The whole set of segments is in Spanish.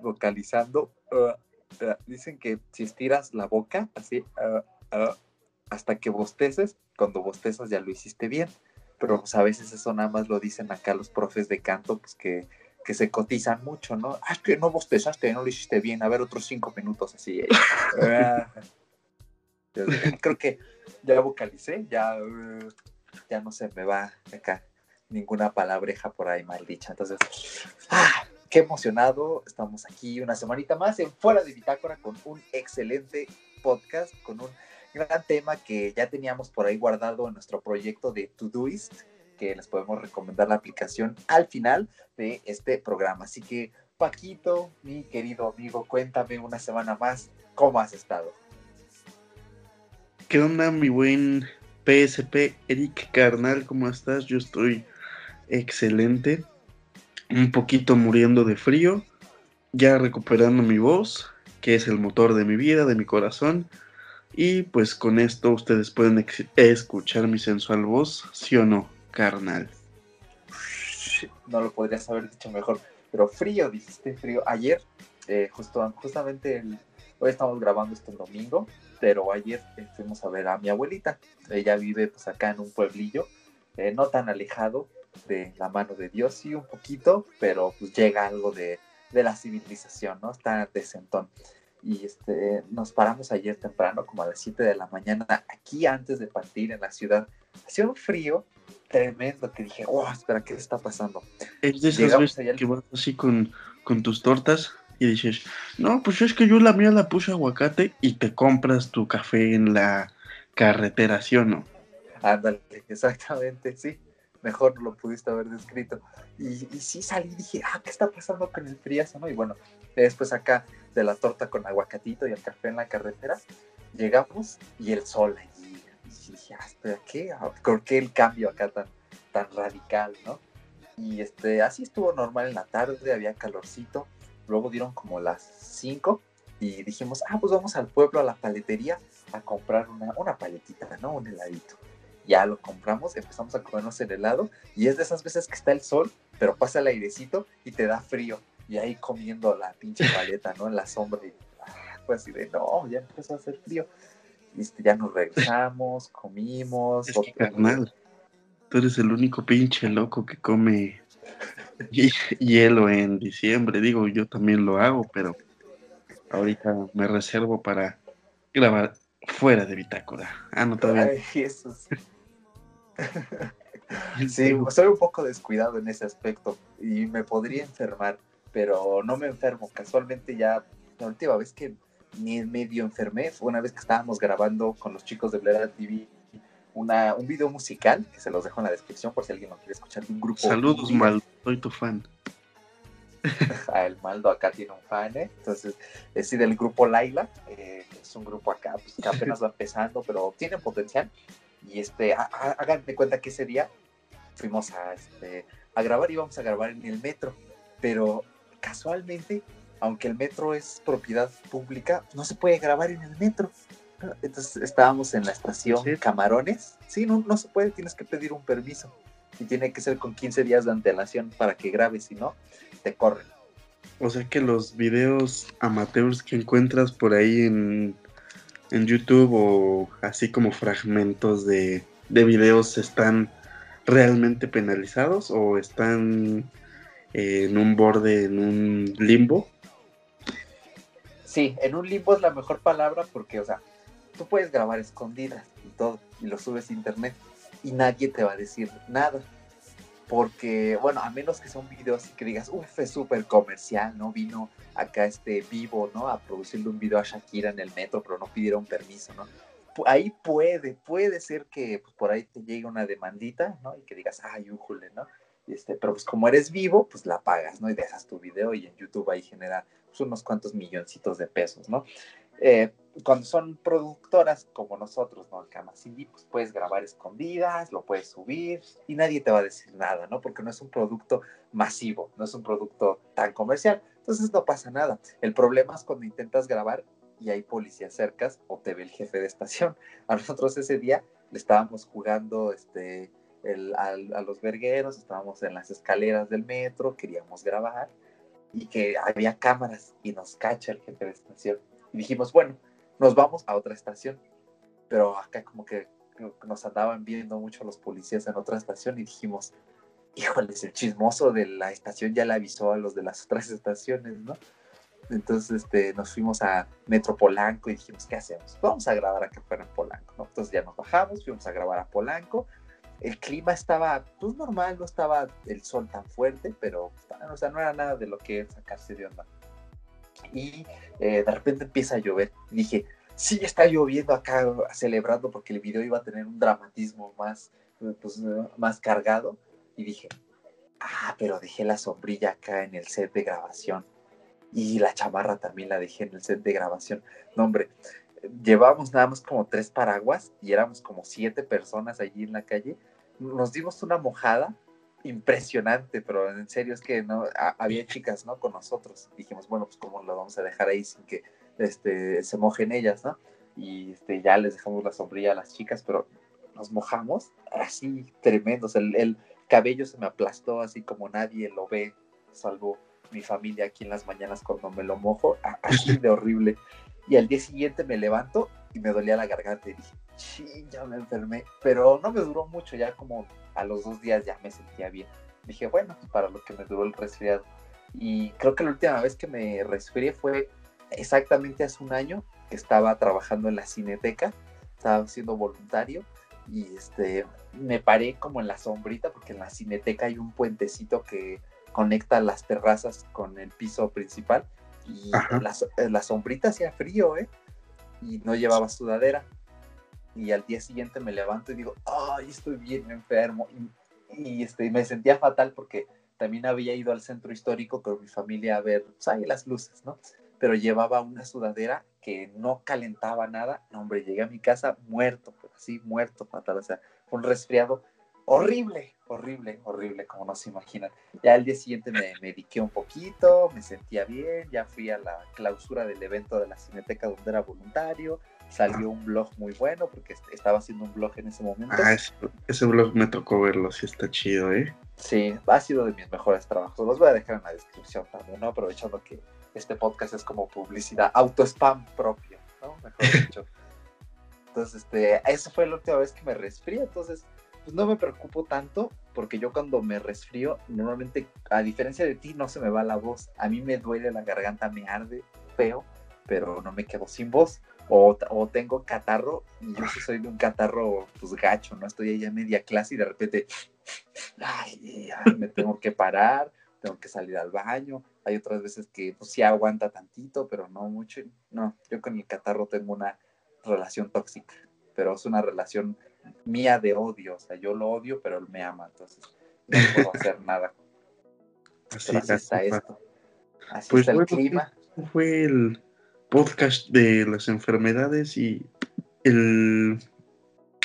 vocalizando. Uh, uh, dicen que si estiras la boca, así, uh, hasta que bosteces, cuando bostezas ya lo hiciste bien. Pero pues, a veces eso nada más lo dicen acá los profes de canto, pues que, que se cotizan mucho, ¿no? Ah, que no bostezaste, no lo hiciste bien. A ver, otros cinco minutos así. Eh. Creo que ya vocalicé, ya, ya no se me va acá ninguna palabreja por ahí mal dicha. Entonces, ¡ah! Qué emocionado. Estamos aquí una semanita más en Fuera de Bitácora con un excelente podcast, con un gran tema que ya teníamos por ahí guardado en nuestro proyecto de Todoist, que les podemos recomendar la aplicación al final de este programa. Así que, Paquito, mi querido amigo, cuéntame una semana más, ¿cómo has estado? ¿Qué onda, mi buen PSP Eric Carnal? ¿Cómo estás? Yo estoy excelente. Un poquito muriendo de frío. Ya recuperando mi voz, que es el motor de mi vida, de mi corazón. Y pues con esto ustedes pueden escuchar mi sensual voz, ¿sí o no, carnal? No lo podrías haber dicho mejor, pero frío, dijiste frío. Ayer, eh, justo, justamente hoy estamos grabando esto el domingo, pero ayer fuimos a ver a mi abuelita. Ella vive pues acá en un pueblillo, eh, no tan alejado de la mano de Dios, sí un poquito, pero pues llega algo de, de la civilización, ¿no? Está decentón. Y este, nos paramos ayer temprano, como a las 7 de la mañana, aquí antes de partir en la ciudad. Hacía un frío tremendo que dije, oh, espera, ¿qué está pasando? Es de esas veces que vas así con, con tus tortas y dices, no, pues es que yo la mía la puse aguacate y te compras tu café en la carretera, ¿sí o no? Ándale, exactamente, sí. Mejor lo pudiste haber descrito. Y, sí salí y dije, ah, ¿qué está pasando con el fríazo? ¿no? Y bueno, después acá de la torta con aguacatito y el café en la carretera, llegamos y el sol allí. Y dije, ah, espera, ¿qué? ¿Por qué el cambio acá tan, tan radical, no? Y este, así estuvo normal en la tarde, había calorcito Luego dieron como las 5 y dijimos, ah, pues vamos al pueblo, a la paletería, a comprar una, una paletita, ¿no? Un heladito. Ya lo compramos, empezamos a comernos el helado y es de esas veces que está el sol, pero pasa el airecito y te da frío. Y ahí comiendo la pinche paleta, ¿no? En la sombra. Y, ah, pues así de, no, ya empezó a hacer frío. Y este, ya nos regresamos, comimos. Es que, carnal, tú eres el único pinche loco que come hielo en diciembre. Digo, yo también lo hago, pero ahorita me reservo para grabar fuera de bitácora. Ah, no, todavía. Ay, sí, soy un poco descuidado en ese aspecto y me podría enfermar, pero no me enfermo. Casualmente ya la última vez que ni medio enfermé fue una vez que estábamos grabando con los chicos de Blera TV una, un video musical que se los dejo en la descripción por si alguien lo quiere escuchar de un grupo. Saludos, Maldo, soy tu fan. el Maldo acá tiene un fan, ¿eh? entonces es del grupo Laila, eh, es un grupo acá pues, que apenas va empezando, pero tiene potencial. Y este, hagan de cuenta que ese día fuimos a, este, a grabar, íbamos a grabar en el metro, pero casualmente, aunque el metro es propiedad pública, no se puede grabar en el metro. Entonces estábamos en la estación Camarones. Sí, no, no se puede, tienes que pedir un permiso. Y tiene que ser con 15 días de antelación para que grabes, si no, te corren. O sea que los videos amateurs que encuentras por ahí en, en YouTube o así como fragmentos de, de videos están realmente penalizados o están en un borde, en un limbo? Sí, en un limbo es la mejor palabra porque, o sea, tú puedes grabar escondidas y todo, y lo subes a internet, y nadie te va a decir nada. Porque, bueno, a menos que sea un video así que digas, uff, es súper comercial, ¿no? Vino acá este vivo, ¿no? A producirle un video a Shakira en el metro, pero no pidieron permiso, ¿no? Ahí puede, puede ser que pues, por ahí te llegue una demandita, ¿no? Y que digas, ay, újule, ¿no? Este, pero pues como eres vivo, pues la pagas, ¿no? Y dejas tu video y en YouTube ahí genera pues, unos cuantos milloncitos de pesos, ¿no? Eh, cuando son productoras como nosotros, ¿no? Acá más indie, pues puedes grabar escondidas, lo puedes subir y nadie te va a decir nada, ¿no? Porque no es un producto masivo, no es un producto tan comercial. Entonces no pasa nada. El problema es cuando intentas grabar y hay policía cercas o te ve el jefe de estación. A nosotros ese día le estábamos jugando este, a, a los vergueros, estábamos en las escaleras del metro, queríamos grabar y que había cámaras y nos cacha el jefe de estación. Y dijimos, bueno, nos vamos a otra estación. Pero acá como que nos andaban viendo mucho los policías en otra estación y dijimos, híjoles, el chismoso de la estación ya le avisó a los de las otras estaciones, ¿no? Entonces este, nos fuimos a Metro Polanco y dijimos, ¿qué hacemos? Vamos a grabar acá fuera en Polanco, ¿no? Entonces ya nos bajamos, fuimos a grabar a Polanco. El clima estaba, pues normal, no estaba el sol tan fuerte, pero o sea, no era nada de lo que sacarse de onda. Y eh, de repente empieza a llover. Dije, sí, está lloviendo acá celebrando porque el video iba a tener un dramatismo más, pues, más cargado. Y dije, ah, pero dejé la sombrilla acá en el set de grabación y la chamarra también la dejé en el set de grabación. No, hombre, llevábamos nada más como tres paraguas y éramos como siete personas allí en la calle. Nos dimos una mojada impresionante, pero en serio es que no había chicas, ¿no? Con nosotros. Dijimos, bueno, pues cómo lo vamos a dejar ahí sin que este, se mojen ellas, ¿no? Y este, ya les dejamos la sombrilla a las chicas, pero nos mojamos así tremendos. El, el cabello se me aplastó así como nadie lo ve, salvo mi familia aquí en las mañanas cuando me lo mojo, así de horrible. Y al día siguiente me levanto y me dolía la garganta y dije, ching, ya me enfermé. Pero no me duró mucho, ya como a los dos días ya me sentía bien. Dije, bueno, para lo que me duró el resfriado. Y creo que la última vez que me resfrié fue exactamente hace un año que estaba trabajando en la cineteca, estaba siendo voluntario y este me paré como en la sombrita porque en la cineteca hay un puentecito que conecta las terrazas con el piso principal y la, sombrita hacía frío, ¿eh? Y no llevaba sudadera. Y al día siguiente me levanto y digo, ay, estoy bien enfermo. Y, este, me sentía fatal porque también había ido al centro histórico con mi familia a ver, pues, las luces, ¿no? Pero llevaba una sudadera que no calentaba nada. No, hombre, llegué a mi casa muerto, así muerto, fatal. O sea, un resfriado horrible, horrible, horrible, como no se imaginan. Ya el día siguiente me mediqué un poquito, me sentía bien, ya fui a la clausura del evento de la Cineteca donde era voluntario, salió un blog muy bueno porque estaba haciendo un blog en ese momento. Ah, ese, blog me tocó verlo, sí está chido, ¿eh? Sí, ha sido de mis mejores trabajos. Los voy a dejar en la descripción también, ¿no? Aprovechando que este podcast es como publicidad, auto-spam propio, ¿no? Mejor dicho. Entonces, este, eso fue la última vez que me resfrié, entonces pues no me preocupo tanto porque yo cuando me resfrío, normalmente, a diferencia de ti, no se me va la voz. A mí me duele la garganta, me arde feo, pero no me quedo sin voz. O, o tengo catarro y yo sí soy de un catarro pues gacho, ¿no? Estoy ahí a media clase y de repente, ay, me tengo que parar, tengo que salir al baño. Hay otras veces que pues sí aguanta tantito, pero no mucho. No, yo con el catarro tengo una relación tóxica, pero es una relación mía de odio, o sea, yo lo odio, pero él me ama, entonces no puedo hacer nada. Así, está esto. Así pues está el clima. Fue el podcast de las enfermedades y el,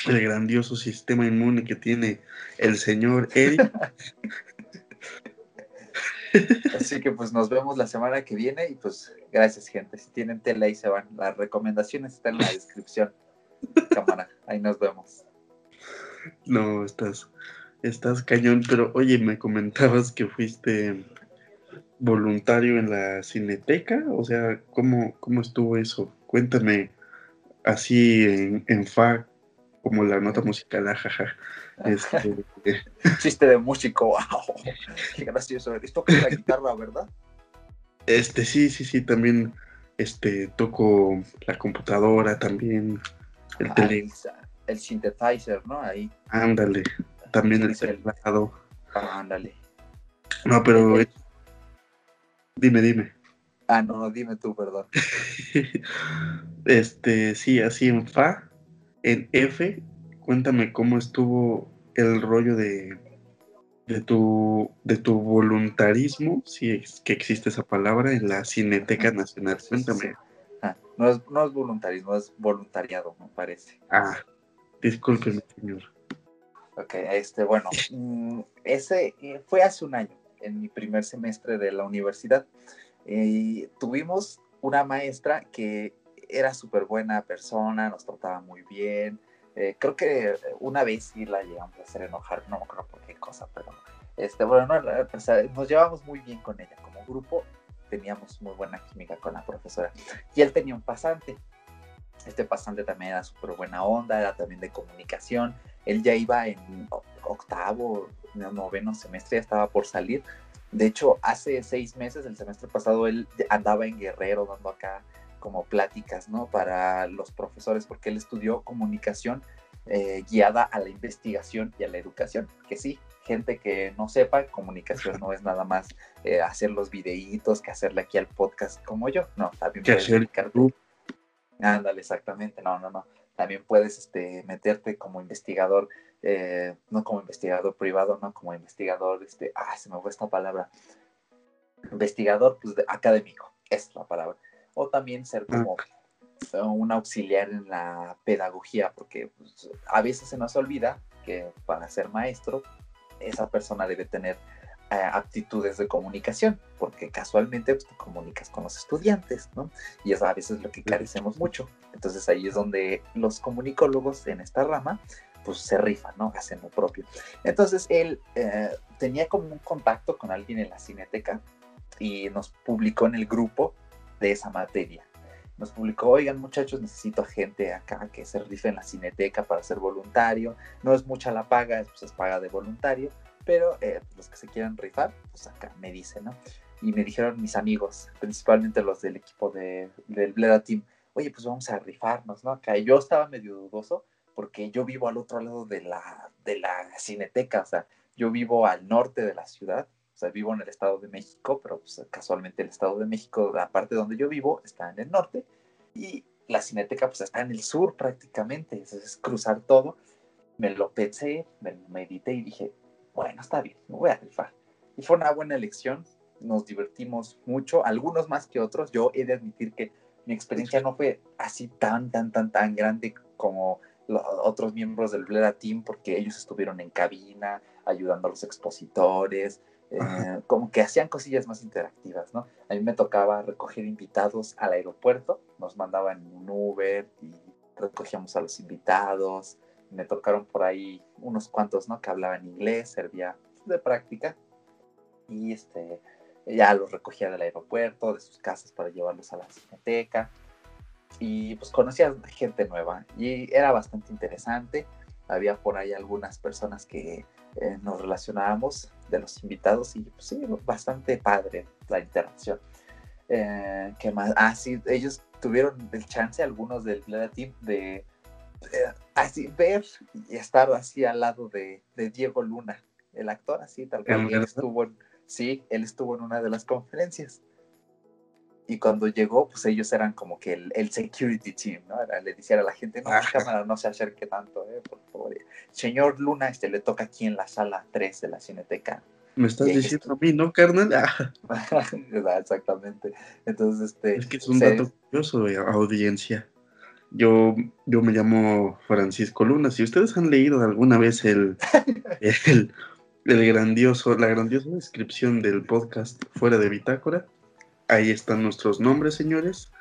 el grandioso sistema inmune que tiene el señor Eric. Así que pues nos vemos la semana que viene y pues gracias gente. Si tienen tele ahí se van. Las recomendaciones están en la descripción. Cámara, ahí nos vemos. No, estás, estás cañón, pero oye, me comentabas que fuiste voluntario en la cineteca, o sea, ¿cómo, cómo estuvo eso? Cuéntame así en, en como la nota musical, ajaja. Este... Chiste de músico, wow, qué gracioso. Esto que es la guitarra, ¿verdad? Este, sí, sí, sí, también este, toco la computadora, también el teléfono el synthesizer, ¿no? Ahí. Ándale, también el teclado. Ah, ándale. No, pero... Dime, dime. Ah, no, dime tú, perdón. este, sí, así en Fa, en F, cuéntame cómo estuvo el rollo de, de, tu, de tu voluntarismo, si es que existe esa palabra, en la Cineteca Nacional. Cuéntame. Ah, no, es, no es voluntarismo, es voluntariado, me parece. Ah, Discúlpeme, señor. Ok, este, bueno, mm, ese eh, fue hace un año, en mi primer semestre de la universidad. Y tuvimos una maestra que era súper buena persona, nos trataba muy bien. Eh, creo que una vez sí la llegamos a hacer enojar, no me acuerdo por qué cosa, pero este, bueno, nos llevamos muy bien con ella como grupo teníamos muy buena química con la profesora. Y él tenía un pasante. Este pasante también era súper buena onda, era también de comunicación. Él ya iba en octavo, noveno semestre, ya estaba por salir. De hecho, hace seis meses, el semestre pasado, él andaba en Guerrero dando acá como pláticas, ¿no? Para los profesores, porque él estudió comunicación eh, guiada a la investigación y a la educación, que sí, gente que no sepa, comunicación no es nada más eh, hacer los videitos que hacerle aquí al podcast como yo, no, también puedes dedicarte. Ándale, exactamente, no, no, no. También puedes este, meterte como investigador, eh, no como investigador privado, no como investigador, este, ah, se me fue esta palabra, investigador pues, académico, es la palabra. O también ser ah. como un auxiliar en la pedagogía, porque pues, a veces se nos olvida que para ser maestro, esa persona debe tener eh, aptitudes de comunicación, porque casualmente pues, te comunicas con los estudiantes, ¿no? Y es a veces lo que carecemos mucho. Entonces ahí es donde los comunicólogos en esta rama pues se rifan, ¿no? Hacen lo propio. Entonces él eh, tenía como un contacto con alguien en la cineteca y nos publicó en el grupo de esa materia nos publicó, oigan muchachos, necesito gente acá que se rife en la cineteca para ser voluntario. No es mucha la paga, pues es paga de voluntario, pero eh, los que se quieran rifar, pues acá me dicen, ¿no? Y me dijeron mis amigos, principalmente los del equipo de, del Bleda Team, oye, pues vamos a rifarnos, ¿no? Acá yo estaba medio dudoso porque yo vivo al otro lado de la, de la cineteca, o sea, yo vivo al norte de la ciudad, o sea, vivo en el Estado de México, pero pues, casualmente el Estado de México, la parte donde yo vivo, está en el norte y la cineteca pues está en el sur prácticamente, es cruzar todo. Me lo pensé, me lo medité y dije, bueno, está bien, me voy a rifar. Y fue una buena elección, nos divertimos mucho, algunos más que otros. Yo he de admitir que mi experiencia no fue así tan, tan, tan, tan grande como los otros miembros del Blera Team, porque ellos estuvieron en cabina, ayudando a los expositores, eh, como que hacían cosillas más interactivas, ¿no? A mí me tocaba recoger invitados al aeropuerto, nos mandaban un Uber y recogíamos a los invitados, me tocaron por ahí unos cuantos, ¿no? Que hablaban inglés, servía de práctica y este, ya los recogía del aeropuerto, de sus casas para llevarlos a la cineteca y pues conocía gente nueva y era bastante interesante. Había por ahí algunas personas que eh, nos relacionábamos de los invitados y pues, sí, bastante padre la interacción. Eh, ¿Qué más? Ah, sí, ellos tuvieron el chance, algunos del Team, de así ver y estar así al lado de, de, Diego Luna, el actor, así tal cual. Él estuvo, sí, él estuvo en una de las conferencias y cuando llegó, pues ellos eran como que el, el security team, ¿no? le decían a la gente, no, la cámara no se acerque tanto, eh, por favor. Señor Luna, este le toca aquí en la sala 3 de la Cineteca. Me estás diciendo a mí, ¿no, carnal? Exactamente. Entonces, este... Es que es un dato curioso, eh, audiencia. Yo, yo me llamo Francisco Luna. Si ustedes han leído alguna vez el, el, el grandioso, la grandiosa descripción del podcast Fuera de Bitácora, ahí están nuestros nombres, señores.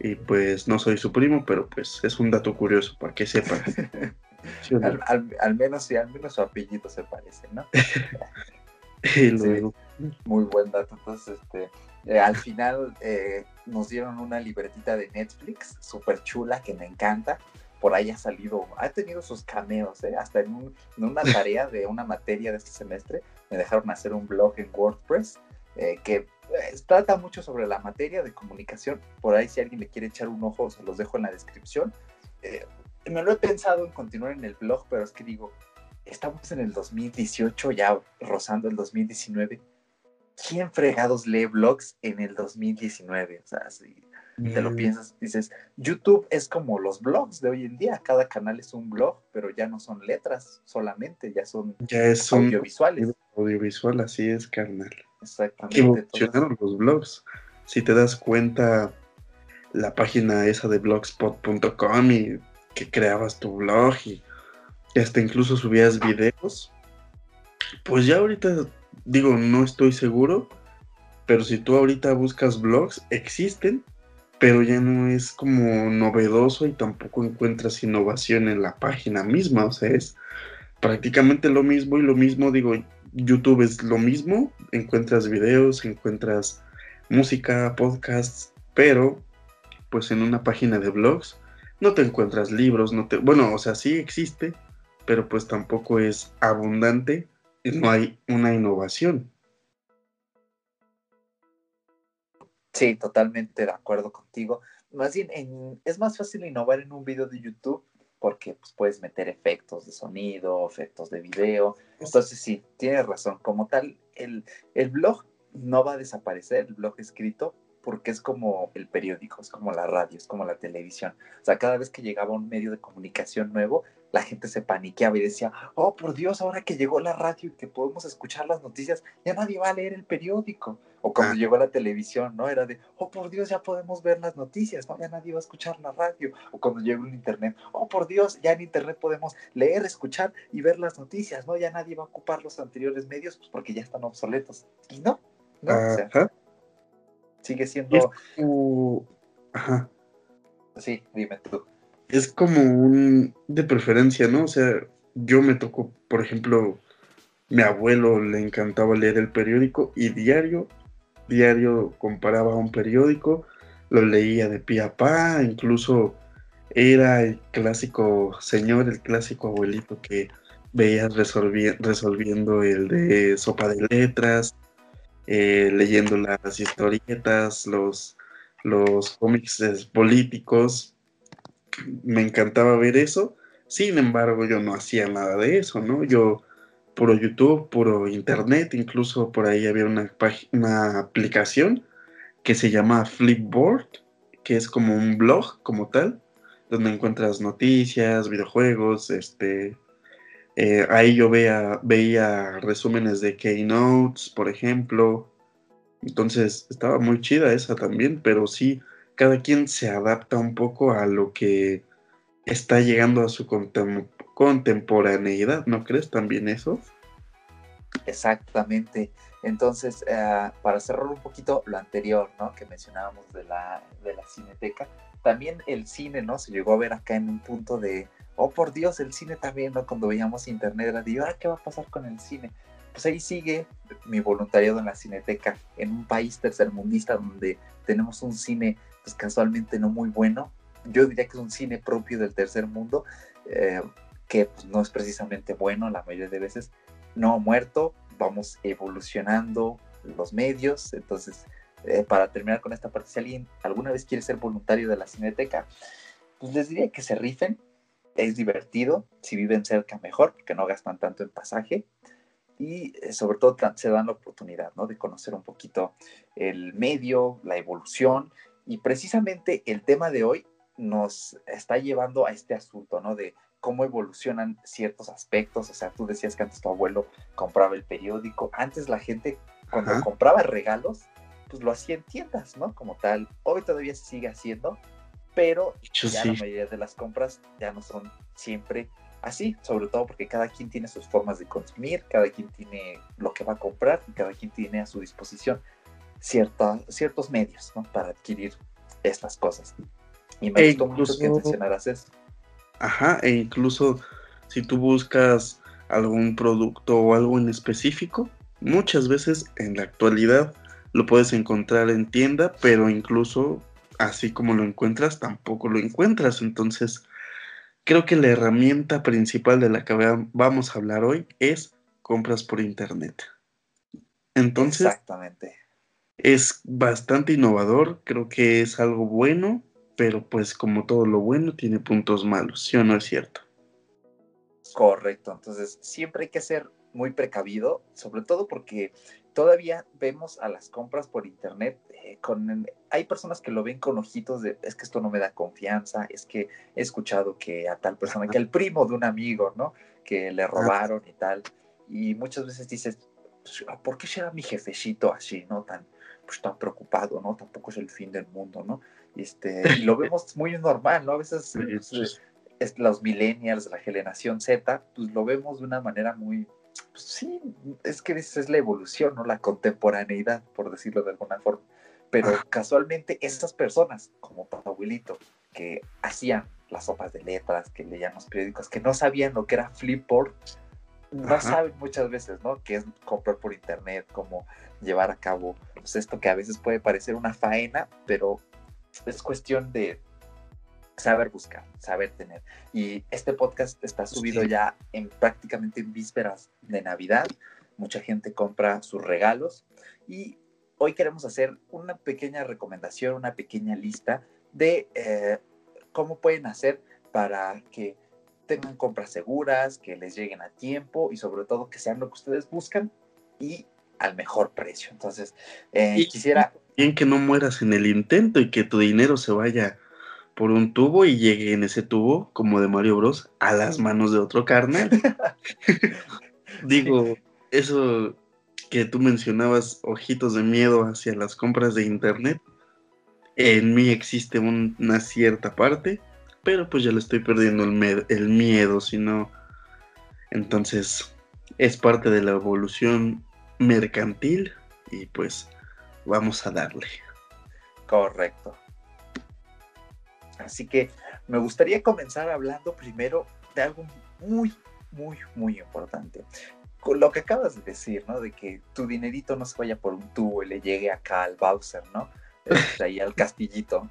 Y pues no soy su primo, pero pues es un dato curioso para que sepan. al, menos sí, al menos su apellido se parece, ¿no? muy buen dato. Entonces, este, eh, al final eh, nos dieron una libretita de Netflix, súper chula, que me encanta. Por ahí ha salido, ha tenido sus cameos, ¿eh? hasta en, en, una tarea de una materia de este semestre, me dejaron hacer un blog en WordPress eh, que trata mucho sobre la materia de comunicación. Por ahí si alguien le quiere echar un ojo, se los dejo en la descripción. Eh, me lo he pensado en continuar en el blog, pero es que digo, estamos en el 2018, ya rozando el 2019. ¿Quién fregados lee blogs en el 2019? O sea, si te lo mm. piensas, dices, YouTube es como los blogs de hoy en día, cada canal es un blog, pero ya no son letras solamente, ya son ya es audiovisuales. audiovisual, así es, carnal. Exactamente. evolucionaron los blogs. Si te das cuenta, la página esa de blogspot.com y que creabas tu blog y hasta incluso subías videos, pues ya ahorita digo, no estoy seguro, pero si tú ahorita buscas blogs, existen, pero ya no es como novedoso y tampoco encuentras innovación en la página misma, o sea, es prácticamente lo mismo y lo mismo, digo, YouTube es lo mismo, encuentras videos, encuentras música, podcasts, pero pues en una página de blogs no te encuentras libros, no te, bueno, o sea, sí existe, pero pues tampoco es abundante no hay una innovación. Sí, totalmente de acuerdo contigo. Más bien, es más fácil innovar en un video de YouTube porque pues, puedes meter efectos de sonido, efectos de video. Entonces, sí, tienes razón. Como tal, el, el blog no va a desaparecer, el blog escrito, porque es como el periódico, es como la radio, es como la televisión. O sea, cada vez que llegaba un medio de comunicación nuevo, la gente se paniqueaba y decía, oh, por Dios, ahora que llegó la radio y que podemos escuchar las noticias, ya nadie va a leer el periódico. O cuando ah. llegó la televisión, ¿no? Era de, oh, por Dios, ya podemos ver las noticias, ¿no? Ya nadie va a escuchar la radio. O cuando llegó el Internet, oh, por Dios, ya en Internet podemos leer, escuchar y ver las noticias, ¿no? Ya nadie va a ocupar los anteriores medios, pues porque ya están obsoletos. Y no, no, o sea, sigue siendo... Ajá. Sí, dime tú es como un de preferencia, ¿no? O sea, yo me tocó, por ejemplo, mi abuelo le encantaba leer el periódico y diario, diario comparaba un periódico, lo leía de pie a pa, incluso era el clásico señor, el clásico abuelito que veías resolviendo el de sopa de letras, eh, leyendo las historietas, los, los cómics políticos, me encantaba ver eso. Sin embargo, yo no hacía nada de eso, ¿no? Yo, puro YouTube, puro Internet, incluso por ahí había una, una aplicación que se llama Flipboard, que es como un blog como tal, donde encuentras noticias, videojuegos, este... Eh, ahí yo veía, veía resúmenes de Keynotes, por ejemplo. Entonces estaba muy chida esa también, pero sí, cada quien se adapta un poco a lo que está llegando a su contemporaneidad, ¿no crees también eso? Exactamente. Entonces, eh, para cerrar un poquito lo anterior, ¿no? Que mencionábamos de la, de la cineteca, también el cine, ¿no? Se llegó a ver acá en un punto de, oh por Dios, el cine también, ¿no? Cuando veíamos internet, era de, ahora qué va a pasar con el cine? Pues ahí sigue mi voluntariado en la cineteca, en un país tercermundista donde tenemos un cine pues, casualmente no muy bueno. Yo diría que es un cine propio del tercer mundo, eh, que pues, no es precisamente bueno la mayoría de veces. No ha muerto, vamos evolucionando los medios. Entonces, eh, para terminar con esta parte, si alguien alguna vez quiere ser voluntario de la cineteca, pues les diría que se rifen. Es divertido, si viven cerca mejor, porque no gastan tanto en pasaje y eh, sobre todo se dan la oportunidad ¿no? de conocer un poquito el medio, la evolución y precisamente el tema de hoy nos está llevando a este asunto, ¿no? De cómo evolucionan ciertos aspectos. O sea, tú decías que antes tu abuelo compraba el periódico. Antes la gente, cuando compraba regalos, pues lo hacía en tiendas, ¿no? Como tal. Hoy todavía se sigue haciendo, pero ya la mayoría de las compras ya no son siempre así, sobre todo porque cada quien tiene sus formas de consumir, cada quien tiene lo que va a comprar y cada quien tiene a su disposición cierta, ciertos medios para adquirir estas cosas. Y me e gustó mucho que mencionaras eso. Ajá, e incluso si tú buscas algún producto o algo en específico, muchas veces en la actualidad lo puedes encontrar en tienda, pero incluso así como lo encuentras, tampoco lo encuentras. Entonces, creo que la herramienta principal de la que vamos a hablar hoy es compras por internet. Entonces, Exactamente es bastante innovador, creo que es algo bueno, pero pues como todo lo bueno tiene puntos malos, ¿sí o no es cierto? Correcto, entonces siempre hay que ser muy precavido, sobre todo porque todavía vemos a las compras por internet eh, con hay personas que lo ven con ojitos de es que esto no me da confianza, es que he escuchado que a tal persona, que el primo de un amigo, ¿no? Que le robaron y tal. Y muchas veces dices, pues, ¿por qué será mi jefecito así, no? Tan, pues tan preocupado, ¿no? Tampoco es el fin del mundo, ¿no? Este, y lo vemos muy normal, ¿no? A veces pues, es, los millennials, la generación Z, pues lo vemos de una manera muy, pues, sí, es que es la evolución, ¿no? La contemporaneidad, por decirlo de alguna forma. Pero casualmente esas personas, como tu abuelito, que hacían las sopas de letras, que leían los periódicos, que no sabían lo que era Flipboard, no saben muchas veces, ¿no? Que es comprar por internet, como llevar a cabo pues, esto que a veces puede parecer una faena, pero es cuestión de saber buscar, saber tener. Y este podcast está subido ya en prácticamente en vísperas de Navidad. Mucha gente compra sus regalos y hoy queremos hacer una pequeña recomendación, una pequeña lista de eh, cómo pueden hacer para que tengan compras seguras, que les lleguen a tiempo y sobre todo que sean lo que ustedes buscan y al mejor precio. Entonces, eh, quisiera... Bien que no mueras en el intento y que tu dinero se vaya por un tubo y llegue en ese tubo, como de Mario Bros, a las manos de otro carnal. Digo, eso que tú mencionabas, ojitos de miedo hacia las compras de internet, en mí existe una cierta parte, pero pues ya le estoy perdiendo el, el miedo, si no, entonces es parte de la evolución mercantil y pues vamos a darle. Correcto. Así que me gustaría comenzar hablando primero de algo muy, muy, muy importante. Con lo que acabas de decir, ¿no? De que tu dinerito no se vaya por un tubo y le llegue acá al Bowser, ¿no? Este, ahí al castillito.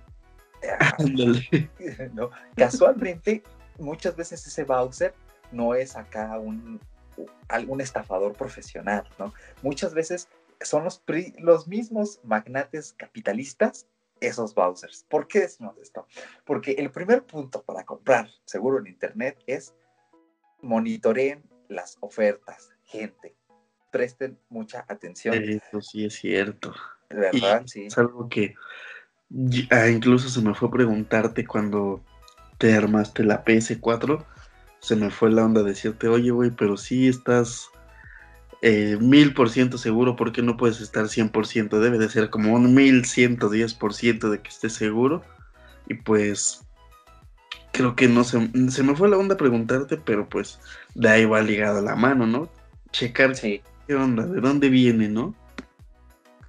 ¿no? Casualmente, muchas veces ese Bowser no es acá un, algún estafador profesional, ¿no? Muchas veces son los, los mismos magnates capitalistas esos Bowsers. ¿Por qué decimos esto? Porque el primer punto para comprar seguro en Internet es monitoreen las ofertas, gente. Presten mucha atención. Eso sí es cierto. ¿Verdad? sí. Es algo que ah, incluso se me fue a preguntarte cuando te armaste la PS4 se me fue la onda decirte, oye, güey, pero sí estás mil por ciento seguro, ¿por qué no puedes estar 100%? Debe de ser como un mil ciento diez por ciento de que estés seguro. Y pues creo que no se, se me fue la onda preguntarte, pero pues de ahí va ligado la mano, ¿no? Checar qué onda, de dónde viene, ¿no?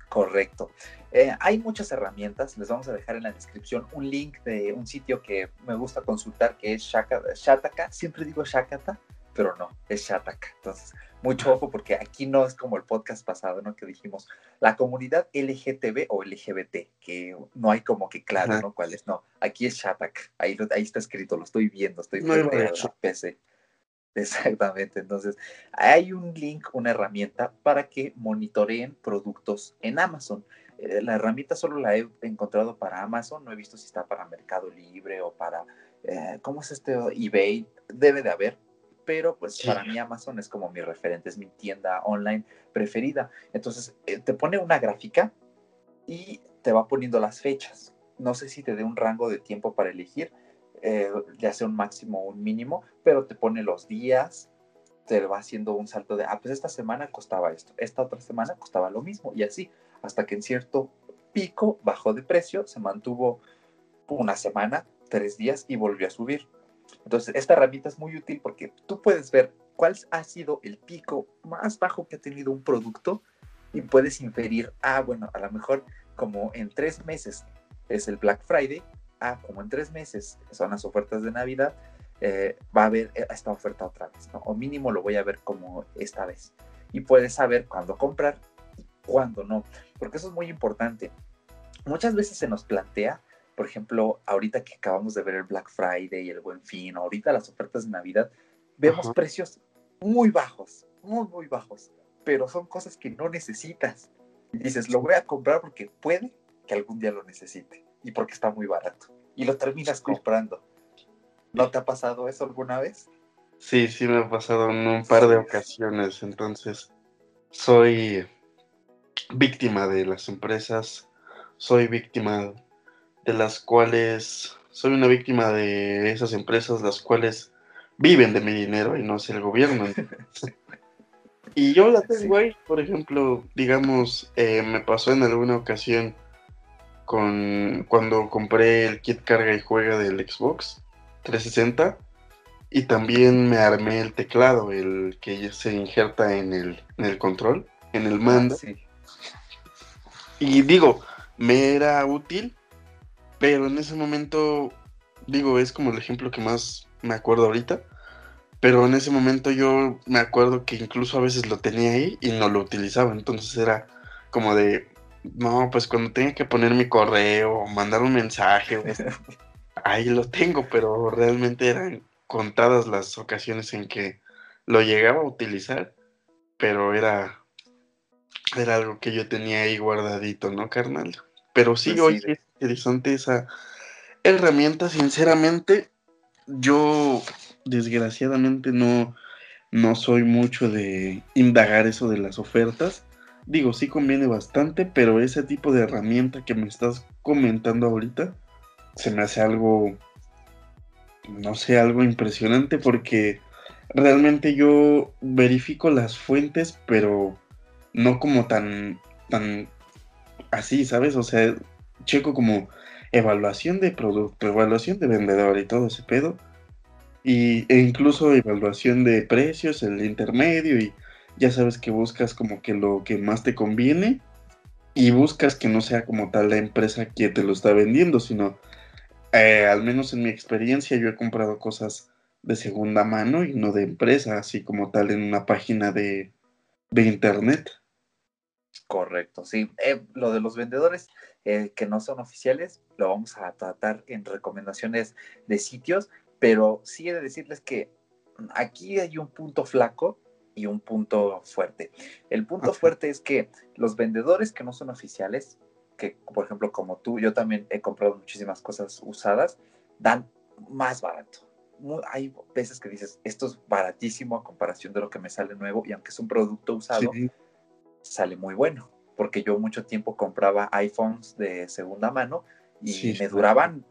Correcto. Eh, hay muchas herramientas, les vamos a dejar en la descripción un link de un sitio que me gusta consultar que es Shataka, siempre digo Shakata, pero no, es Shataka. Entonces, mucho ojo porque aquí no es como el podcast pasado, ¿no? Que dijimos la comunidad LGTB o LGBT, que no hay como que claro, ¿no? ¿Cuál es? No, aquí es Shataka, ahí, ahí está escrito, lo estoy viendo, estoy viendo en la PC. Exactamente, entonces hay un link, una herramienta para que monitoreen productos en Amazon. Eh, la herramienta solo la he encontrado para Amazon, no he visto si está para Mercado Libre o para, eh, ¿cómo es este? eBay, debe de haber, pero pues para mí Amazon es como mi referente, es mi tienda online preferida. Entonces eh, te pone una gráfica y te va poniendo las fechas. No sé si te dé un rango de tiempo para elegir, ya sea un máximo o un mínimo, pero te pone los días, te va haciendo un salto de, ah, pues esta semana costaba esto, esta otra semana costaba lo mismo y así hasta que en cierto pico bajó de precio, se mantuvo una semana, tres días y volvió a subir. Entonces, esta herramienta es muy útil porque tú puedes ver cuál ha sido el pico más bajo que ha tenido un producto y puedes inferir, ah, bueno, a lo mejor como en tres meses es el Black Friday, ah, como en tres meses son las ofertas de Navidad, eh, va a haber esta oferta otra vez, ¿no? O mínimo lo voy a ver como esta vez. Y puedes saber cuándo comprar cuándo no, porque eso es muy importante. Muchas veces se nos plantea, por ejemplo, ahorita que acabamos de ver el Black Friday y el Buen Fin, ahorita las ofertas de Navidad, vemos precios muy bajos, muy, muy bajos, pero son cosas que no necesitas. Y dices, lo voy a comprar porque puede que algún día lo necesite y porque está muy barato. Y lo terminas comprando. ¿No te ha pasado eso alguna vez? Sí, sí me ha pasado en un par de ocasiones. Entonces, soy víctima de las empresas, soy víctima de las cuales, soy una víctima de esas empresas las cuales viven de mi dinero y no es el gobierno. y yo la tengo ahí, por ejemplo, digamos, eh, me pasó en alguna ocasión con cuando compré el kit carga y juega del Xbox 360 y también me armé el teclado, el que se injerta en el, en el control, en el mando. Ah, y digo, me era útil, pero en ese momento, digo, es como el ejemplo que más me acuerdo ahorita. Pero en ese momento yo me acuerdo que incluso a veces lo tenía ahí y no lo utilizaba. Entonces era como de, no, pues cuando tenga que poner mi correo, mandar un mensaje, ahí lo tengo, pero realmente eran contadas las ocasiones en que lo llegaba a utilizar, pero era, era algo que yo tenía ahí guardadito, ¿no, carnal? Pero sí, pues hoy es interesante esa herramienta, sinceramente, yo desgraciadamente no, no soy mucho de indagar eso de las ofertas. Digo, sí conviene bastante, pero ese tipo de herramienta que me estás comentando ahorita se me hace algo, no sé, algo impresionante porque realmente yo verifico las fuentes, pero no como tan, tan así, ¿sabes? O sea, checo como evaluación de producto, evaluación de vendedor y todo ese pedo. Y, e incluso evaluación de precios, el intermedio y ya sabes que buscas como que lo que más te conviene y buscas que no sea como tal la empresa que te lo está vendiendo, sino eh, al menos en mi experiencia yo he comprado cosas de segunda mano y no de empresa, así como tal en una página de, de internet. Correcto, sí. Eh, lo de los vendedores eh, que no son oficiales lo vamos a tratar en recomendaciones de sitios, pero sí he de decirles que aquí hay un punto flaco y un punto fuerte. El punto fuerte es que los vendedores que no son oficiales, que por ejemplo como tú, yo también he comprado muchísimas cosas usadas, dan más barato. hay veces que dices, esto es baratísimo a comparación de lo que me sale nuevo y aunque es un producto usado, sale muy bueno, porque yo mucho tiempo compraba iPhones de segunda mano y me duraban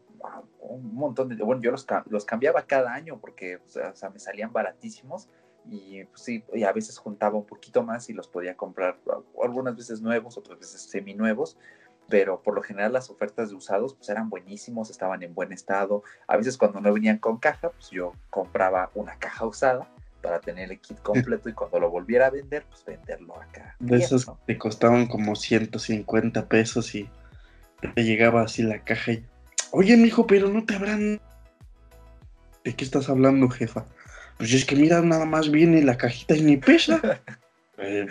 un montón de, bueno, yo los, los cambiaba cada año porque o sea, me salían baratísimos y pues, sí, y a veces juntaba un poquito más y los podía comprar algunas veces nuevos, otras veces seminuevos, pero por lo general las ofertas de usados pues eran buenísimos, estaban en buen estado. A veces cuando no venían con caja, pues yo compraba una caja usada para tener el kit completo y cuando lo volviera a vender, pues venderlo acá. De esos que te costaban como 150 pesos y te llegaba así la caja y, oye, mijo, pero no te habrán... ¿De qué estás hablando, jefa? Pues es que mira, nada más viene la cajita y ni pesa. Eh,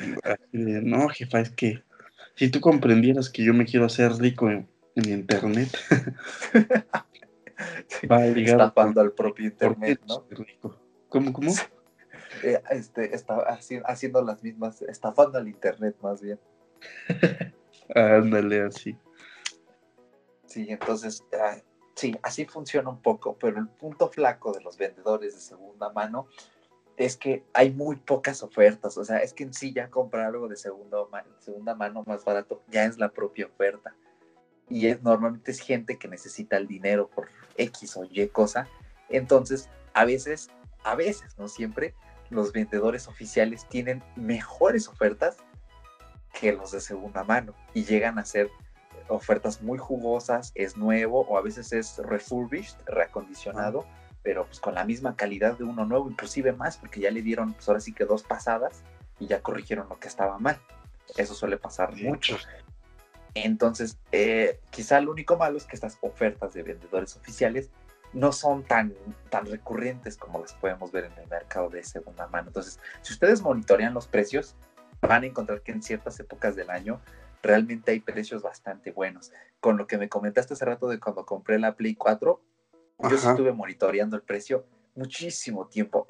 no, jefa, es que si tú comprendieras que yo me quiero hacer rico en, internet. Va ligado al propio internet, ¿no? ¿Cómo, cómo? Eh, este, está haciendo las mismas, estafando al internet más bien. Ándale, así. Sí, entonces, ah, sí, así funciona un poco, pero el punto flaco de los vendedores de segunda mano es que hay muy pocas ofertas, o sea, es que en sí ya comprar algo de segunda, segunda mano más barato ya es la propia oferta. Y es, normalmente es gente que necesita el dinero por X o Y cosa. Entonces, a veces, a veces, no siempre, los vendedores oficiales tienen mejores ofertas que los de segunda mano y llegan a ser ofertas muy jugosas, es nuevo o a veces es refurbished, reacondicionado, pero pues con la misma calidad de uno nuevo, inclusive más, porque ya le dieron pues ahora sí que dos pasadas y ya corrigieron lo que estaba mal. Eso suele pasar mucho. Entonces, eh, quizá lo único malo es que estas ofertas de vendedores oficiales no son tan, tan recurrentes como las podemos ver en el mercado de segunda mano. Entonces, si ustedes monitorean los precios, van a encontrar que en ciertas épocas del año realmente hay precios bastante buenos. Con lo que me comentaste hace rato de cuando compré la Play 4, yo sí estuve monitoreando el precio muchísimo tiempo.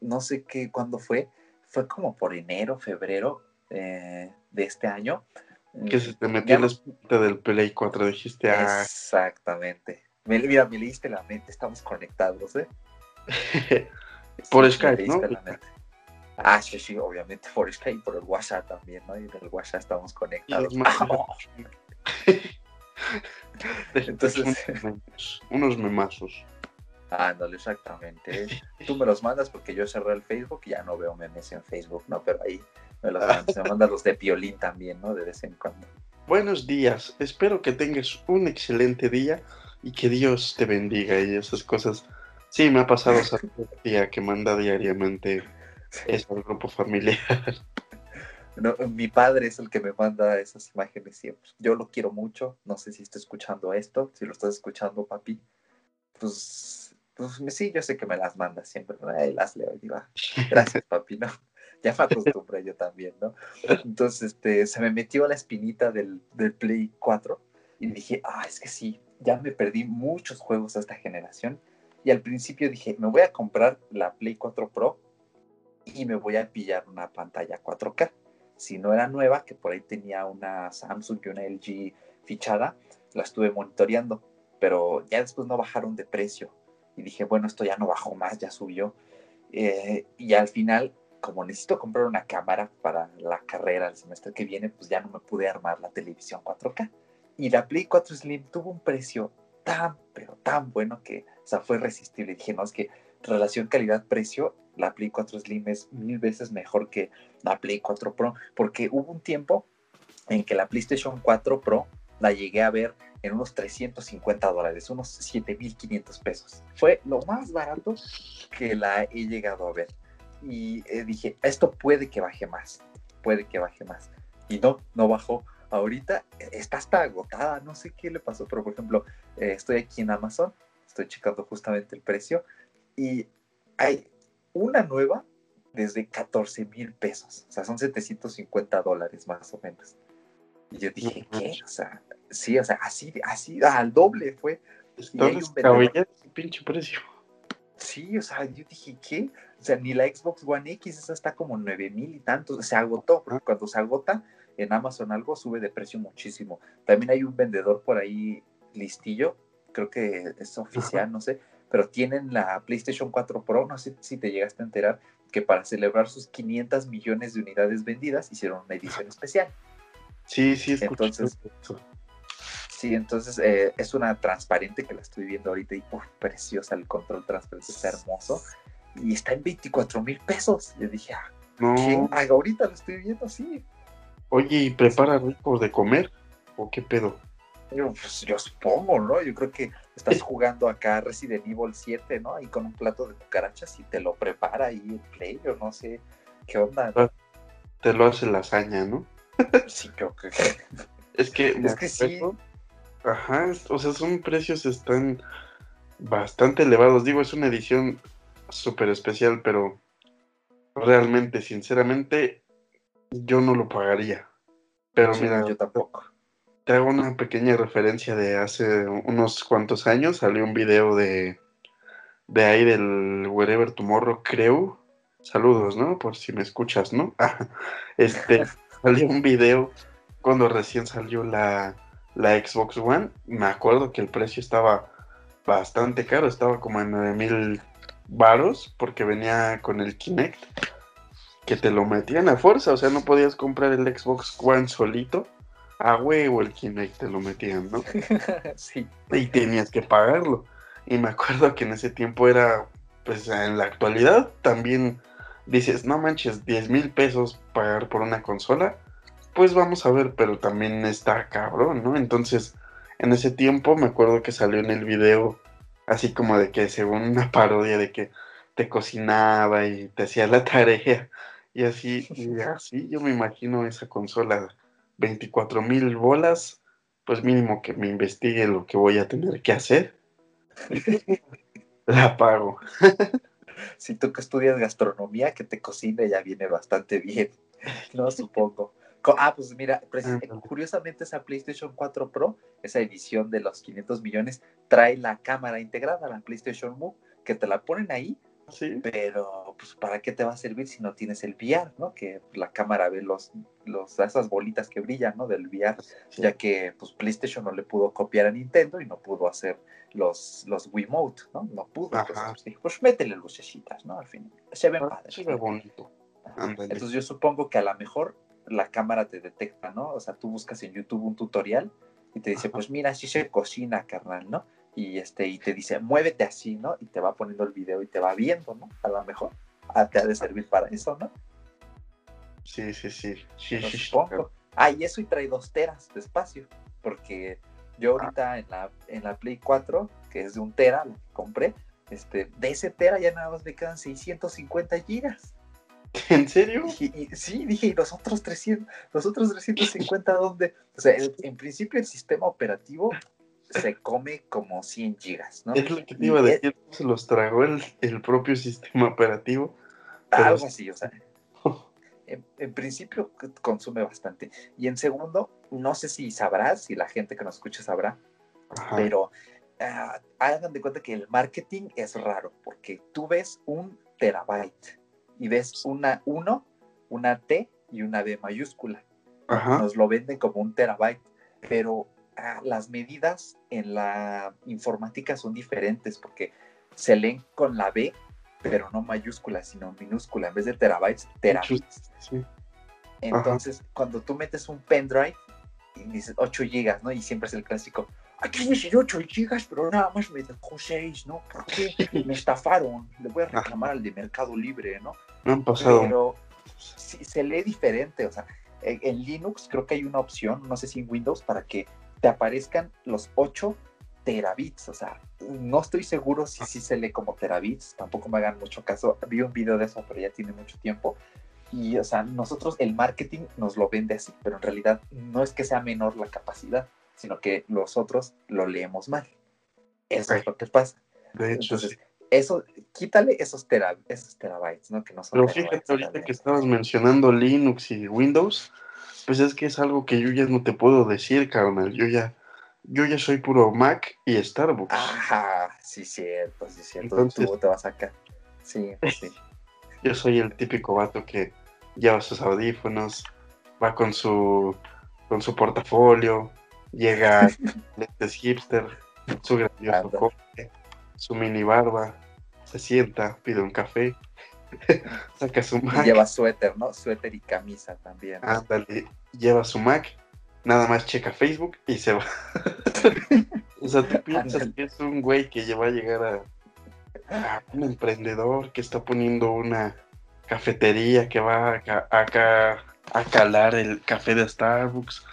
no sé qué, cuándo fue. Fue como por enero, febrero eh, de este año. Que se te metió la espita del Play 4, dijiste. Ah. Exactamente. Me, mira, me leíste la mente, estamos conectados, ¿eh? por Skype, ¿no? Ah, sí, sí, obviamente por Skype y por el WhatsApp también, ¿no? Y en el WhatsApp estamos conectados. Entonces, unos memazos. Ándale, exactamente. Tú me los mandas porque yo cerré el Facebook y ya no veo memes en Facebook, ¿no? Pero ahí me los mandas, me mandas los de Piolín también, ¿no? De vez en cuando. Buenos días, espero que tengas un excelente día y que Dios te bendiga y esas cosas. Sí, me ha pasado esa tía que manda diariamente eso al grupo familiar. mi padre es el que me manda esas imágenes siempre. Yo lo quiero mucho. No sé si está escuchando esto. Si lo estás escuchando, papi, pues, pues sí, yo sé que me las manda siempre. las leo y digo, ah, gracias, papi, ¿no? ya me acostumbré yo también, ¿no? Entonces, este, se me metió la espinita del, del Play 4 y dije, ah, es que sí, ya me perdí muchos juegos a esta generación. Y al principio dije, me voy a comprar la Play 4 Pro y me voy a pillar una pantalla 4K. Si no era nueva, que por ahí tenía una Samsung y una LG fichada, la estuve monitoreando, pero ya después no bajaron de precio. Y dije, bueno, esto ya no bajó más, ya subió. Eh, y al final, como necesito comprar una cámara para la carrera el semestre que viene, pues ya no me pude armar la televisión 4K. Y la Play 4 Slim tuvo un precio tan, pero tan bueno que, o sea, fue irresistible. Dije, no, es que relación calidad-precio, la Play 4 Slim es mil veces mejor que la Play 4 Pro, porque hubo un tiempo en que la PlayStation 4 Pro la llegué a ver en unos 350 dólares, unos 7.500 pesos. Fue lo más barato que la he llegado a ver. Y eh, dije, esto puede que baje más, puede que baje más. Y no, no bajó. Ahorita está hasta agotada, no sé qué le pasó, pero por ejemplo, eh, estoy aquí en Amazon, estoy checando justamente el precio y hay una nueva desde 14 mil pesos, o sea, son 750 dólares más o menos. Y yo dije, ¿qué? O sea, sí, o sea, así, así, al doble fue. Un vendedor... pinche precio. Sí, o sea, yo dije, ¿qué? O sea, ni la Xbox One X, esa está como 9 mil y tanto, se agotó, porque cuando se agota en Amazon algo sube de precio muchísimo. También hay un vendedor por ahí listillo, creo que es oficial, no sé, pero tienen la PlayStation 4 Pro, no sé si te llegaste a enterar, que para celebrar sus 500 millones de unidades vendidas hicieron una edición especial. Sí, sí, entonces. Sí, entonces eh, es una transparente que la estoy viendo ahorita y preciosa, el control transparente está hermoso y está en 24 mil pesos. Yo dije, ah, no. ahorita lo estoy viendo así. Oye, ¿y prepara ricos de comer? ¿O qué pedo? Yo, pues, yo supongo, ¿no? Yo creo que estás jugando acá Resident Evil 7, ¿no? Ahí con un plato de cucarachas y te lo prepara ahí el play, yo no sé qué onda. Ah, te lo hace lasaña, ¿no? Sí, creo que. Es que. Es que sí. Ajá, o sea, son precios están bastante elevados. Digo, es una edición súper especial, pero realmente, sinceramente, yo no lo pagaría. Pero mira, yo tampoco. Te hago una pequeña referencia de hace unos cuantos años. Salió un video de, de ahí del Wherever Tomorrow, creo. Saludos, ¿no? Por si me escuchas, ¿no? este, salió un video cuando recién salió la, la Xbox One. Me acuerdo que el precio estaba bastante caro, estaba como en 9000 varos porque venía con el Kinect que te lo metían a fuerza, o sea, no podías comprar el Xbox One solito, a huevo el Kinect te lo metían, ¿no? sí. Y tenías que pagarlo. Y me acuerdo que en ese tiempo era, pues en la actualidad también dices, no manches, 10 mil pesos pagar por una consola, pues vamos a ver, pero también está cabrón, ¿no? Entonces, en ese tiempo me acuerdo que salió en el video así como de que según una parodia de que te cocinaba y te hacía la tarea y así, y así yo me imagino esa consola, 24 mil bolas, pues mínimo que me investigue lo que voy a tener que hacer. La pago. si tú que estudias gastronomía, que te cocine ya viene bastante bien, no supongo. Ah, pues mira, curiosamente esa PlayStation 4 Pro, esa edición de los 500 millones, trae la cámara integrada, la PlayStation Move, que te la ponen ahí pero, pues, ¿para qué te va a servir si no tienes el VR, ¿no? Que la cámara ve los, los, esas bolitas que brillan, ¿no? Del VR, ya que, pues, PlayStation no le pudo copiar a Nintendo y no pudo hacer los, los Wiimote, ¿no? No pudo. Pues, pues, métele lucecitas, ¿no? Al fin. Se ve padre. Se ve bonito. Entonces, yo supongo que a lo mejor la cámara te detecta, ¿no? O sea, tú buscas en YouTube un tutorial y te dice, pues mira, así se cocina, carnal, ¿no? y este y te dice muévete así, ¿no? Y te va poniendo el video y te va viendo, ¿no? A lo mejor ah, te ha de servir para eso, ¿no? Sí, sí, sí. sí, sí, Ah, y eso y trae dos teras de espacio, porque yo ah. ahorita en la, en la Play 4, que es de un tera, la que compré, este, de ese tera ya nada más me quedan 650 gigas. ¿En serio? sí, dije, ¿y los otros 300, los otros 350 dónde? O sea, en principio el sistema operativo se come como 100 gigas, ¿no? Es lo que te iba a decir, se los tragó el, propio sistema operativo. Algo así, o sea. en, principio consume bastante. Y en segundo, no sé si sabrás, si la gente que nos escucha sabrá, pero uh, hagan de cuenta que el marketing es raro, porque tú ves un terabyte y ves una 1, una T y una D mayúscula. Nos lo venden como un terabyte, pero ah, las medidas en la informática son diferentes porque se leen con la B pero no mayúscula, sino minúscula. En vez de terabytes, terabytes. Entonces, cuando tú metes un pendrive y dices 8 gigas, ¿no? Y siempre es el clásico, aquí dice 8 gigas, pero nada más me dejó 6, ¿no? ¿Por qué? Me estafaron. Le voy a reclamar al de Mercado Libre, ¿no? No han pasado. Pero se lee diferente, o sea, en Linux creo que hay una opción, no sé si en Windows, para que te aparezcan los 8 terabits, o sea, no estoy seguro si sí se lee como terabits, tampoco me hagan mucho caso, vi un video de eso, pero ya tiene mucho tiempo, y o sea, nosotros el marketing nos lo vende así, pero en realidad no es que sea menor la capacidad, sino que nosotros lo leemos mal. Eso es lo que pasa. De hecho, Entonces, eso, quítale esos, esos terabytes, ¿no? Que no son Pero fíjate, ahorita que estabas mencionando Linux y Windows, pues es que es algo que yo ya no te puedo decir, carnal. Yo ya, yo ya soy puro Mac y Starbucks. Ajá, sí, cierto, sí, cierto. Entonces, Tú te vas acá. Sí, sí. Yo soy el típico vato que lleva sus audífonos, va con su, con su portafolio, llega este hipster, su grandioso coche, su mini barba, se sienta, pide un café, saca su Mac. lleva suéter, ¿no? Suéter y camisa también. Ándale, lleva su Mac nada más checa Facebook y se va. o sea, tú piensas que es un güey que va a llegar a, un emprendedor que está poniendo una cafetería que va a, a, calar el café de Starbucks,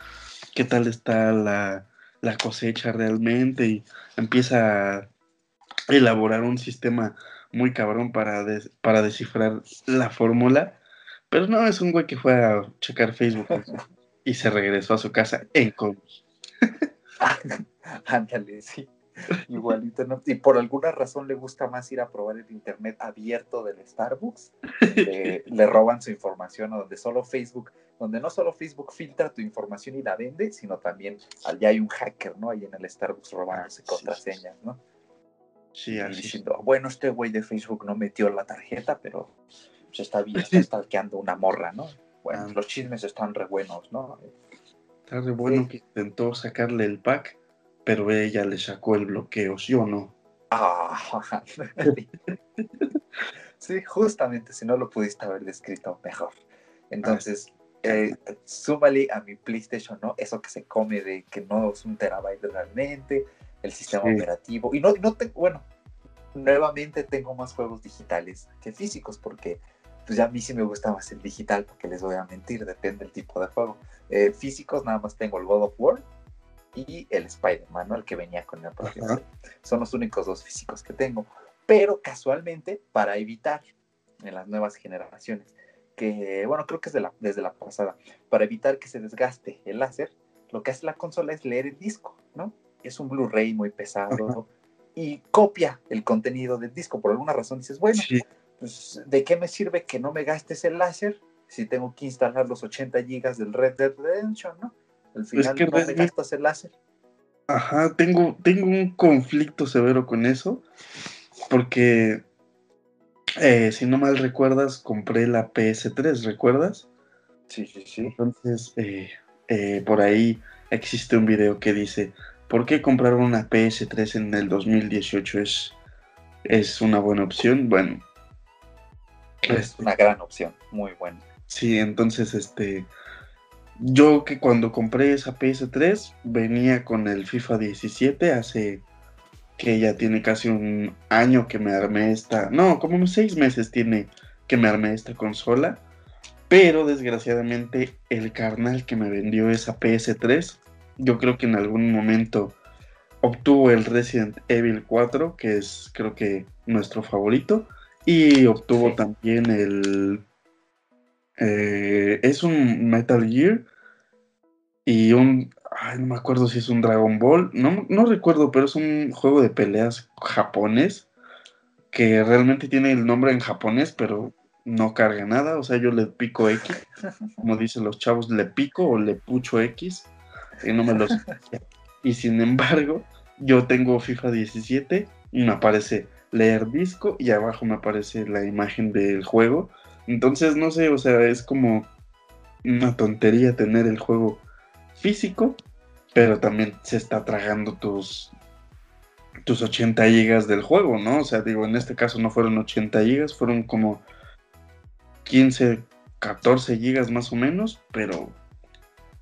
qué tal está la, cosecha realmente y empieza a elaborar un sistema muy cabrón para, para descifrar la fórmula. Pero no, es un güey que fue a checar Facebook y se regresó a su casa en combis. Ándale, sí. Igualito, ¿no? Y por alguna razón le gusta más ir a probar el internet abierto del Starbucks. le roban su información, o donde solo Facebook, donde no solo Facebook filtra tu información y la vende, sino también allá hay un hacker, ¿no? Ahí en el Starbucks robándose contraseñas, ¿no? Sí, así. diciendo, bueno, este güey de Facebook no metió la tarjeta, pero se está bien, está stalkeando una morra, ¿no? Bueno, los chismes están re buenos, ¿no? Está re bueno que intentó sacarle el pack, pero ella le sacó el bloqueo, ¿sí o no? Ah, sí, justamente, si no lo pudiste haber descrito mejor. Entonces, eh, súmale a mi PlayStation, ¿no? Eso que se come de que no es un terabyte realmente, el sistema operativo. Y no, no te, bueno, nuevamente tengo más juegos digitales que físicos, porque pues ya a mí sí me gusta más el digital, porque les voy a mentir, depende del tipo de juego. Eh, físicos nada más tengo el God of War y el Spider-Man, ¿no? el que venía con el propio. Son los únicos dos físicos que tengo. Pero casualmente, para evitar en las nuevas generaciones, que bueno, creo que es de la, desde la pasada, para evitar que se desgaste el láser, lo que hace la consola es leer el disco, ¿no? Es un Blu-ray muy pesado y copia el contenido del disco. Por alguna razón dices, bueno, pues, ¿de qué me sirve que no me gastes el láser si tengo que instalar los 80 gigas del Red Dead Redemption, ¿no? Al final no me gastas el láser. Ajá, tengo, tengo un conflicto severo con eso, porque eh, si no mal recuerdas, compré la PS3, ¿recuerdas? Sí, sí, sí. Entonces, eh, eh, por ahí existe un video que dice, ¿por qué comprar una PS3 en el 2018 es, es una buena opción? Bueno, es una gran opción, muy buena. Sí, entonces, este, yo que cuando compré esa PS3 venía con el FIFA 17 hace que ya tiene casi un año que me armé esta, no, como unos seis meses tiene que me armé esta consola, pero desgraciadamente el carnal que me vendió esa PS3, yo creo que en algún momento obtuvo el Resident Evil 4, que es creo que nuestro favorito, y obtuvo también el... Eh, es un Metal Gear y un... Ay, no me acuerdo si es un Dragon Ball. No, no recuerdo, pero es un juego de peleas japonés que realmente tiene el nombre en japonés, pero no carga nada, o sea, yo le pico X, como dicen los chavos, le pico o le pucho X y no me los... y sin embargo, yo tengo FIFA 17 y me aparece leer disco y abajo me aparece la imagen del juego. Entonces, no sé, o sea, es como una tontería tener el juego físico, pero también se está tragando tus tus 80 gigas del juego, ¿no? O sea, digo, en este caso no fueron 80 gigas, fueron como 15, 14 gigas más o menos, pero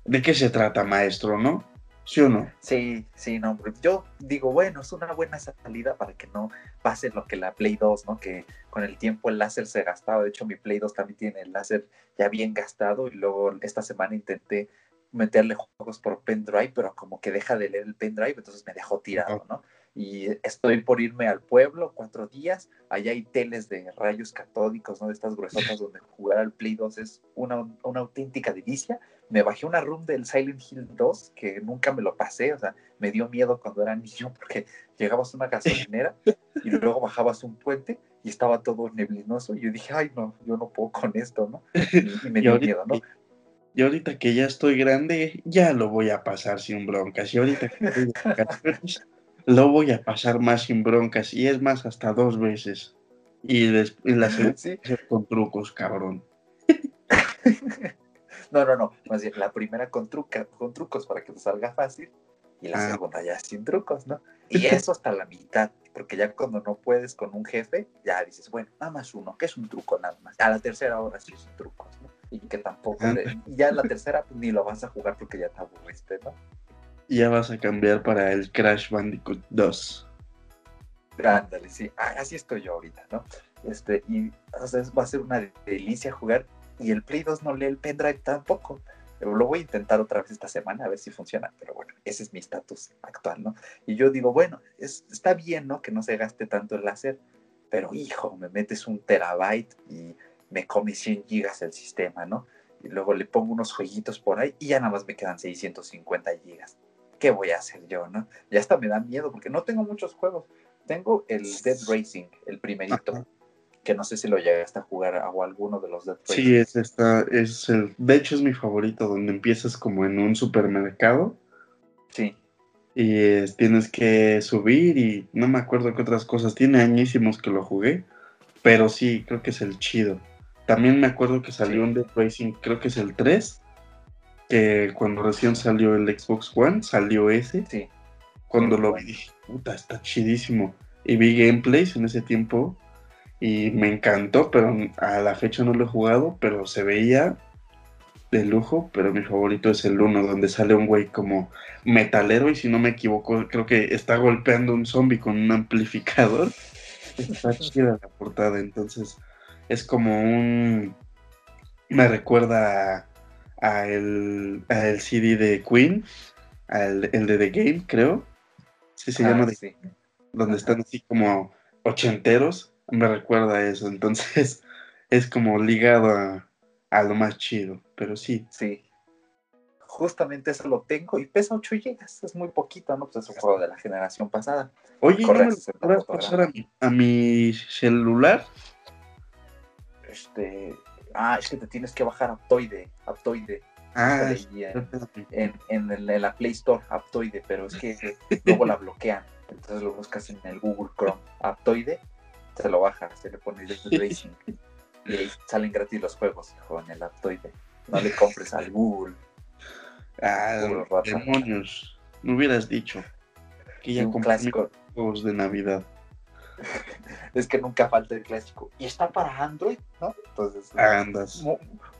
¿de qué se trata, maestro, no? ¿Sí o no? Sí, sí, no. Yo digo, bueno, es una buena salida para que no pase lo que la Play 2, ¿no? Que con el tiempo el láser se gastaba. De hecho, mi Play 2 también tiene el láser ya bien gastado. Y luego esta semana intenté meterle juegos por pendrive, pero como que deja de leer el pendrive, entonces me dejó tirado, ¿no? y estoy por irme al pueblo cuatro días. Allá hay teles de rayos catódicos, ¿no? De estas gruesotas donde jugar al Play 2 es una, una, auténtica delicia. Me bajé una room del Silent Hill 2 que nunca me lo pasé, o sea, me dio miedo cuando era niño porque llegabas a una gasolinera y luego bajabas un puente y estaba todo neblinoso y yo dije, ay, no, yo no puedo con esto, ¿no? Y, me dio miedo, ¿no? Y ahorita que ya estoy grande, ya lo voy a pasar sin broncas. Y ahorita que estoy lo voy a pasar más sin broncas y es más hasta dos veces. Y, la segunda con trucos, cabrón. No, no, no. Más bien, la primera con, truca, con trucos para que te salga fácil y la ah. segunda ya sin trucos, ¿no? Y eso hasta la mitad, porque ya cuando no puedes con un jefe, ya dices, bueno, nada más uno, que es un truco nada más. A la tercera hora sí es un truco, ¿no? Y que tampoco, ah. y ya en la tercera pues, ni lo vas a jugar porque ya te aburriste, ¿no? ya vas a cambiar para el Crash Bandicoot 2. Ándale, sí, así estoy yo ahorita, ¿no? Este, y va a ser una delicia jugar y el Play 2 no lee el pendrive tampoco. Lo voy a intentar otra vez esta semana a ver si funciona, pero bueno, ese es mi estatus actual, ¿no? Y yo digo, bueno, está bien, ¿no? Que no se gaste tanto el láser, pero hijo, me metes un terabyte y me come 100 gigas el sistema, ¿no? Y luego le pongo unos jueguitos por ahí y ya nada más me quedan 650 gigas. ¿qué voy a hacer yo, no? Ya hasta me da miedo porque no tengo muchos juegos. Tengo el Dead Racing, el primerito, que no sé si lo llegaste a jugar o alguno de los Dead Racing. Sí, es, esta, es el, de hecho es mi favorito, donde empiezas como en un supermercado. Sí. Y tienes que subir y no me acuerdo qué otras cosas. Tiene añísimos que lo jugué, pero sí, creo que es el chido. También me acuerdo que salió un Dead Racing, creo que es el 3, que cuando recién salió el Xbox One, salió ese. Sí. Cuando lo vi, dije, puta, está chidísimo. Y vi gameplays en ese tiempo y me encantó, pero a la fecha no lo he jugado, pero se veía de lujo, pero mi favorito es el 1, donde sale un güey como metalero y si no me equivoco, creo que está golpeando un zombie con un amplificador. Está chida la portada, entonces es como un... Me recuerda a el, CD de Queen, al, el de The Game, creo. Sí, se llama ah, Donde están así como ochenteros. Me recuerda a eso. Entonces es como ligado a, lo más chido. Pero sí. Sí. Justamente eso lo tengo y pesa 8 GB. Es muy poquito, ¿no? Pues es un juego de la generación pasada. Oye, ¿no me pasar a mi, a mi celular? Este, ah, es que te tienes que bajar Aptoide, Aptoide. Ah, en, en, la Play Store, Aptoide, pero es que luego la bloquean. Entonces lo buscas en el Google Chrome, Aptoide, se lo baja, se le pone Racing. y ahí salen gratis los juegos, hijo, en el Aptoide. No le compres al Google. Ah, demonios. No hubieras dicho que ya compré juegos de Navidad. es que nunca falta el clásico. Y está para Android, ¿no? Entonces, Andas.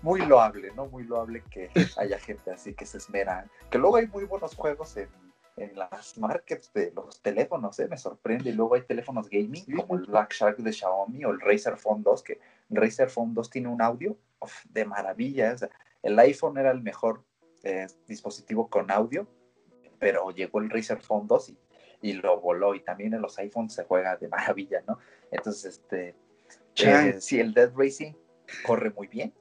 Muy, loable, ¿no? Muy loable que haya gente así que se esmera. Que luego hay muy buenos juegos en, las markets de los teléfonos, ¿eh? Me sorprende. Y luego hay teléfonos gaming como el Black Shark de Xiaomi o el Razer Phone 2, que Razer Phone 2 tiene un audio de maravilla. el iPhone era el mejor eh, dispositivo con audio, pero llegó el Razer Phone 2 y y lo voló. Y también en los iPhones se juega de maravilla, ¿no? Entonces, este, eh, si el Dead Racing corre muy bien,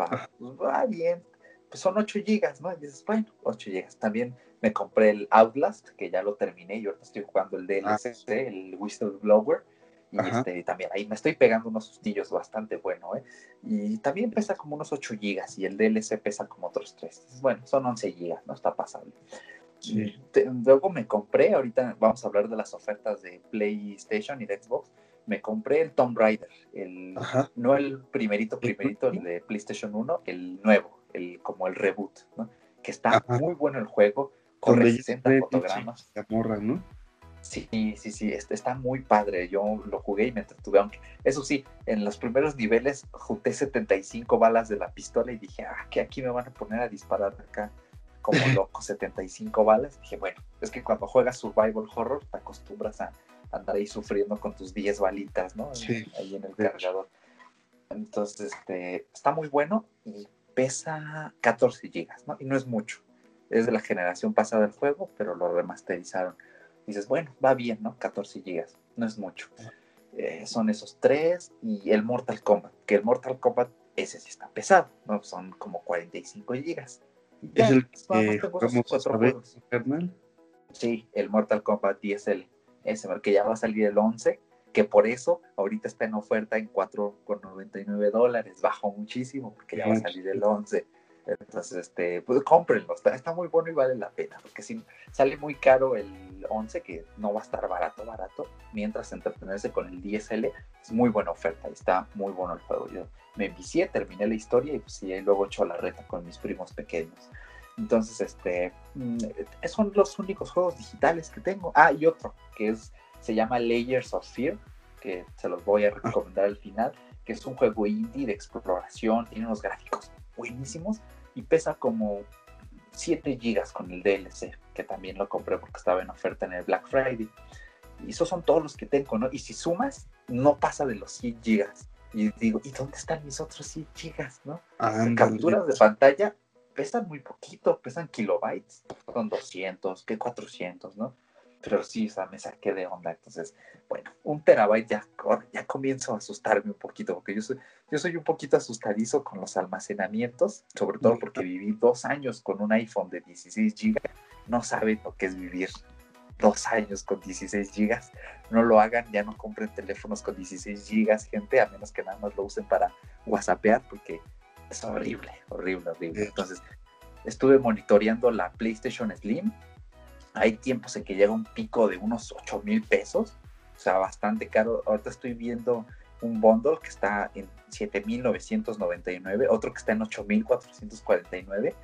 va, pues, va bien, pues son 8 gigas, ¿no? Y dices, bueno, 8 gigas. También me compré el Outlast, que ya lo terminé, y ahorita estoy jugando el DLC, ah. el Whistleblower, Y este, también ahí me estoy pegando unos sustillos bastante bueno, ¿eh? Y también pesa como unos 8 gigas y el DLC pesa como otros 3. Bueno, son 11 gigas, no está pasable. luego me compré, ahorita vamos a hablar de las ofertas de PlayStation y de Xbox. Me compré el Tomb Raider, el, no el primerito, primerito, el de PlayStation 1, el nuevo, el, como el reboot, ¿no? Que está muy bueno el juego, corre 60 fotogramas. ¿no? Sí, sí, sí, está muy padre. Yo lo jugué y me entretuve, aunque eso sí, en los primeros niveles junté 75 balas de la pistola y dije, ah, que aquí me van a poner a disparar acá como loco, 75 balas. Dije, bueno, es que cuando juegas Survival Horror te acostumbras a andar ahí sufriendo con tus 10 balitas, ¿no? Sí. Ahí en el cargador. Entonces, este, está muy bueno y pesa 14 gigas, ¿no? Y no es mucho. Es de la generación pasada del juego, pero lo remasterizaron dices, bueno, va bien, ¿no? 14 gigas, no es mucho. Eh, son esos tres y el Mortal Kombat, que el Mortal Kombat ese sí está pesado, ¿no? Son como 45 gigas. ¿Es el que cuatro juegos. Sí, el Mortal Kombat DSL, ese, que ya va a salir el 11, que por eso ahorita está en oferta en 4,99 dólares, bajó muchísimo porque ya va a salir el 11. Entonces, este, pues cómprenlo, está, muy bueno y vale la pena, porque si sale muy caro el 11, que no va a estar barato, barato, mientras entretenerse con el DSL, es muy buena oferta y está muy bueno el juego. Yo me envicié, terminé la historia y pues luego echó la reta con mis primos pequeños. Entonces, este, mm, son los únicos juegos digitales que tengo. Ah, y otro, que es, se llama Layers of Fear, que se los voy a recomendar al final, que es un juego indie de exploración, tiene unos gráficos buenísimos y pesa como 7 gigas con el DLC, que también lo compré porque estaba en oferta en el Black Friday. Y esos son todos los que tengo, ¿no? Y si sumas, no pasa de los 100 gigas. Y digo, ¿y dónde están mis otros 100 gigas, no? Capturas de pantalla pesan muy poquito, pesan kilobytes, son 200, que 400, ¿no? Pero sí, o sea, me saqué de onda. Entonces, bueno, un terabyte ya, ya comienzo a asustarme un poquito, porque yo soy, yo soy un poquito asustadizo con los almacenamientos, sobre todo porque viví dos años con un iPhone de 16 GB. No saben lo que es vivir dos años con 16 GB. No lo hagan, ya no compren teléfonos con 16 GB, gente, a menos que nada más lo usen para WhatsAppear, porque es horrible, horrible, horrible. Entonces, estuve monitoreando la PlayStation Slim hay tiempos en que llega un pico de unos 8 mil pesos, o sea, bastante caro. Ahorita estoy viendo un bundle que está en 7.999, otro que está en 8.449,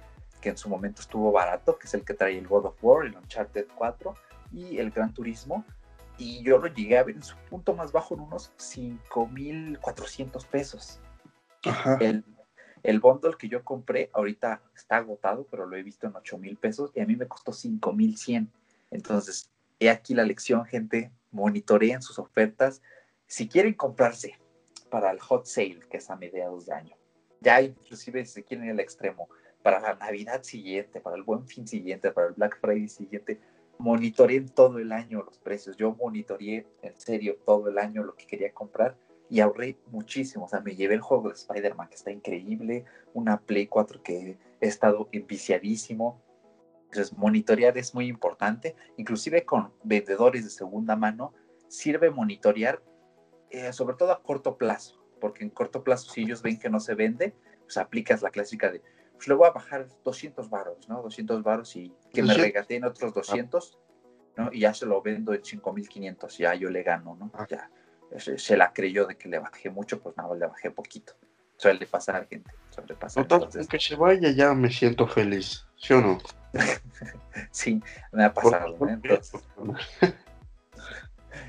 que en su momento estuvo barato, que es el que trae el God of War, el Uncharted 4 y el Gran Turismo. Y yo lo llegué a ver en su punto más bajo en unos 5.400 pesos. Ajá. El, el bundle que yo compré ahorita está agotado, pero lo he visto en 8 mil pesos y a mí me costó 5 mil 100. Entonces, he aquí la lección, gente. Monitoreen sus ofertas. Si quieren comprarse para el hot sale, que es a mediados de año, ya inclusive si quieren ir al extremo, para la Navidad siguiente, para el Buen Fin siguiente, para el Black Friday siguiente, monitoreen todo el año los precios. Yo monitoreé en serio todo el año lo que quería comprar y ahorré muchísimo. O sea, me llevé el juego de Spider-Man que está increíble, una Play 4 que he estado enviciadísimo. Entonces, monitorear es muy importante. Inclusive con vendedores de segunda mano, sirve monitorear, eh, sobre todo a corto plazo, porque en corto plazo, si ellos ven que no se vende, pues aplicas la clásica de, pues le voy a bajar 200 varos, ¿no? 200 varos y que me regateen otros 200, ¿no? Y ya se lo vendo en 5500, ya yo le gano, ¿no? Ah. Ya se, la creyó de que le bajé mucho, pues nada, le bajé poquito. Suele pasar, gente, suele pasar. Total, que se vaya ya me siento feliz, ¿sí o no? sí, me ha pasado.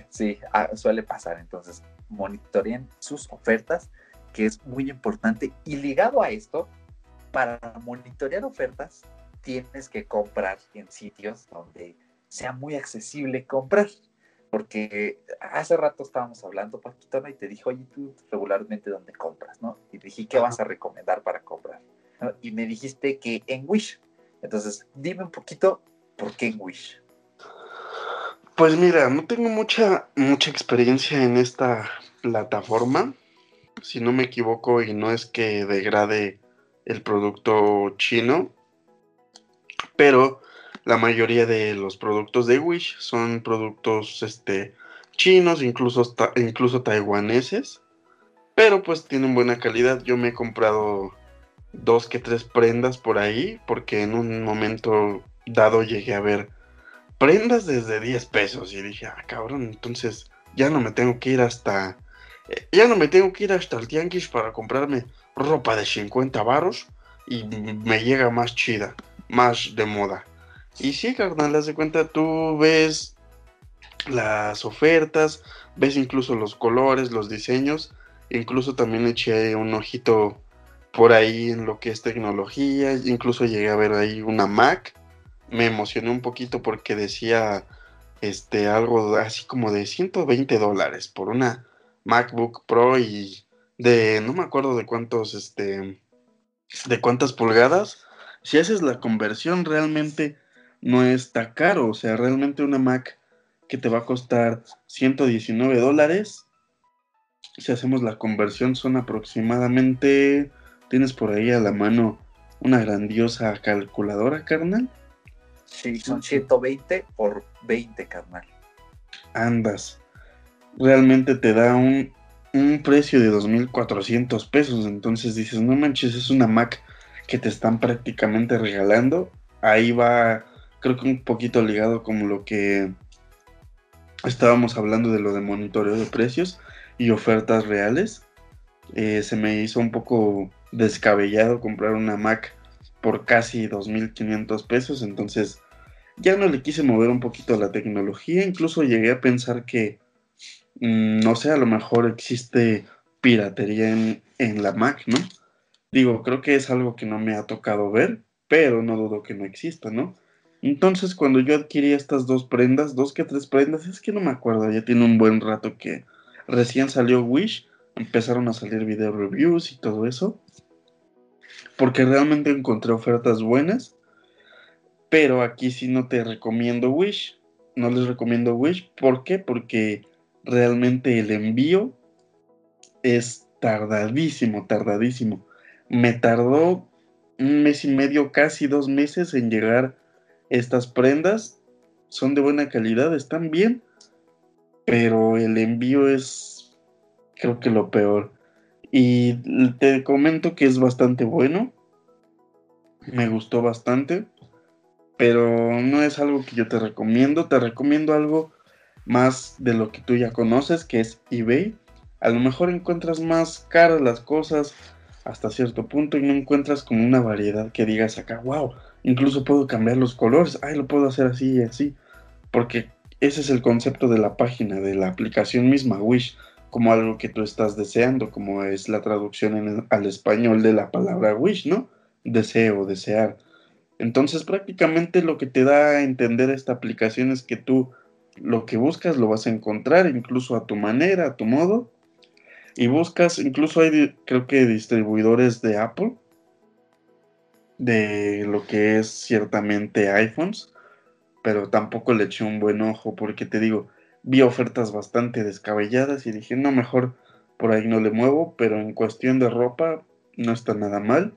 sí, ah, suele pasar. Entonces, monitoreen sus ofertas, que es muy importante. Y ligado a esto, para monitorear ofertas, tienes que comprar en sitios donde sea muy accesible comprar porque hace rato estábamos hablando, Paquito, y te dijo, oye, tú regularmente dónde compras, ¿no? Y dije, ¿qué vas a recomendar para comprar? Y me dijiste que en Wish. Entonces, dime un poquito, ¿por qué en Wish? Pues mira, no tengo mucha, mucha experiencia en esta plataforma, si no me equivoco, y no es que degrade el producto chino, pero la mayoría de los productos de Wish son productos este, chinos, incluso, incluso taiwaneses, pero pues tienen buena calidad. Yo me he comprado dos que tres prendas por ahí, porque en un momento dado llegué a ver prendas desde 10 pesos y dije, ah, cabrón, entonces ya no me tengo que ir hasta, eh, ya no me tengo que ir hasta el tianguis para comprarme ropa de 50 varos y me llega más chida, más de moda. Y sí, carnal, haz de cuenta, tú ves las ofertas, ves incluso los colores, los diseños, incluso también eché un ojito por ahí en lo que es tecnología, incluso llegué a ver ahí una Mac, me emocioné un poquito porque decía este algo así como de 120 dólares por una MacBook Pro y de no me acuerdo de cuántos este de cuántas pulgadas. Si haces la conversión realmente no está caro, o sea, realmente una Mac que te va a costar 119 dólares. Si hacemos la conversión son aproximadamente ¿Tienes por ahí a la mano una grandiosa calculadora, carnal? Sí, son 120 por 20, carnal. Andas. Realmente te da un, un precio de 2.400 pesos. Entonces dices, no manches, es una Mac que te están prácticamente regalando. Ahí va, creo que un poquito ligado como lo que estábamos hablando de lo de monitoreo de precios y ofertas reales. Eh, se me hizo un poco descabellado comprar una Mac por casi 2.500 pesos, entonces ya no le quise mover un poquito la tecnología, incluso llegué a pensar que, mm, no sé, a lo mejor existe piratería en, en la Mac, ¿no? Digo, creo que es algo que no me ha tocado ver, pero no dudo que no exista, ¿no? Entonces, cuando yo adquirí estas dos prendas, dos que tres prendas, es que no me acuerdo, ya tiene un buen rato que recién salió Wish, empezaron a salir video reviews y todo eso. Porque realmente encontré ofertas buenas. Pero aquí sí no te recomiendo Wish. No les recomiendo Wish. ¿Por qué? Porque realmente el envío es tardadísimo, tardadísimo. Me tardó un mes y medio, casi dos meses en llegar estas prendas. Son de buena calidad, están bien. Pero el envío es creo que lo peor. Y te comento que es bastante bueno. Me gustó bastante. Pero no es algo que yo te recomiendo. Te recomiendo algo más de lo que tú ya conoces, que es eBay. A lo mejor encuentras más caras las cosas hasta cierto punto y no encuentras como una variedad que digas acá, wow, incluso puedo cambiar los colores, ay, lo puedo hacer así y así. Porque ese es el concepto de la página, de la aplicación misma, Wish como algo que tú estás deseando, como es la traducción al español de la palabra wish, ¿no? Deseo, desear. Entonces prácticamente lo que te da a entender esta aplicación es que tú lo que buscas lo vas a encontrar incluso a tu manera, a tu modo. Y buscas, incluso hay creo que distribuidores de Apple, de lo que es ciertamente iPhones, pero tampoco le eché un buen ojo porque te digo, vi ofertas bastante descabelladas y dije, no, mejor por ahí no le muevo, pero en cuestión de ropa no está nada mal.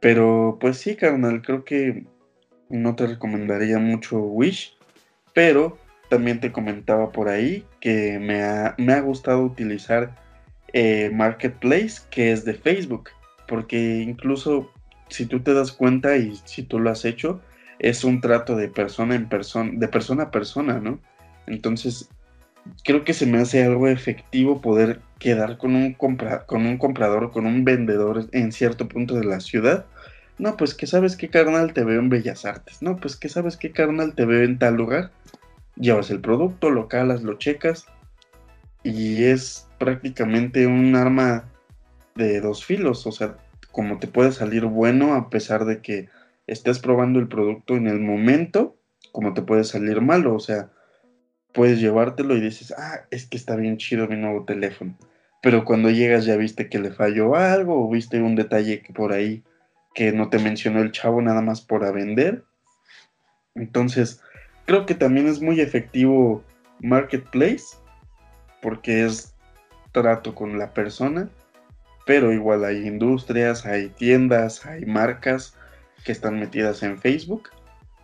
Pero pues sí, carnal, creo que no te recomendaría mucho Wish, pero también te comentaba por ahí que me ha, me ha gustado utilizar eh, Marketplace, que es de Facebook, porque incluso si tú te das cuenta y si tú lo has hecho, es un trato de persona en persona, de persona a persona, ¿no? Entonces, creo que se me hace algo efectivo poder quedar con un, compra con un comprador, con un vendedor en cierto punto de la ciudad. No, pues que sabes qué carnal te veo en Bellas Artes. No, pues que sabes qué carnal te veo en tal lugar. Llevas el producto, lo calas, lo checas. Y es prácticamente un arma de dos filos. O sea, como te puede salir bueno a pesar de que estés probando el producto en el momento, como te puede salir malo. O sea, puedes llevártelo y dices, ah, es que está bien chido mi nuevo teléfono. Pero cuando llegas ya viste que le falló algo o viste un detalle que por ahí que no te mencionó el chavo nada más por vender. Entonces, creo que también es muy efectivo Marketplace porque es trato con la persona, pero igual hay industrias, hay tiendas, hay marcas que están metidas en Facebook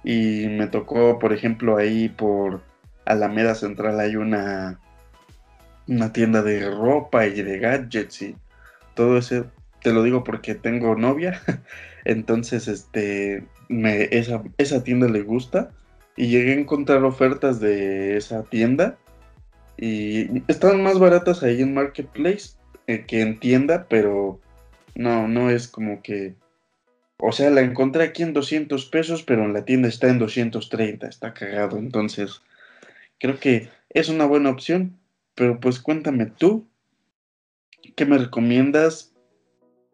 y me tocó, por ejemplo, ahí por Alameda Central hay una una tienda de ropa y de gadgets y todo eso. Te lo digo porque tengo novia, entonces este, me, esa, esa tienda le gusta y llegué a encontrar ofertas de esa tienda y están más baratas ahí en Marketplace eh, que en tienda, pero no, no es como que... O sea, la encontré aquí en 200 pesos, pero en la tienda está en 230, está cagado. Entonces, creo que es una buena opción. Pero pues cuéntame tú, ¿qué me recomiendas?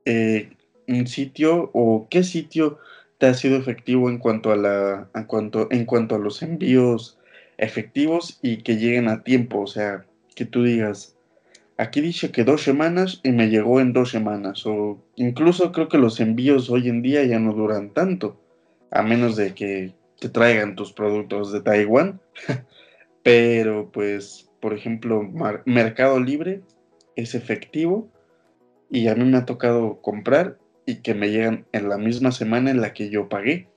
Eh, ¿Un sitio o qué sitio te ha sido efectivo en cuanto a la cuanto, en cuanto a los envíos efectivos y que lleguen a tiempo? O sea, que tú digas, aquí dice que dos semanas y me llegó en dos semanas. O incluso creo que los envíos hoy en día ya no duran tanto, a menos de que te traigan tus productos de Taiwán. Pero pues, por ejemplo, Mercado Libre es efectivo y a mí me ha tocado comprar y que me llegan en la misma semana en la que yo pagué.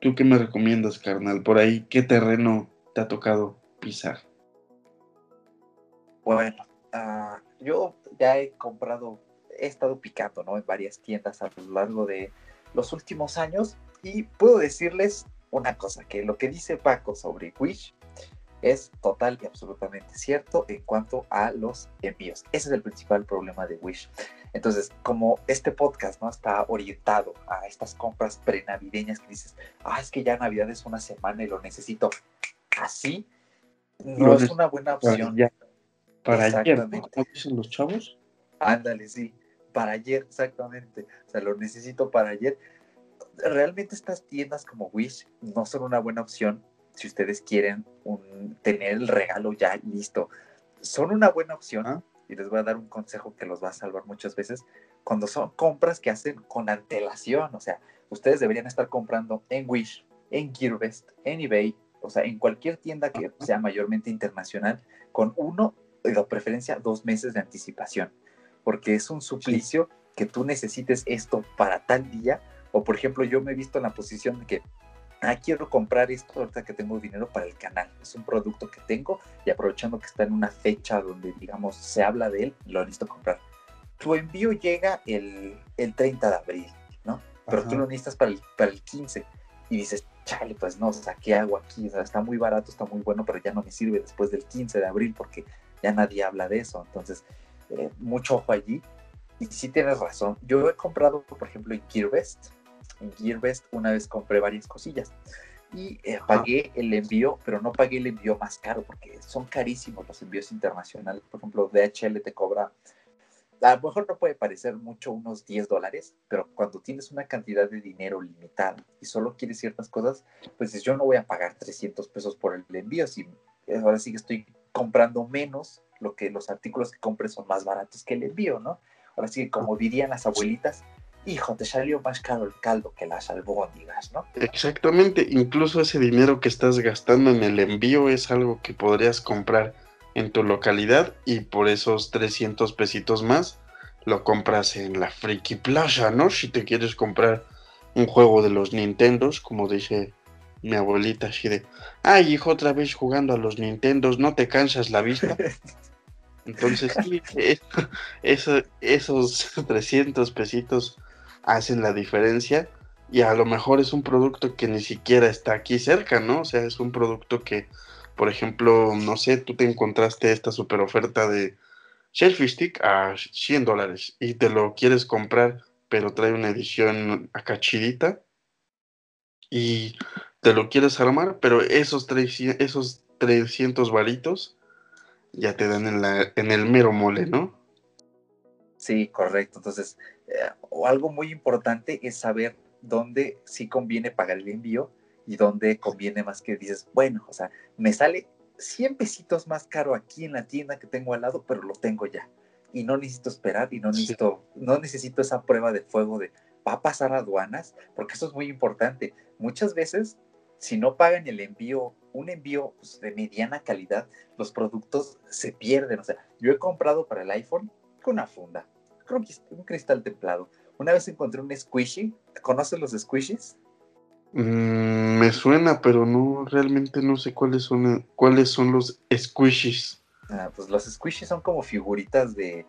¿Tú qué me recomiendas, carnal? Por ahí, ¿qué terreno te ha tocado pisar? Bueno, uh, yo ya he comprado, he estado picando, ¿no? En varias tiendas a lo largo de los últimos años y puedo decirles una cosa, que lo que dice Paco sobre Wish es total y absolutamente cierto en cuanto a los envíos. Ese es el principal problema de Wish. Entonces, como este podcast no está orientado a estas compras prenavideñas que dices, ah, es que ya Navidad es una semana y lo necesito así, no es una buena opción. Para, ayer, ¿cómo dicen los chavos? Ándale, sí, para ayer, exactamente. O sea, lo necesito para ayer. Realmente estas tiendas como Wish no son una buena opción si ustedes quieren tener el regalo ya listo. Son una buena opción ah. y les voy a dar un consejo que los va a salvar muchas veces cuando son compras que hacen con antelación. O sea, ustedes deberían estar comprando en Wish, en Gearbest, en eBay, o sea, en cualquier tienda que sea mayormente internacional, con uno, de preferencia, dos meses de anticipación, porque es un suplicio que tú necesites esto para tal día. O, por ejemplo, yo me he visto en la posición de que ah, quiero comprar esto ahorita que tengo dinero para el canal. Es un producto que tengo y aprovechando que está en una fecha donde, digamos, se habla de él, lo necesito comprar. Tu envío llega el, el 30 de abril, ¿no? Pero tú lo necesitas para el, para el 15 y dices, chale, pues no, o sea, ¿qué hago aquí? O sea, está muy barato, está muy bueno, pero ya no me sirve después del 15 de abril porque ya nadie habla de eso. Entonces, eh, mucho ojo allí. Y sí tienes razón. Yo he comprado, por ejemplo, en Gearbest. En Gearbest una vez compré varias cosillas. Y eh, pagué el envío, pero no pagué el envío más caro porque son carísimos los envíos internacionales. Por ejemplo, DHL te cobra a lo mejor no puede parecer mucho unos 10 dólares, pero cuando tienes una cantidad de dinero limitada y solo quieres ciertas cosas, pues yo no voy a pagar 300 pesos por el envío, si ahora sí que estoy comprando menos, lo que los artículos que compre son más baratos que el envío, ¿no? Ahora sí que como dirían las abuelitas, hijo, te salió más caro el caldo que las albóndigas, ¿no? Exactamente, incluso ese dinero que estás gastando en el envío es algo que podrías comprar en tu localidad y por esos 300 pesitos más lo compras en la Friki Plaza, ¿no? Si te quieres comprar un juego de los Nintendos, como dice mi abuelita, así de, ay hijo, otra vez jugando a los Nintendos, ¿no te cansas la vista? Entonces, sí, esos 300 pesitos hacen la diferencia y a lo mejor es un producto que ni siquiera está aquí cerca, ¿no? O sea, es un producto que por ejemplo, no sé, tú te encontraste esta super oferta de Selfie Stick a 100 dólares y te lo quieres comprar, pero trae una edición acachidita y te lo quieres armar, pero esos, 300, esos 300 varitos ya te dan en, la, en el mero mole, ¿no? Sí, correcto. Entonces, eh, algo muy importante es saber dónde sí conviene pagar el envío y donde conviene más que dices, bueno, o sea, me sale 100 pesitos más caro aquí en la tienda que tengo al lado, pero lo tengo ya. Y no necesito esperar y no necesito, no necesito esa prueba de fuego de va a pasar aduanas, porque eso es muy importante. Muchas veces, si no pagan el envío, un envío pues, de mediana calidad, los productos se pierden. O sea, yo he comprado para el iPhone con una funda, con un cristal templado. Una vez encontré un squishy. ¿Conoces los squishies? Mm, me suena, pero no, realmente no sé cuáles son, cuáles son los squishies. Ah, pues los squishies son como figuritas de,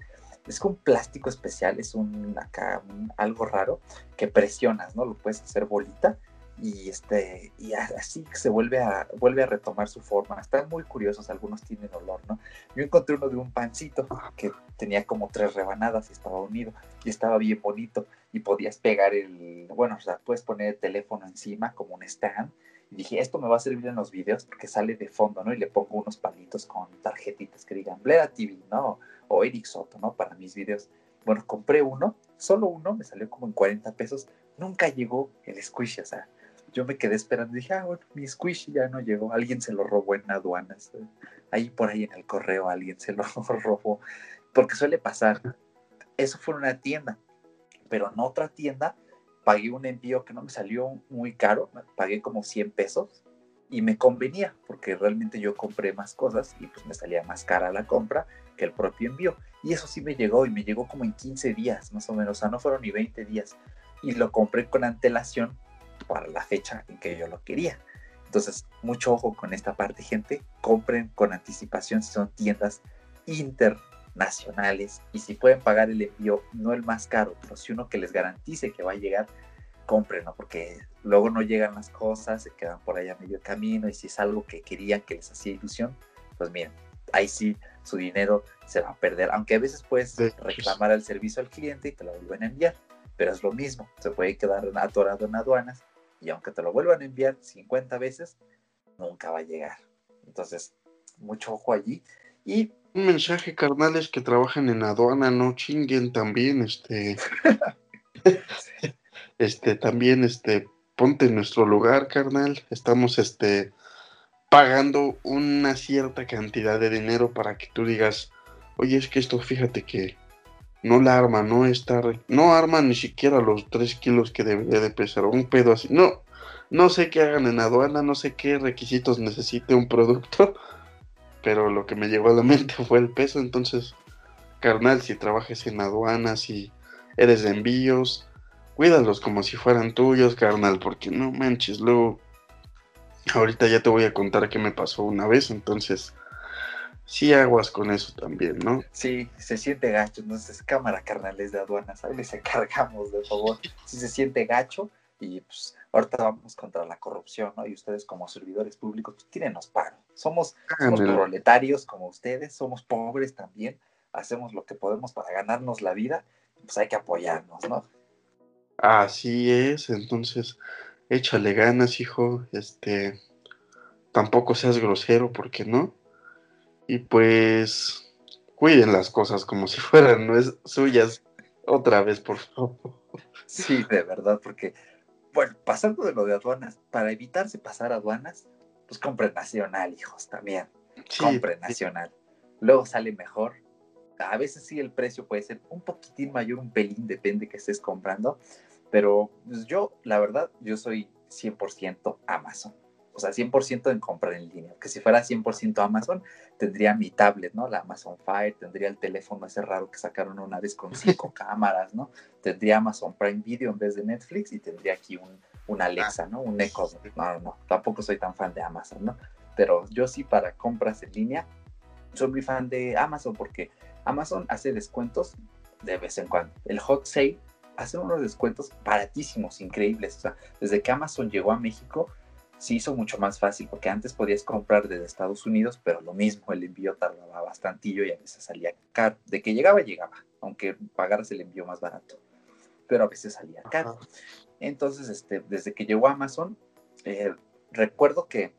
es con plástico especial, es un acá algo raro que presionas, ¿no? Lo puedes hacer bolita y este y así se vuelve a vuelve a retomar su forma. Están muy curiosos, algunos tienen olor, ¿no? Yo encontré uno de un pancito que tenía como tres rebanadas y estaba unido y estaba bien bonito y podías pegar el, bueno, o sea, puedes poner el teléfono encima como un stand y dije, esto me va a servir en los videos porque sale de fondo, ¿no? Y le pongo unos palitos con tarjetitas que digan Blera TV, ¿no? O Eric Soto, ¿no? Para mis videos. Bueno, compré uno, solo uno, me salió como en 40 pesos. Nunca llegó el squishy, o sea, yo me quedé esperando. Dije, ah, bueno, mi squishy ya no llegó. Alguien se lo robó en aduanas. Ahí por ahí en el correo alguien se lo robó. Porque suele pasar. Eso fue en una tienda. Pero en otra tienda pagué un envío que no me salió muy caro. Pagué como 100 pesos. Y me convenía, porque realmente yo compré más cosas y pues me salía más cara la compra que el propio envío. Y eso sí me llegó y me llegó como en 15 días, más o menos. O sea, no fueron ni 20 días. Y lo compré con antelación para la fecha en que yo lo quería. Entonces, mucho ojo con esta parte, gente. Compren con anticipación si son tiendas internacionales y si pueden pagar el envío, no el más caro, pero si uno que les garantice que va a llegar, comprenlo, porque luego no llegan las cosas, se quedan por allá medio camino y si es algo que querían que les hacía ilusión, pues miren, ahí sí su dinero se va a perder, aunque a veces puedes reclamar al servicio al cliente y te lo vuelven a enviar, pero es lo mismo, se puede quedar atorado en aduanas y aunque te lo vuelvan a enviar 50 veces, nunca va a llegar. Entonces, mucho ojo allí. Y un mensaje, carnales que trabajan en aduana, no chinguen también, este, este, también, este, ponte en nuestro lugar, carnal. Estamos, este, pagando una cierta cantidad de dinero para que tú digas, oye, es que esto, fíjate que no la arma, no está, no arma ni siquiera los 3 kilos que debería de pesar, un pedo así. No, no sé qué hagan en aduana, no sé qué requisitos necesite un producto, pero lo que me llegó a la mente fue el peso, entonces, carnal, si trabajas en aduana, si eres de envíos, cuídalos como si fueran tuyos, carnal, porque no manches, luego, ahorita ya te voy a contar qué me pasó una vez, entonces sí aguas con eso también, ¿no? Sí, se siente gacho, entonces cámara carnales de aduanas, ahí les encargamos, de favor, si se siente gacho y pues ahorita vamos contra la corrupción, ¿no? Y ustedes como servidores públicos, pues tírenos paro, somos, somos proletarios como ustedes, somos pobres también, hacemos lo que podemos para ganarnos la vida, pues hay que apoyarnos, ¿no? Así es, entonces échale ganas, hijo, este, tampoco seas grosero, porque no? Y pues cuiden las cosas como si fueran no es suyas otra vez, por favor. Sí, de verdad, porque, bueno, pasando de lo de aduanas, para evitarse pasar aduanas, pues compren nacional, hijos, también. compren nacional. Luego sale mejor. A veces sí el precio puede ser un poquitín mayor, un pelín, depende que estés comprando. Pero pues, yo, la verdad, yo soy 100% Amazon o sea, 100% en comprar en línea. Que si fuera 100% Amazon, tendría mi tablet, ¿no? La Amazon Fire, tendría el teléfono ese raro que sacaron una vez con cinco cámaras, ¿no? Tendría Amazon Prime Video en vez de Netflix y tendría aquí un, un Alexa, ¿no? Un Echo. No, no, tampoco soy tan fan de Amazon, ¿no? Pero yo sí para compras en línea, soy muy fan de Amazon porque Amazon hace descuentos de vez en cuando. El Hot Sale hace unos descuentos baratísimos, increíbles. O sea, desde que Amazon llegó a México, se hizo mucho más fácil, porque antes podías comprar desde Estados Unidos, pero lo mismo, el envío tardaba bastantillo y a veces salía caro. De que llegaba, llegaba, aunque pagaras el envío más barato, pero a veces salía caro. Entonces, este, desde que llegó Amazon, eh, recuerdo que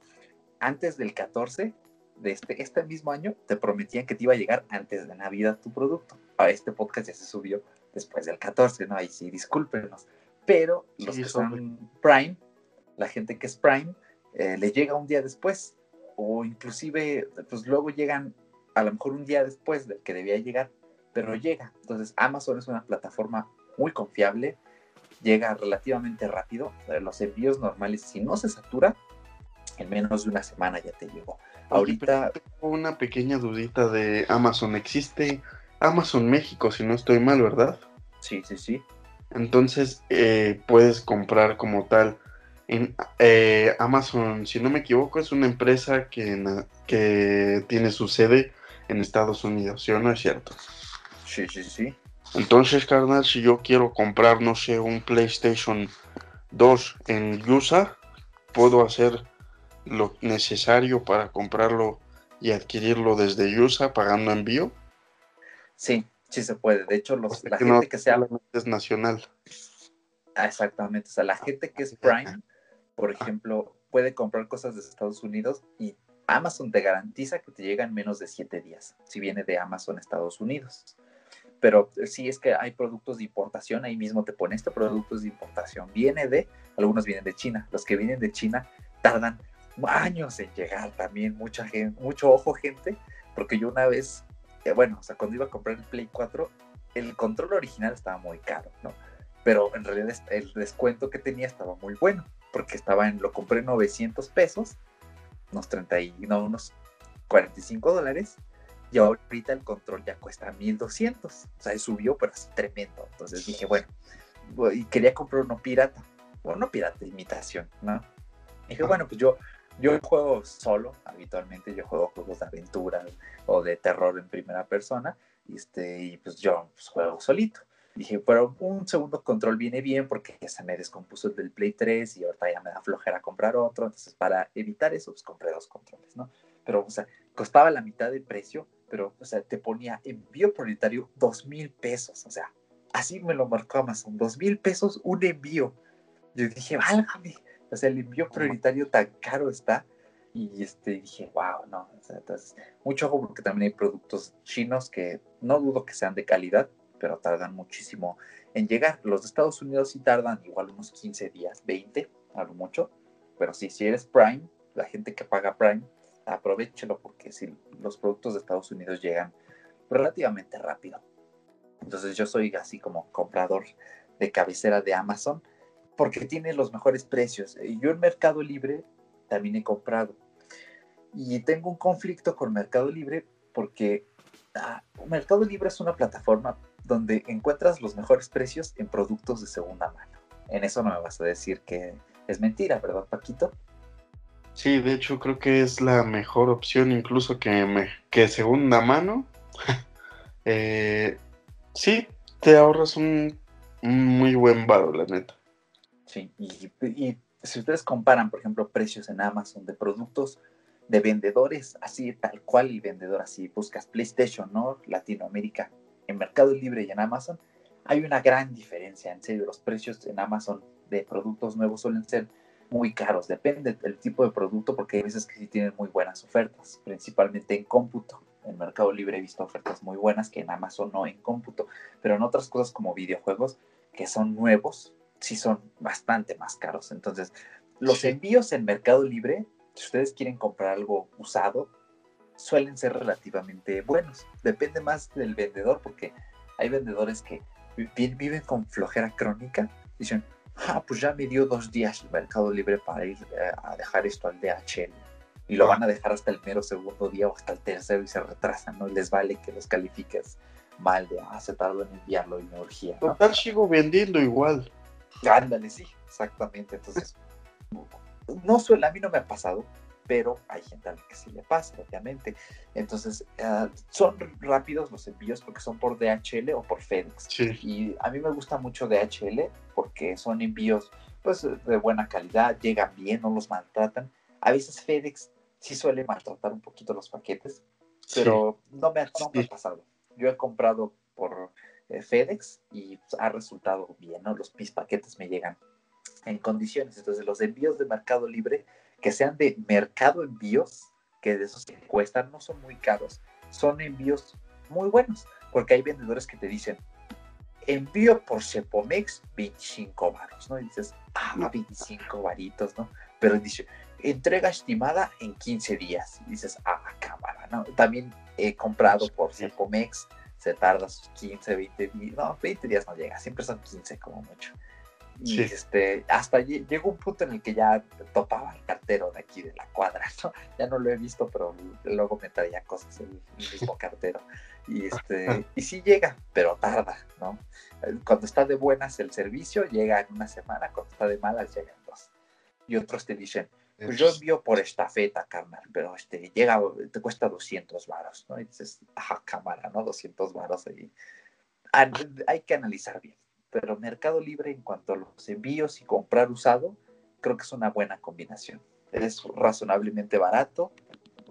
antes del 14 de este, este mismo año, te prometían que te iba a llegar antes de Navidad tu producto. A este podcast ya se subió después del 14, ¿no? Ahí sí, discúlpenos. Pero los que son Prime la gente que es Prime, eh, le llega un día después o inclusive pues luego llegan a lo mejor un día después del que debía llegar, pero llega. Entonces Amazon es una plataforma muy confiable, llega relativamente rápido, los envíos normales si no se satura, en menos de una semana ya te llegó. Ahorita tengo una pequeña dudita de Amazon, existe Amazon México si no estoy mal, ¿verdad? Sí, sí, sí. Entonces eh, puedes comprar como tal en eh, Amazon, si no me equivoco, es una empresa que, que tiene su sede en Estados Unidos, ¿sí o no es cierto? Sí, sí, sí. Entonces, carnal, si yo quiero comprar, no sé, un PlayStation 2 en USA, puedo hacer lo necesario para comprarlo y adquirirlo desde USA pagando envío. Sí, sí se puede. De hecho, los, la gente que sea... Es nacional. Ah, exactamente. O sea, la gente que es Prime, por ejemplo, puede comprar cosas de Estados Unidos y Amazon te garantiza que te llegan menos de siete días, si viene de Amazon Estados Unidos. Pero sí es que hay productos de importación, ahí mismo te pone este productos de importación. Viene de, algunos vienen de China. Los que vienen de China tardan años en llegar también, mucha gente, mucho ojo gente, porque yo una vez, eh, bueno, o sea, cuando iba a comprar el Play 4, el control original estaba muy caro, ¿no? Pero en realidad el descuento que tenía estaba muy bueno, porque estaba en, lo compré en 900 pesos, unos 30 y, no, unos 45 dólares, y ahorita el control ya cuesta 1200, o sea, subió, pero así tremendo. Entonces dije, bueno, y quería comprar uno pirata, bueno, no pirata, imitación, ¿no? dije, bueno, pues yo yo juego solo, habitualmente yo juego juegos de aventura o de terror en primera persona, este, y pues yo pues, juego solito. Dije, pero un segundo control viene bien porque ya se me descompuso el del Play 3 y ahorita ya me da flojera comprar otro. Entonces, para evitar eso, pues compré dos controles, ¿no? Pero, o sea, costaba la mitad del precio, pero, o sea, te ponía envío prioritario dos mil pesos. O sea, así me lo marcó Amazon, dos mil pesos un envío. Yo dije, válgame. O sea, el envío prioritario tan caro está. Y este, dije, wow, no. O sea, entonces, mucho ojo porque también hay productos chinos que no dudo que sean de calidad, pero tardan muchísimo en llegar. Los de Estados Unidos sí tardan igual unos 15 días, 20, a lo mucho. Pero sí, si eres Prime, la gente que paga Prime, aprovechelo porque si los productos de Estados Unidos llegan relativamente rápido. Entonces yo soy así como comprador de cabecera de Amazon porque tiene los mejores precios. Yo en Mercado Libre también he comprado. Y tengo un conflicto con Mercado Libre porque ah, Mercado Libre es una plataforma donde encuentras los mejores precios en productos de segunda mano. En eso no me vas a decir que es mentira, ¿verdad, Paquito? Sí, de hecho creo que es la mejor opción incluso que, me, que segunda mano. Eh, sí, te ahorras un, un muy buen varo, la neta. Sí, y, si ustedes comparan, por ejemplo, precios en Amazon de productos de vendedores, así tal cual el vendedor, así buscas PlayStation, ¿no? Latinoamérica, en Mercado Libre y en Amazon, hay una gran diferencia, en serio, los precios en Amazon de productos nuevos suelen ser muy caros, depende del tipo de producto, porque hay veces que sí tienen muy buenas ofertas, principalmente en cómputo. En Mercado Libre he visto ofertas muy buenas que en Amazon no en cómputo, pero en otras cosas como videojuegos que son nuevos, sí son bastante más caros. Entonces, los envíos en Mercado Libre, si ustedes quieren comprar algo usado, suelen ser relativamente buenos. Depende más del vendedor, porque hay vendedores que viven con flojera crónica. Dicen, ah, pues ya me dio dos días el Mercado Libre para ir eh, a dejar esto al DHL. Y lo van a dejar hasta el mero segundo día o hasta el tercero y se retrasan, ¿no? Les vale que los califiques mal de, ah, se tardó en enviarlo y me urgía. Total, sigo vendiendo igual. Ándale, sí, exactamente. Entonces, no suele, a mí no me ha pasado, pero hay gente a la que sí le pasa, obviamente. Entonces, ah, son rápidos los envíos porque son por DHL o por FedEx. Y a mí me gusta mucho DHL porque son envíos pues de buena calidad, llegan bien, no los maltratan. A veces FedEx sí suele maltratar un poquito los paquetes, pero no, me, no me ha pasado. Yo he comprado por eh, FedEx y pues, ha resultado bien, ¿no? Los mis paquetes me llegan en condiciones. Entonces, los envíos de Mercado Libre, que sean de Mercado Envíos, que de esos que cuestan, no son muy caros, son envíos muy buenos, porque hay vendedores que te dicen, envío por Cepomex 25 varos, ¿no? Y dices, ah, 25 varitos, ¿no? Pero dice, entrega estimada en 15 días. Y dices, ah, cámara, ¿no? También he comprado por Cepomex se tarda sus 15, 20 días, no, 20 días no llega, siempre son 15 como mucho. Y este, hasta llegó un punto en el que ya topaba el cartero de aquí de la cuadra, ¿no? Ya no lo he visto, pero luego me traía cosas el, mismo cartero. Y este, y sí llega, pero tarda, ¿no? Cuando está de buenas el servicio, llega en una semana, cuando está de malas, llega en dos. Y otros te dicen, pues yo envío por estafeta, carnal, pero este, llega, te cuesta 200 varos, ¿no? Y dices, ajá, cámara, ¿no? 200 varos ahí. hay que analizar bien, pero Mercado Libre en cuanto a los envíos y comprar usado, creo que es una buena combinación. Es razonablemente barato,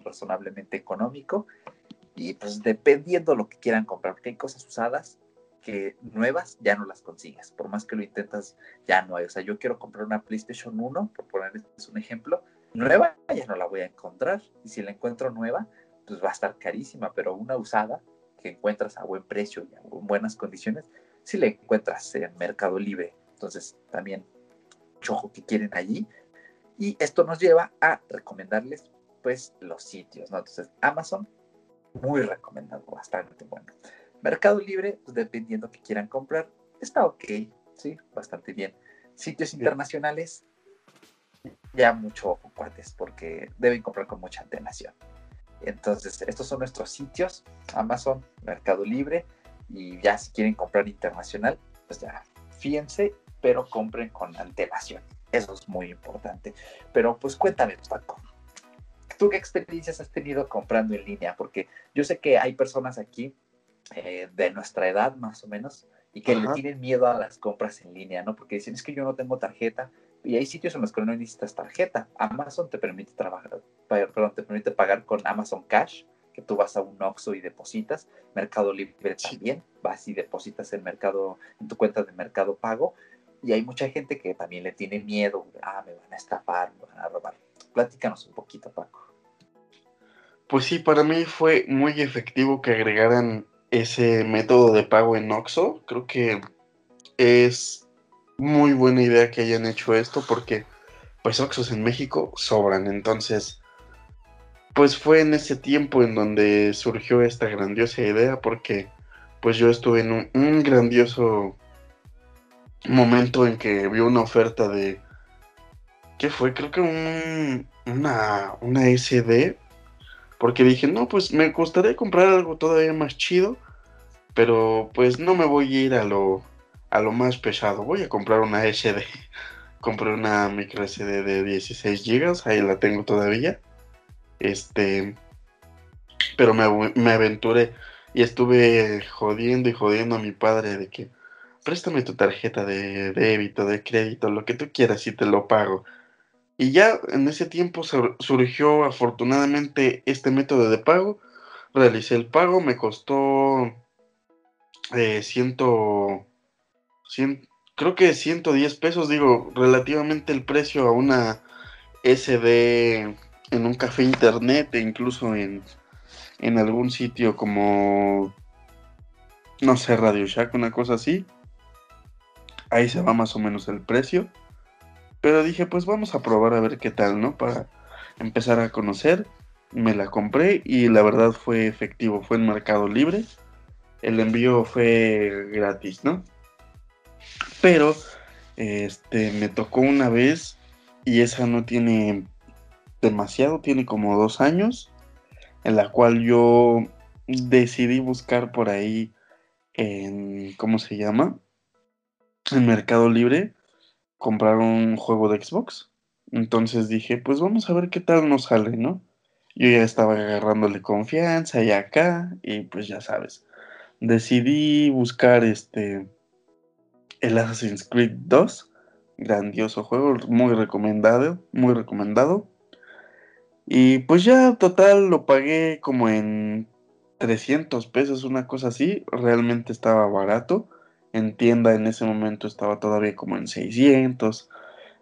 razonablemente económico y pues dependiendo lo que quieran comprar, porque hay cosas usadas que nuevas ya no las consigues, por más que lo intentas ya no hay. O sea, yo quiero comprar una PlayStation 1, por ponerles un ejemplo, nueva ya no la voy a encontrar y si la encuentro nueva, pues va a estar carísima, pero una usada que encuentras a buen precio y en buenas condiciones, si la encuentras en Mercado Libre. Entonces, también chojo que quieren allí. Y esto nos lleva a recomendarles pues los sitios, ¿no? Entonces, Amazon, muy recomendado, bastante bueno. Mercado Libre, pues, dependiendo que quieran comprar, está ok, sí, bastante bien. Sitios internacionales, ya mucho ojo, cuates, porque deben comprar con mucha antelación. Entonces, estos son nuestros sitios, Amazon, Mercado Libre, y ya si quieren comprar internacional, pues ya, fíjense, pero compren con antelación. Eso es muy importante. Pero pues cuéntame, Paco, ¿tú qué experiencias has tenido comprando en línea? Porque yo sé que hay personas aquí eh, de nuestra edad más o menos y que le tienen miedo a las compras en línea, ¿no? Porque dicen, es que yo no tengo tarjeta y hay sitios en los que no necesitas tarjeta. Amazon te permite trabajar, perdón, te permite pagar con Amazon Cash, que tú vas a un Oxxo y depositas. Mercado Libre también, vas y depositas el mercado, en tu cuenta de Mercado Pago. Y hay mucha gente que también le tiene miedo, ah, me van a estafar, me van a robar. Platícanos un poquito, Paco. Pues sí, para mí fue muy efectivo que agregaran ese método de pago en Oxxo. Creo que es muy buena idea que hayan hecho esto porque pues Oxxos en México sobran. Entonces, pues fue en ese tiempo en donde surgió esta grandiosa idea porque pues yo estuve en un grandioso momento en que vi una oferta de. ¿Qué fue? Creo que un, una, una SD. Porque dije, no, pues me gustaría comprar algo todavía más chido. Pero pues no me voy a ir a lo, a lo más pesado. Voy a comprar una SD. Compré una micro SD de 16 GB. Ahí la tengo todavía. Este. Pero me, me aventuré. Y estuve jodiendo y jodiendo a mi padre de que préstame tu tarjeta de débito, de crédito, lo que tú quieras y te lo pago. Y ya en ese tiempo surgió afortunadamente este método de pago. Realicé el pago, me costó eh, ciento, creo que 110 pesos, digo, relativamente el precio a una SD en un café internet e incluso en, en algún sitio como, no sé, Radio Shack, una cosa así ahí se va más o menos el precio. Pero dije, pues vamos a probar a ver qué tal, ¿no? Para empezar a conocer. Me la compré y la verdad fue efectivo, fue en Mercado Libre. El envío fue gratis, ¿no? Pero este me tocó una vez y esa no tiene demasiado, tiene como dos años, en la cual yo decidí buscar por ahí en, ¿cómo se llama? en Mercado Libre comprar un juego de Xbox. Entonces dije, pues vamos a ver qué tal nos sale, ¿no? Yo ya estaba agarrándole confianza y acá, y pues ya sabes. Decidí buscar este el Assassin's Creed 2, grandioso juego, muy recomendado, muy recomendado. Y pues ya total lo pagué como en 300 pesos, una cosa así, realmente estaba barato en tienda en ese momento estaba todavía como en 600.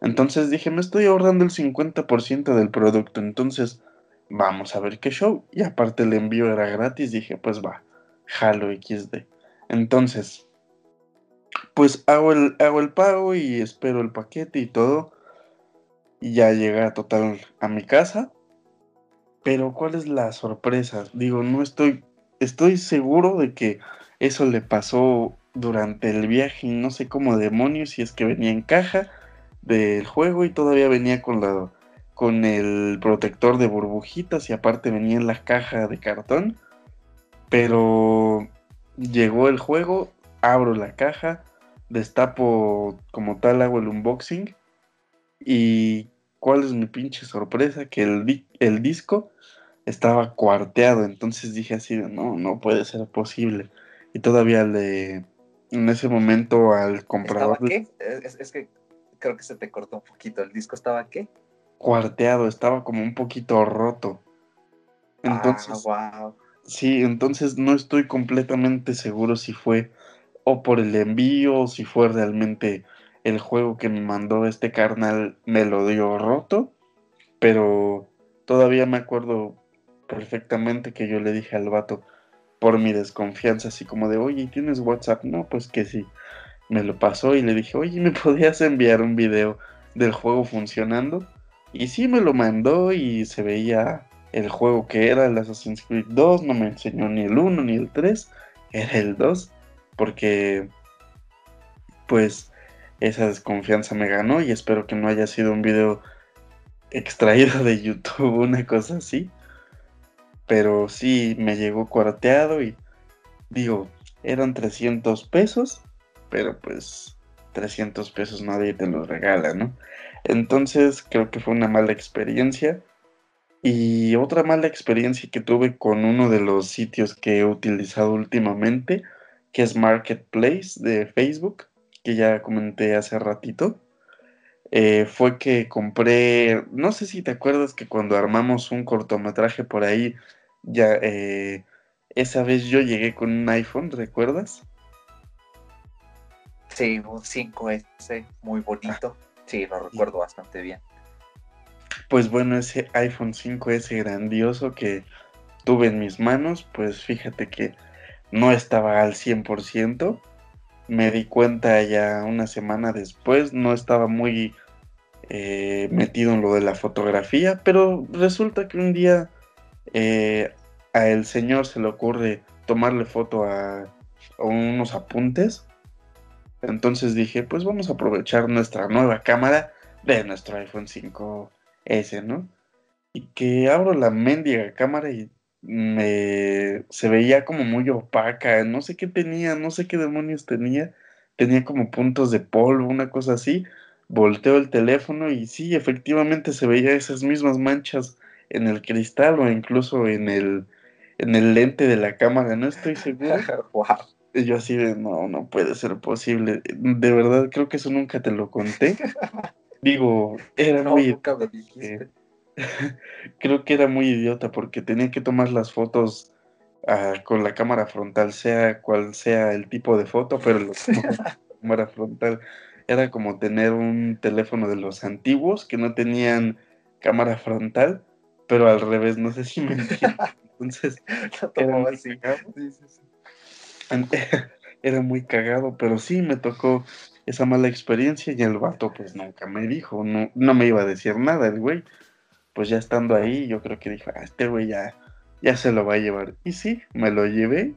Entonces dije, me estoy ahorrando el 50% del producto, entonces vamos a ver qué show. Y aparte el envío era gratis, dije, pues va, jalo XD. Entonces, pues hago el, hago el pago y espero el paquete y todo. Y ya llega total a mi casa. Pero ¿cuál es la sorpresa? Digo, no estoy, estoy seguro de que eso le pasó durante el viaje y no sé cómo demonios si es que venía en caja del juego y todavía venía con la con el protector de burbujitas y aparte venía en la caja de cartón. Pero llegó el juego, abro la caja, destapo como tal, hago el unboxing y ¿cuál es mi pinche sorpresa? Que el, el disco estaba cuarteado, entonces dije así, no, no puede ser posible. Y todavía le, en ese momento al comprador... ¿Estaba qué? Es, es que creo que se te cortó un poquito. ¿El disco estaba qué? Cuarteado, estaba como un poquito roto. Entonces, ah, wow. Sí, entonces no estoy completamente seguro si fue o por el envío o si fue realmente el juego que me mandó este carnal me lo dio roto, pero todavía me acuerdo perfectamente que yo le dije al vato por mi desconfianza, así como de, oye, ¿tienes WhatsApp? No, pues que sí. Me lo pasó y le dije, oye, ¿me podías enviar un video del juego funcionando? Y sí me lo mandó y se veía el juego que era el Assassin's Creed 2, no me enseñó ni el 1 ni el 3, era el 2, porque pues esa desconfianza me ganó y espero que no haya sido un video extraído de YouTube, una cosa así. Pero sí, me llegó cuarteado y digo, eran 300 pesos, pero pues 300 pesos nadie te los regala, ¿no? Entonces creo que fue una mala experiencia. Y otra mala experiencia que tuve con uno de los sitios que he utilizado últimamente, que es Marketplace de Facebook, que ya comenté hace ratito, eh, fue que compré, no sé si te acuerdas que cuando armamos un cortometraje por ahí, ya eh, esa vez yo llegué con un iPhone, ¿recuerdas? Sí, un 5S, muy bonito. Sí, lo recuerdo bastante bien. Pues bueno, ese iPhone 5S grandioso que tuve en mis manos, pues fíjate que no estaba al 100%. Me di cuenta ya una semana después, no estaba muy eh, metido en lo de la fotografía, pero resulta que un día eh, a el señor se le ocurre tomarle foto a, a unos apuntes. Entonces dije, pues vamos a aprovechar nuestra nueva cámara de nuestro iPhone 5S, ¿no? Y que abro la mendiga cámara y me se veía como muy opaca, no sé qué tenía, no sé qué demonios tenía, tenía como puntos de polvo, una cosa así. Volteo el teléfono y sí, efectivamente se veía esas mismas manchas en el cristal o incluso en el en el lente de la cámara, no estoy seguro. Y yo así de, no, no puede ser posible. De verdad, creo que eso nunca te lo conté. Digo, era muy... creo que era muy idiota porque tenía que tomar las fotos ah, con la cámara frontal, sea cual sea el tipo de foto, pero la cámara frontal. Era como tener un teléfono de los antiguos que no tenían cámara frontal, pero al revés, no sé si me entiendes. Entonces, era muy, era muy cagado, pero sí me tocó esa mala experiencia y el vato pues nunca me dijo, no, no me iba a decir nada el güey pues ya estando ahí, yo creo que dijo, ah, este güey ya, ya se lo va a llevar. Y sí, me lo llevé,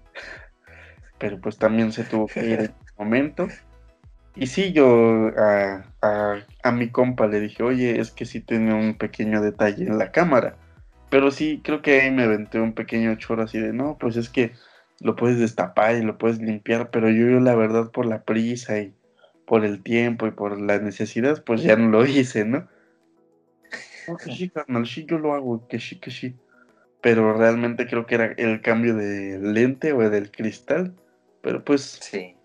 pero pues también se tuvo que ir en ese momento. Y sí, yo a, a, mi compa le dije, oye, es que sí tiene un pequeño detalle en la cámara. Pero sí, creo que ahí me aventé un pequeño choro así de, no, pues es que lo puedes destapar y lo puedes limpiar, pero yo, yo la verdad por la prisa y por el tiempo y por la necesidad, pues ya no lo hice, ¿no? Que sí, carnal, sí, yo lo hago, que sí, que sí. Pero realmente creo que era el cambio de lente o del cristal. Pero pues sí.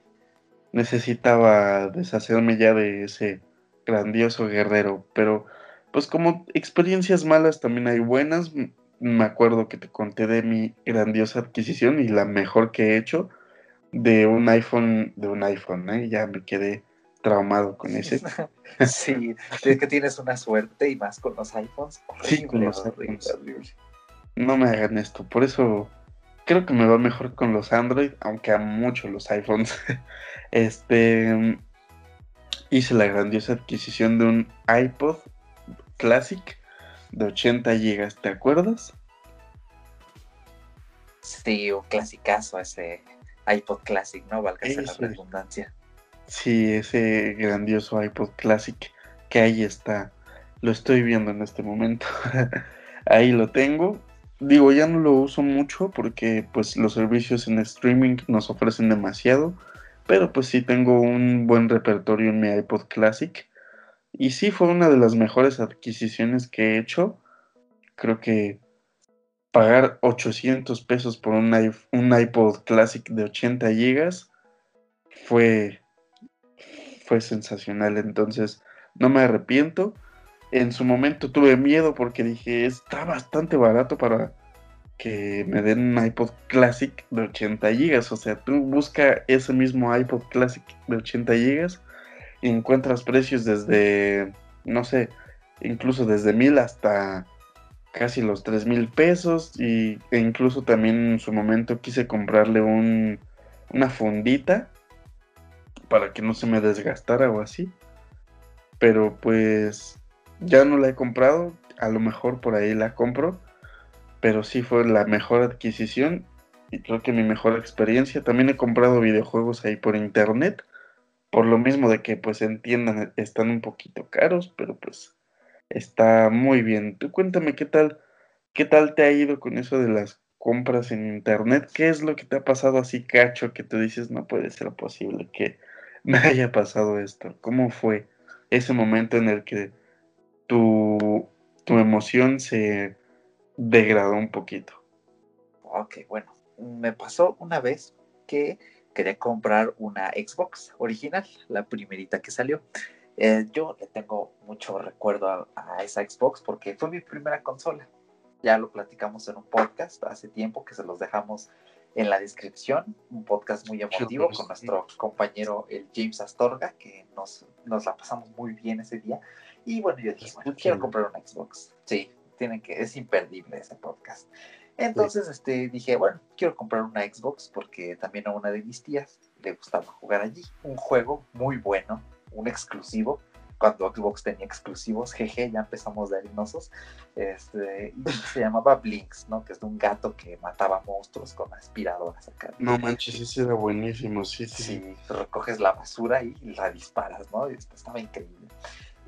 necesitaba deshacerme ya de ese grandioso guerrero. Pero pues como experiencias malas también hay buenas. Me acuerdo que te conté de mi grandiosa adquisición y la mejor que he hecho de un iPhone, de un iPhone, ¿eh? ya me quedé traumado con ese. sí, es que tienes una suerte y más con los iPhones. sí, con los iPhones. No me hagan esto, por eso creo que me va mejor con los Android, aunque a mucho los iPhones. este hice la grandiosa adquisición de un iPod Classic de 80 GB, ¿te acuerdas? Sí, un clasicazo ese iPod Classic, ¿no? Valga la redundancia. Sí, ese grandioso iPod Classic que ahí está. Lo estoy viendo en este momento. ahí lo tengo. Digo, ya no lo uso mucho porque pues los servicios en streaming nos ofrecen demasiado. Pero pues sí tengo un buen repertorio en mi iPod Classic. Y sí, fue una de las mejores adquisiciones que he hecho. Creo que pagar 800 pesos por un, iPod Classic de 80 gigas fue, fue sensacional. Entonces, no me arrepiento. En su momento tuve miedo porque dije, está bastante barato para que me den un iPod Classic de 80 gigas. O sea, tú busca ese mismo iPod Classic de 80 gigas y encuentras precios desde, no sé, incluso desde mil hasta casi los tres mil pesos y, e incluso también en su momento quise comprarle un, una fundita para que no se me desgastara o así. Pero pues ya no la he comprado, a lo mejor por ahí la compro, pero sí fue la mejor adquisición y creo que mi mejor experiencia. También he comprado videojuegos ahí por internet, por lo mismo de que pues entiendan, están un poquito caros, pero pues está muy bien. Tú cuéntame qué tal, qué tal te ha ido con eso de las compras en internet, qué es lo que te ha pasado así cacho que tú dices no puede ser posible que me haya pasado esto. ¿Cómo fue ese momento en el que tu, tu emoción se degradó un poquito? Ok, bueno, me pasó una vez que quería comprar una Xbox original, la primerita que salió. Eh, yo le tengo mucho recuerdo a, esa Xbox porque fue mi primera consola. Ya lo platicamos en un podcast hace tiempo que se los dejamos en la descripción. Un podcast muy emotivo con nuestro compañero el James Astorga, que nos, nos la pasamos muy bien ese día. Y bueno, yo dije, bueno, quiero comprar una Xbox. Sí, tienen que, es imperdible ese podcast. Entonces, este, dije, bueno, quiero comprar una Xbox porque también a una de mis tías le gustaba jugar allí. Un juego muy bueno, un exclusivo, cuando Xbox tenía exclusivos, jeje, ya empezamos de harinosos, este, se llamaba Blinks, ¿no? Que es de un gato que mataba monstruos con aspiradoras acá. No manches, ese era buenísimo, sí, sí. Sí, recoges la basura y la disparas, ¿no? Este, estaba increíble.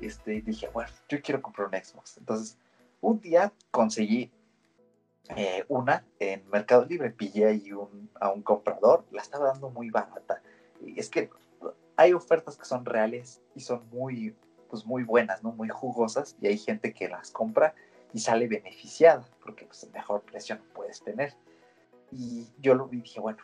Este, dije, bueno, yo quiero comprar un Xbox. Entonces, un día conseguí eh, una en Mercado Libre, pillé ahí un, a un comprador, la estaba dando muy barata. Y es que hay ofertas que son reales y son muy, pues muy buenas, ¿no? Muy jugosas y hay gente que las compra y sale beneficiada porque pues el mejor precio no puedes tener. Y yo lo vi y dije, bueno,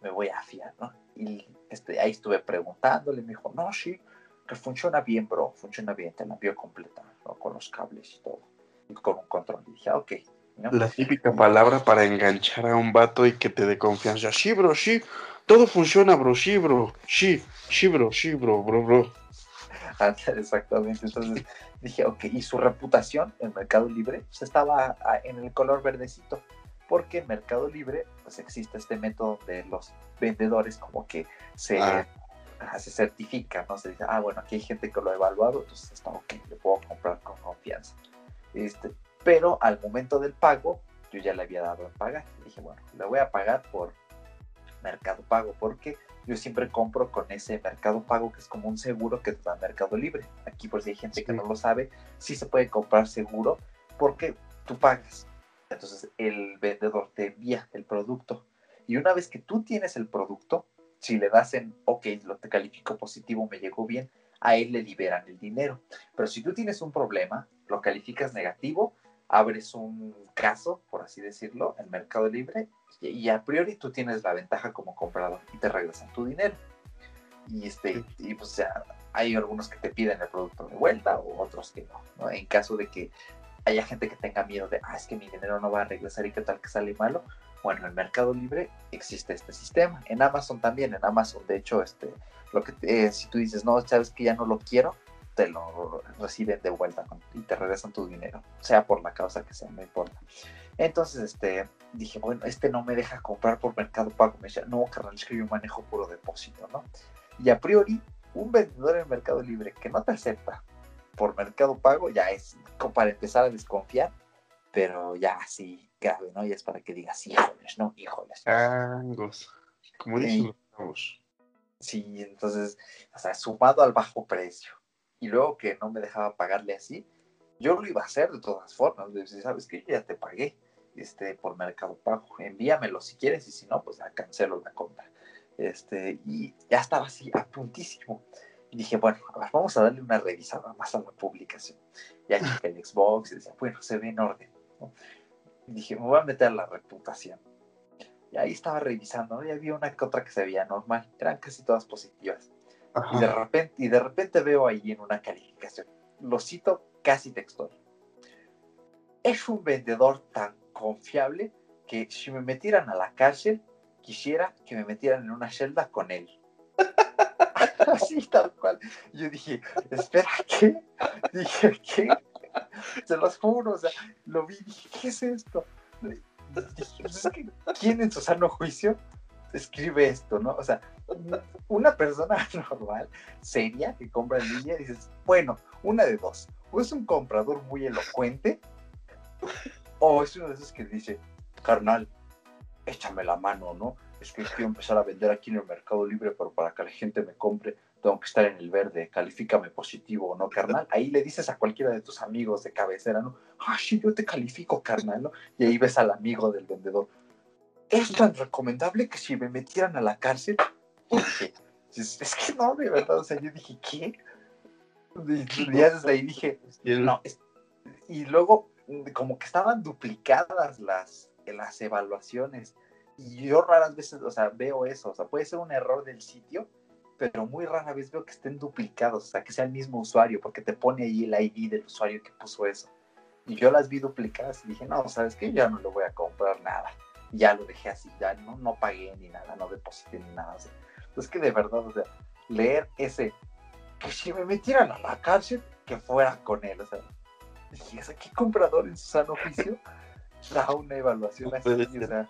me voy a fiar, ¿no? Y este, ahí estuve preguntándole, me dijo, no, sí, que funciona bien, bro, funciona bien, te la envío completa, ¿no? Con los cables y todo, y con un control. Y dije, ok. La típica palabra para enganchar a un vato y que te dé confianza. Sí, bro, sí, todo funciona, bro, sí, bro, sí, sí, bro, sí, bro, bro, bro. Exactamente, entonces dije, ok, y su reputación en Mercado Libre pues, estaba ah, en el color verdecito, porque en Mercado Libre pues existe este método de los vendedores como que se, ah. Ah, se certifica, ¿no? Se dice, ah, bueno, aquí hay gente que lo ha evaluado, entonces está ok, le puedo comprar con confianza. Este, pero al momento del pago, yo ya le había dado en pagar. dije, bueno, le voy a pagar por Mercado Pago, porque yo siempre compro con ese Mercado Pago que es como un seguro que te da Mercado Libre. Aquí por si hay gente que no lo sabe, sí se puede comprar seguro porque tú pagas. Entonces el vendedor te envía el producto. Y una vez que tú tienes el producto, si le das en, ok, lo te califico positivo, me llegó bien, a él le liberan el dinero. Pero si tú tienes un problema, lo calificas negativo, abres un caso, por así decirlo, en Mercado Libre y, a priori tú tienes la ventaja como comprador y te regresan tu dinero. Y, este, y pues ya hay algunos que te piden el producto de vuelta o otros que no, En caso de que haya gente que tenga miedo de, ah, es que mi dinero no va a regresar y qué tal que sale malo. Bueno, en Mercado Libre existe este sistema. En Amazon también, en Amazon, de hecho, este, lo que eh, si tú dices, no, sabes que ya no lo quiero, te lo reciben de vuelta y te regresan tu dinero, sea por la causa que sea, no importa. Entonces, este, dije, bueno, este no me deja comprar por Mercado Pago. Me decía, no, carnal, es que yo manejo puro depósito, ¿no? Y a priori, un vendedor en Mercado Libre que no te acepta por Mercado Pago ya es como para empezar a desconfiar, pero ya sí, grave, ¿no? Y es para que digas, híjoles, ¿no? Híjoles. Angos, como dicen los Sí, entonces, o sea, sumado al bajo precio y luego que no me dejaba pagarle así, yo lo iba a hacer de todas formas. Sabes que yo ya te pagué este, por Mercado Pago, envíamelo si quieres y si no, pues ya cancelo la compra. Este, y ya estaba así a puntísimo. Y dije, bueno, vamos a darle una revisada más a la publicación. Ya chequé el Xbox y decía, bueno, se ve en orden. Y dije, me voy a meter la reputación. Y ahí estaba revisando, y había una que otra que se veía normal, eran casi todas positivas. Y de, repente, y de repente veo ahí en una calificación, lo cito casi textual. Es un vendedor tan confiable que si me metieran a la cárcel, quisiera que me metieran en una celda con él. Así tal cual. Yo dije, espera, ¿qué? Dije, ¿qué? Se los juro, o sea, lo vi dije, ¿qué es esto? Dije, ¿quién en su sano juicio escribe esto, no? O sea, una persona normal, seria, que compra en línea, dices, bueno, una de dos. O es un comprador muy elocuente, o es uno de esos que dice, carnal, échame la mano, ¿no? Es que quiero empezar a vender aquí en el Mercado Libre, pero para que la gente me compre, tengo que estar en el verde, califícame positivo, ¿no, carnal? Ahí le dices a cualquiera de tus amigos de cabecera, ¿no? Ah, sí, yo te califico, carnal, ¿no? Y ahí ves al amigo del vendedor. Es tan recomendable que si me metieran a la cárcel, es, que no, de verdad, o sea, yo dije, ¿qué? Y ya desde ahí dije, no, y luego como que estaban duplicadas las, las evaluaciones. Y yo raras veces, o sea, veo eso, o sea, puede ser un error del sitio, pero muy rara vez veo que estén duplicados, o sea, que sea el mismo usuario, porque te pone ahí el ID del usuario que puso eso. Y yo las vi duplicadas y dije, no, ¿sabes qué? Ya no le voy a comprar nada. Ya lo dejé así, ya no, no pagué ni nada, no deposité ni nada. O es que de verdad, o sea, leer ese, que si me metieran a la cárcel, que fuera con él, o sea, dije, ¿qué comprador en su sano oficio da una evaluación así? O sea,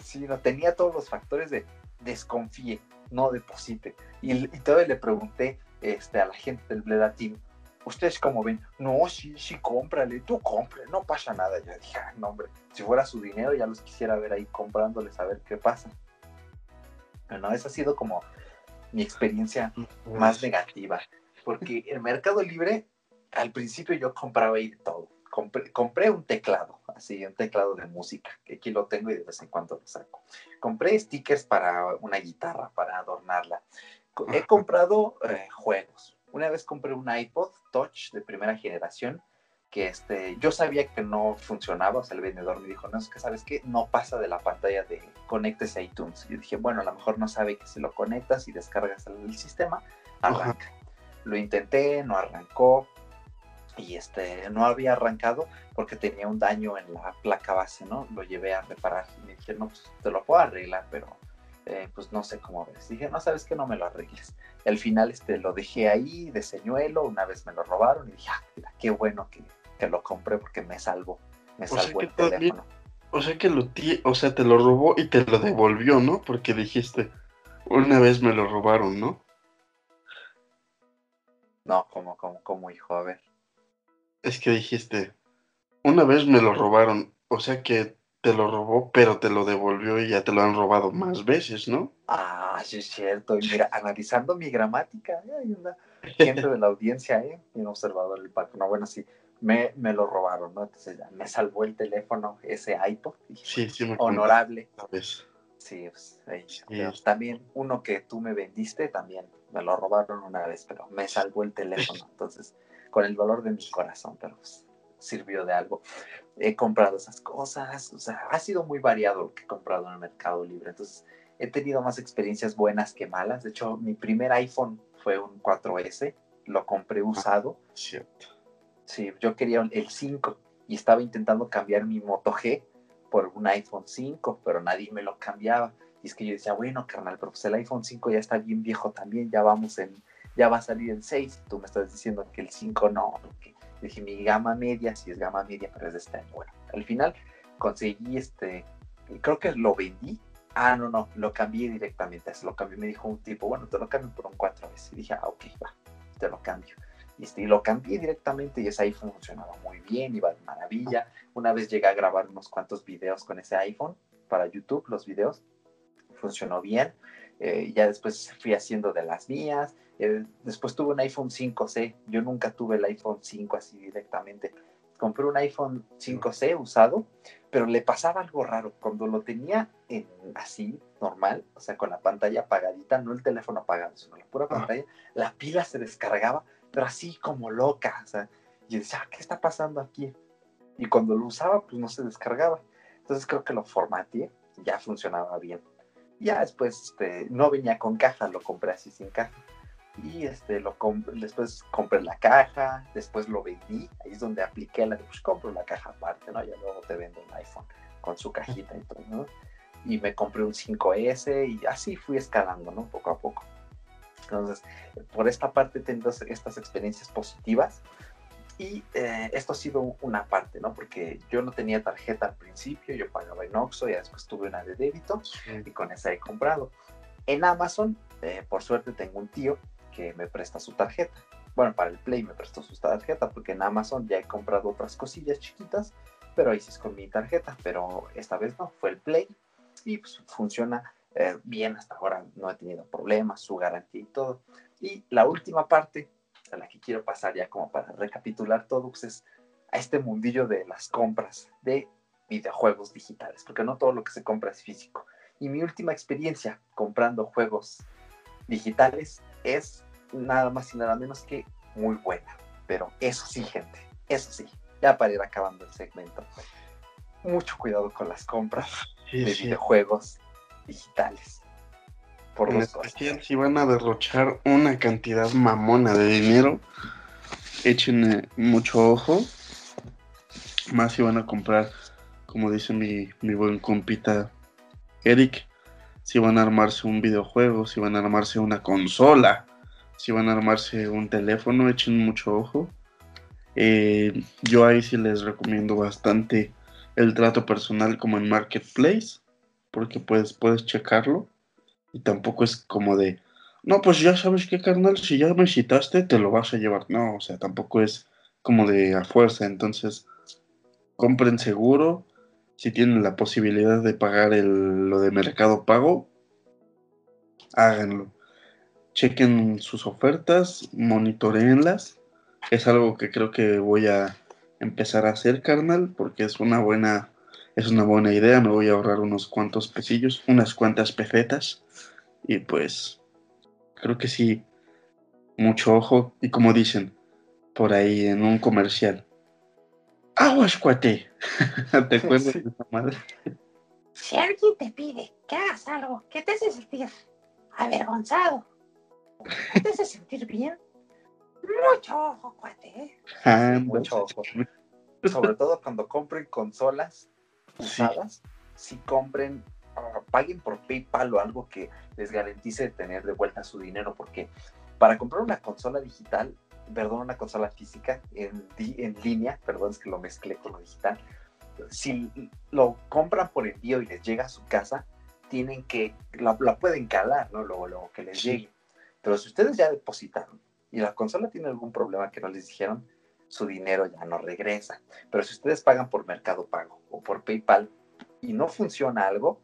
sí, no, tenía todos los factores de desconfíe, no deposite. Y, todavía le pregunté este, a la gente del Bleda Team, ¿ustedes cómo ven? No, sí, sí, cómprale, tú compre, no pasa nada. Yo dije, no, hombre, si fuera su dinero ya los quisiera ver ahí comprándoles a ver qué pasa. Pero no, esa ha sido como mi experiencia más negativa, porque el Mercado Libre, al principio yo compraba ahí todo. Compré, compré, un teclado, así, un teclado de música, que aquí lo tengo y de vez en cuando lo saco. Compré stickers para una guitarra, para adornarla. He comprado eh, juegos. Una vez compré un iPod Touch de primera generación que este, yo sabía que no funcionaba, o sea, el vendedor me dijo, no, es que sabes que no pasa de la pantalla de conectes a iTunes. Y yo dije, bueno, a lo mejor no sabe que si lo conectas y descargas el sistema, arranca. Lo intenté, no arrancó, y este, no había arrancado porque tenía un daño en la placa base, ¿no? Lo llevé a reparar y me dije, no, pues te lo puedo arreglar, pero eh, pues no sé cómo ves. Dije, no, sabes que no me lo arregles. al final este, lo dejé ahí de señuelo, una vez me lo robaron y dije, ah, qué bueno que, que lo compré porque me salvó, me salvó el teléfono. o sea que lo o sea, te lo robó y te lo devolvió, ¿no? Porque dijiste, una vez me lo robaron, ¿no? No, como, como, como, hijo, a ver. Es que dijiste, una vez me lo robaron, o sea que te lo robó, pero te lo devolvió y ya te lo han robado más veces, ¿no? Ah, sí es cierto. Y mira, analizando mi gramática, ¿eh? hay una gente de la audiencia, ¿eh? un observador del parque. No, bueno, sí, me, me lo robaron, ¿no? Entonces ya me salvó el teléfono, ese iPod. sí, sí, me Honorable. Sí, pues, sí, también uno que tú me vendiste, también me lo robaron una vez, pero me salvó el teléfono. Entonces, con el dolor de mi corazón, pero pues, sirvió de algo. He comprado esas cosas, o sea, ha sido muy variado lo que he comprado en el Mercado Libre. Entonces, he tenido más experiencias buenas que malas. De hecho, mi primer iPhone fue un 4S, lo compré usado. cierto. Sí, yo quería el 5 y estaba intentando cambiar mi Moto G por un iPhone 5, pero nadie me lo cambiaba. Y es que yo decía, bueno, carnal, pero pues el iPhone 5 ya está bien viejo también, ya vamos en, ya va a salir el 6. Tú me estás diciendo que el 5 no. Dije, mi gama media, si es gama media, pero es de este año. Bueno, al final conseguí este, creo que lo vendí. Ah, no, no, lo cambié directamente. Se lo cambié, me dijo un tipo, bueno, te lo cambio por un 4S. Y dije, ah, ok, va, te lo cambio. Y, lo cambié directamente y ese iPhone funcionaba muy bien, iba de maravilla. Una vez llegué a grabar unos cuantos videos con ese iPhone para YouTube, los videos. Funcionó bien. Eh, ya después fui haciendo de las mías. Eh, después tuve un iPhone 5C. Yo nunca tuve el iPhone 5 así directamente. Compré un iPhone 5C usado, pero le pasaba algo raro. Cuando lo tenía en, así, normal, o sea, con la pantalla apagadita, no el teléfono apagado, sino la pura pantalla, la pila se descargaba, pero así como loca, o sea, y decía, ah, ¿qué está pasando aquí? Y cuando lo usaba, pues no se descargaba. Entonces creo que lo formateé, ya funcionaba bien. Ya después, este, no venía con caja, lo compré así sin caja. Y este, lo después compré la caja, después lo vendí, ahí es donde apliqué la, pues compro la caja aparte, ¿no? Ya luego te vendo un iPhone con su cajita y todo, ¿no? Y me compré un 5S y así fui escalando, ¿no? Poco a poco. Entonces, por esta parte he tenido estas experiencias positivas y eh, esto ha sido una parte, ¿no? Porque yo no tenía tarjeta al principio, yo pagaba en Oxxo y después tuve una de débito y con esa he comprado. En Amazon, eh, por suerte, tengo un tío me presta su tarjeta. Bueno, para el Play me prestó su tarjeta porque en Amazon ya he comprado otras cosillas chiquitas, pero ahí sí es con mi tarjeta, pero esta vez no, fue el Play y pues, funciona eh, bien hasta ahora, no he tenido problemas, su garantía y todo. Y la última parte a la que quiero pasar ya como para recapitular todo, pues es a este mundillo de las compras de videojuegos digitales, porque no todo lo que se compra es físico. Y mi última experiencia comprando juegos digitales es nada más y nada menos que muy buena. Pero eso sí, gente, eso sí, ya para ir acabando el segmento. Mucho cuidado con las compras de videojuegos digitales por en especial si van a derrochar una cantidad mamona de dinero, echen mucho ojo. Más si van a comprar, como dice mi, mi buen compita Eric, si van a armarse un videojuego, si van a armarse una consola, si van a armarse un teléfono, echen mucho ojo. Eh, yo ahí sí les recomiendo bastante el trato personal como en Marketplace, porque puedes, puedes checarlo y tampoco es como de, no, pues ya sabes qué, carnal, si ya me citaste, te lo vas a llevar. No, o sea, tampoco es como de a fuerza. Entonces, compren seguro. Si tienen la posibilidad de pagar el, lo de mercado pago, háganlo. Chequen sus ofertas, monitoreenlas. Es algo que creo que voy a empezar a hacer, carnal, porque es una buena, es una buena idea. Me voy a ahorrar unos cuantos pesillos, unas cuantas pesetas y pues creo que sí, mucho ojo. Y como dicen por ahí en un comercial, aguas cuate. ¿Te acuerdas de esa madre? Si alguien te pide que hagas algo que te hace sentir avergonzado, te hace sentir bien, mucho ojo, cuate. Ah, mucho ojo. Sobre todo cuando compren consolas usadas, si compren paguen por PayPal o algo que les garantice tener de vuelta su dinero, porque para comprar una consola digital, perdón, una consola física en, en línea, perdón, es que lo mezclé con lo digital, si lo compran por envío y les llega a su casa, tienen que, la, pueden calar, ¿no? Luego, luego que les llegue. Pero si ustedes ya depositaron y la consola tiene algún problema que no les dijeron, su dinero ya no regresa. Pero si ustedes pagan por Mercado Pago o por PayPal y no funciona algo,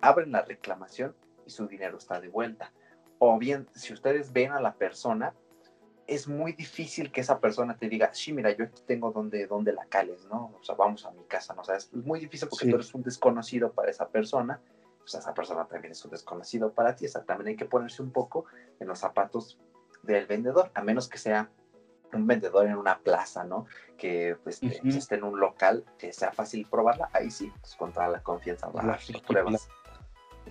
abren la reclamación y su dinero está de vuelta. O bien, si ustedes ven a la persona, es muy difícil que esa persona te diga, sí, mira, yo aquí tengo donde, donde la cales, ¿no? O sea, vamos a mi casa, ¿no? O sea, es muy difícil porque tú eres un desconocido para esa persona, pues esa persona también es un desconocido para ti, o sea, también hay que ponerse un poco en los zapatos del vendedor, a menos que sea un vendedor en una plaza, ¿no? Que pues, esté en un local, que sea fácil probarla, ahí sí, pues con toda la confianza va a pruebas.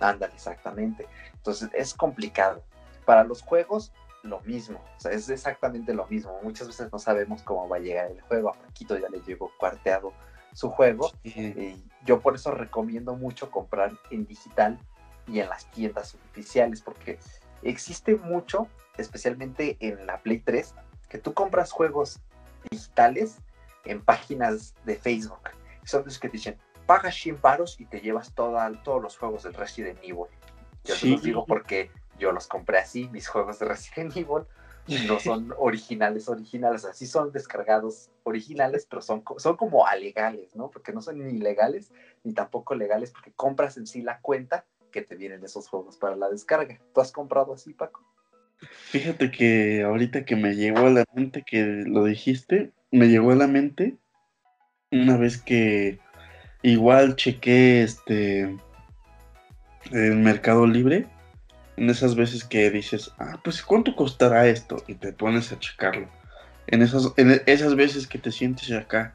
Ándale, exactamente. Entonces es complicado. Para los juegos, lo mismo. O sea, es exactamente lo mismo. Muchas veces no sabemos cómo va a llegar el juego. A Paquito ya le llegó cuarteado su juego. Y yo por eso recomiendo mucho comprar en digital y en las tiendas oficiales, porque existe mucho, especialmente en la Play 3, que tú compras juegos digitales en páginas de Facebook. Son los que te dicen, pagas 100 paros y te llevas todos los juegos del Resident Evil. Yo te los digo porque yo los compré así, mis juegos de Resident Evil, no son originales, originales, así son descargados originales, pero son, son como alegales, ¿no? Porque no son ni legales ni tampoco legales, porque compras en sí la cuenta que te vienen esos juegos para la descarga. ¿Tú has comprado así, Paco? Fíjate que ahorita que me llegó a la mente que lo dijiste, me llegó a la mente una vez que igual chequé este en Mercado Libre, en esas veces que dices, ah, pues ¿cuánto costará esto? Y te pones a checarlo. En esas, en esas veces que te sientes acá,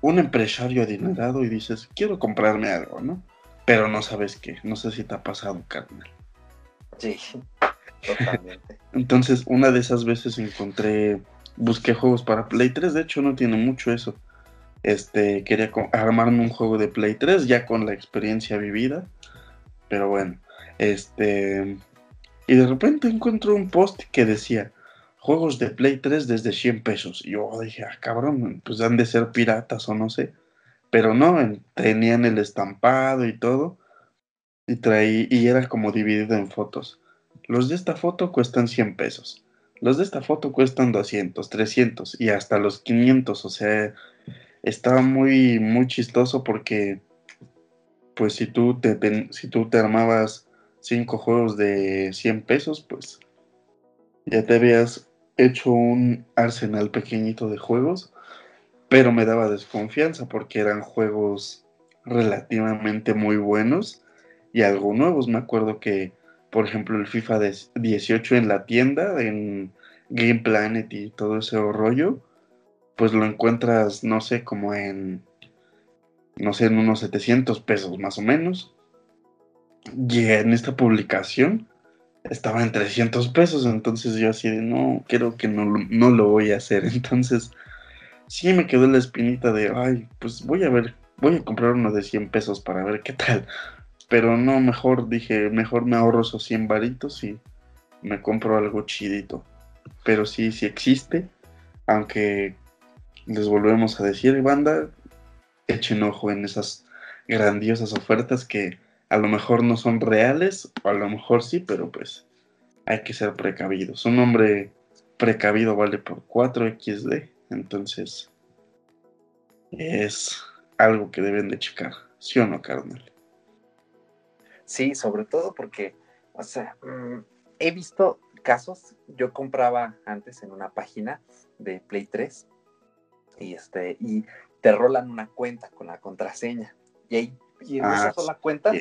un empresario adinerado y dices, quiero comprarme algo, ¿no? Pero no sabes qué, no sé si te ha pasado, carnal. Sí, totalmente. Entonces, una de esas veces encontré, busqué juegos para Play 3, de hecho no tiene mucho eso. Este, quería armarme un juego de Play 3 ya con la experiencia vivida. Pero bueno, este... Y de repente encuentro un post que decía, juegos de Play 3 desde 100 pesos. Y yo dije, ah, cabrón, pues han de ser piratas o no sé. Pero no, tenían el estampado y todo. Y, traí, y era como dividido en fotos. Los de esta foto cuestan 100 pesos. Los de esta foto cuestan 200, 300 y hasta los 500. O sea, estaba muy, muy chistoso porque, pues si tú te, si tú te armabas 5 juegos de 100 pesos, pues ya te habías hecho un arsenal pequeñito de juegos, pero me daba desconfianza porque eran juegos relativamente muy buenos y algo nuevos. Me acuerdo que por ejemplo, el FIFA 18 en la tienda, en Game Planet y todo ese rollo, pues lo encuentras, no sé, como en, no sé, en unos 700 pesos más o menos. Y en esta publicación estaba en 300 pesos, entonces yo así de, no, creo que no, no lo voy a hacer. Entonces, sí me quedó la espinita de, ay, pues voy a ver, voy a comprar uno de 100 pesos para ver qué tal. Pero no, mejor dije, mejor me ahorro esos 100 varitos y me compro algo chidito. Pero sí, sí existe. Aunque les volvemos a decir, banda, echen ojo en esas grandiosas ofertas que a lo mejor no son reales, o a lo mejor sí, pero pues hay que ser precavidos. Un hombre precavido vale por 4XD, entonces es algo que deben de checar, ¿sí o no, carnal? Sí, sobre todo porque, o sea, mm, he visto casos, yo compraba antes en una página de Play 3 y este y te rolan una cuenta con la contraseña y ahí y en esa ah, sola cuenta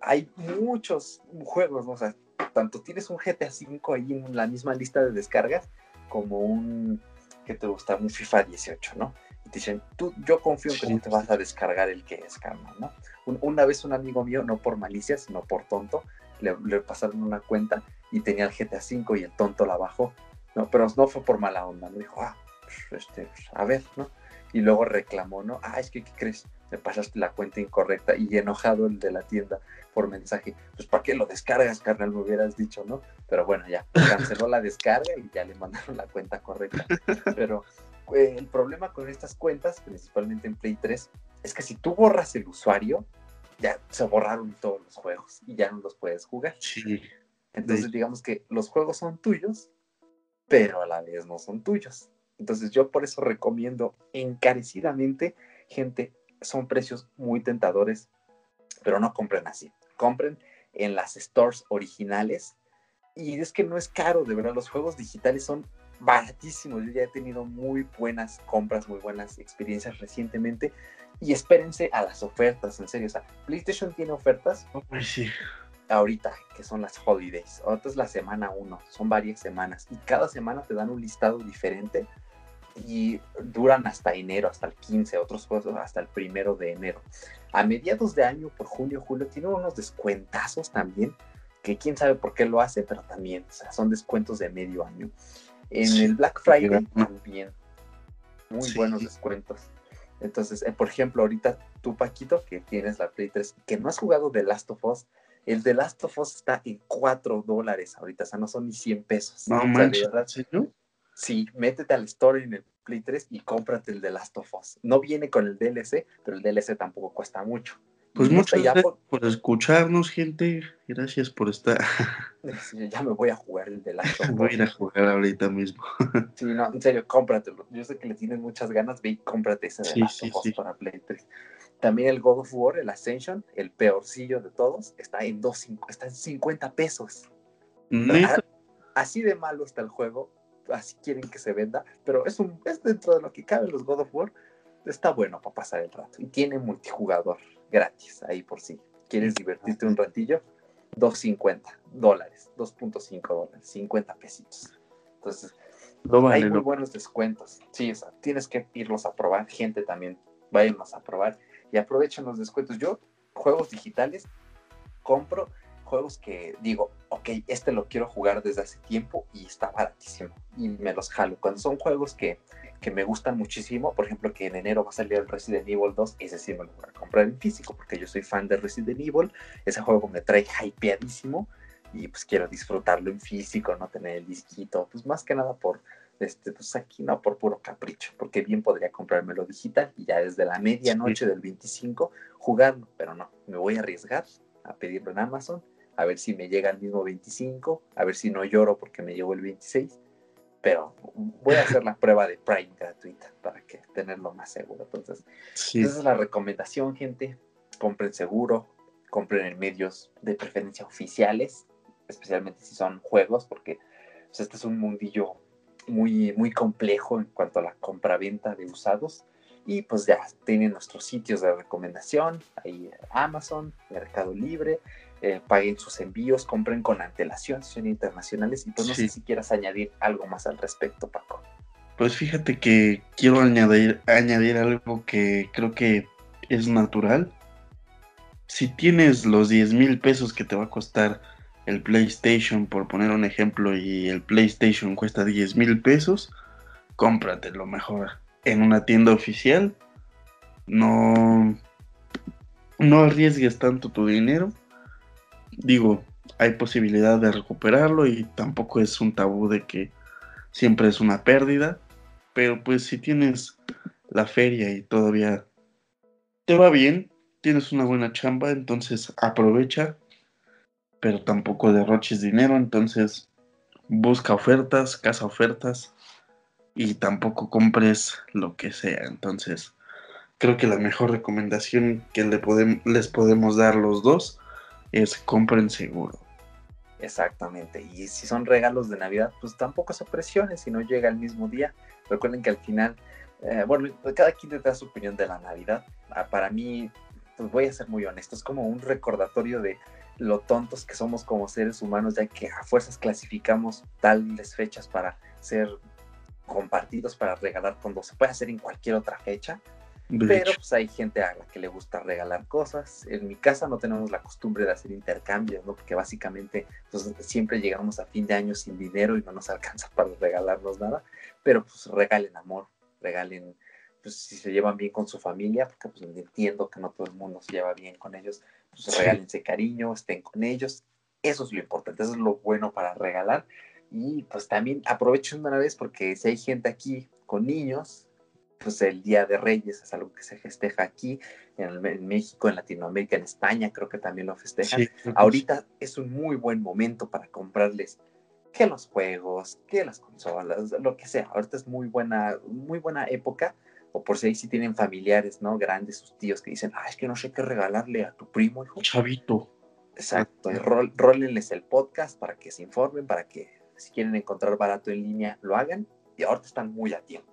hay muchos juegos, o sea, tanto tienes un GTA V ahí en la misma lista de descargas como un que te gusta un FIFA 18, ¿no? dicen, tú, yo confío en que tú te vas a descargar el que es, carnal, ¿no? una vez un amigo mío, no por malicia, sino por tonto, le, pasaron una cuenta y tenía el GTA V y el tonto la bajó, ¿no? Pero no fue por mala onda, ¿no? Dijo, ah, pues, este, a ver, ¿no? Y luego reclamó, ¿no? Ah, es que, ¿qué crees? Me pasaste la cuenta incorrecta y enojado el de la tienda por mensaje, pues ¿para qué lo descargas, carnal? Me hubieras dicho, ¿no? Pero bueno, ya, canceló la descarga y ya le mandaron la cuenta correcta. Pero eh, el problema con estas cuentas, principalmente en Play 3, es que si tú borras el usuario, ya se borraron todos los juegos y ya no los puedes jugar. Sí. Entonces, digamos que los juegos son tuyos, pero a la vez no son tuyos. Entonces, yo por eso recomiendo encarecidamente, gente, son precios muy tentadores, pero no compren así. Compren en las stores originales. Y es que no es caro, de verdad, los juegos digitales son baratísimos. Yo ya he tenido muy buenas compras, muy buenas experiencias recientemente. Y espérense a las ofertas, en serio. O sea, PlayStation tiene ofertas. sí. Ahorita, que son las holidays. Ahorita es la semana 1, son varias semanas. Y cada semana te dan un listado diferente. Y duran hasta enero, hasta el 15, otros juegos hasta el primero de enero. A mediados de año, por junio, julio, tiene unos descuentazos también, que quién sabe por qué lo hace, pero también, o sea, son descuentos de medio año. En el Black Friday también. Muy buenos descuentos. Entonces, eh, por ejemplo, ahorita tú, Paquito, que tienes la Play 3, que no has jugado The Last of Us, el The Last of Us está en 4 dólares ahorita, o sea, no son ni 100 pesos. No manches, Sí, métete al store en el Play 3 y cómprate el The Last of Us. No viene con el DLC, pero el DLC tampoco cuesta mucho. Pues muchas gracias por... escucharnos, gente. Gracias por estar. ya me voy a jugar el de la Voy a ir a jugar ahorita mismo. sí, no, en serio, cómpratelo. Yo sé que le tienes muchas ganas, ve y cómprate ese de sí, para Play 3. También el God of War, el Ascension, el peorcillo de todos, está en, dos, está en 50 pesos. Así de malo está el juego, así quieren que se venda, pero es, un, es dentro de lo que cabe los God of War, está bueno para pasar el rato y tiene multijugador gratis ahí por sí. ¿Quieres divertirte un ratillo? 2.50 dólares, 2.5 dólares, 50 pesitos. Entonces, hay muy buenos descuentos. Sí, o sea, tienes que irlos a probar. Gente también, váyanos a probar y aprovechen los descuentos. Yo, juegos digitales, compro juegos que digo, ok, este lo quiero jugar desde hace tiempo y está baratísimo y me los jalo. Cuando son juegos que, que me gustan muchísimo, por ejemplo, que en enero va a salir el Resident Evil 2, ese sí me lo voy a comprar en físico porque yo soy fan de Resident Evil. Ese juego me trae hypeadísimo y pues quiero disfrutarlo en físico, no tener el disquito, pues más que nada por, este, pues aquí no por puro capricho, porque bien podría comprármelo digital y ya desde la medianoche del 25 jugarlo, pero no, me voy a arriesgar a pedirlo en Amazon, a ver si me llega el mismo 25, a ver si no lloro porque me llegó el 26, pero voy a hacer la prueba de Prime gratuita para que tenerlo más seguro. Entonces, esa es la recomendación, gente. Compren seguro, compren en medios de preferencia oficiales, especialmente si son juegos, porque pues, este es un mundillo muy, muy complejo en cuanto a la compra-venta de usados. Y pues ya tienen nuestros sitios de recomendación, ahí Amazon, Mercado Libre, eh, paguen sus envíos, compren con antelación, son internacionales. Y pues no sé si quieras añadir algo más al respecto, Paco. Pues fíjate que quiero añadir, añadir algo que creo que es natural. Si tienes los 10 mil pesos que te va a costar el PlayStation, por poner un ejemplo, y el PlayStation cuesta 10 mil pesos, lo mejor en una tienda oficial. No, no arriesgues tanto tu dinero. Digo, hay posibilidad de recuperarlo y tampoco es un tabú de que siempre es una pérdida. Pero pues si tienes la feria y todavía te va bien, tienes una buena chamba, entonces aprovecha pero tampoco derroches dinero, entonces busca ofertas, casa ofertas y tampoco compres lo que sea. Entonces, creo que la mejor recomendación que le les podemos dar los dos es compren seguro. Exactamente. Y si son regalos de Navidad, pues tampoco se presione si no llega el mismo día. Recuerden que al final, eh, bueno, cada quien te da su opinión de la Navidad. Ah, para mí, pues voy a ser muy honesto, es como un recordatorio de lo tontos que somos como seres humanos, ya que a fuerzas clasificamos tales fechas para ser compartidos, para regalar cuando se puede hacer en cualquier otra fecha. Pero pues hay gente a la que le gusta regalar cosas. En mi casa no tenemos la costumbre de hacer intercambios, ¿no? Porque básicamente pues, siempre llegamos a fin de año sin dinero y no nos alcanza para regalarnos nada. Pero pues regalen amor, regalen pues si se llevan bien con su familia, porque pues entiendo que no todo el mundo se lleva bien con ellos, pues regálense cariño, estén con ellos, eso es lo importante, eso es lo bueno para regalar y pues también aprovechen una vez porque si hay gente aquí con niños, pues el Día de Reyes es algo que se festeja aquí, en, México, en Latinoamérica, en España creo que también lo festejan. Ahorita es un muy buen momento para comprarles que los juegos, que las consolas, lo que sea. Ahorita es muy buena, muy buena época o por si ahí sí tienen familiares, ¿no? Grandes, sus tíos que dicen, ah, es que no sé qué regalarle a tu primo, hijo. Chavito. Exacto, rólenles el podcast para que se informen, para que si quieren encontrar barato en línea, lo hagan. Y ahorita están muy a tiempo.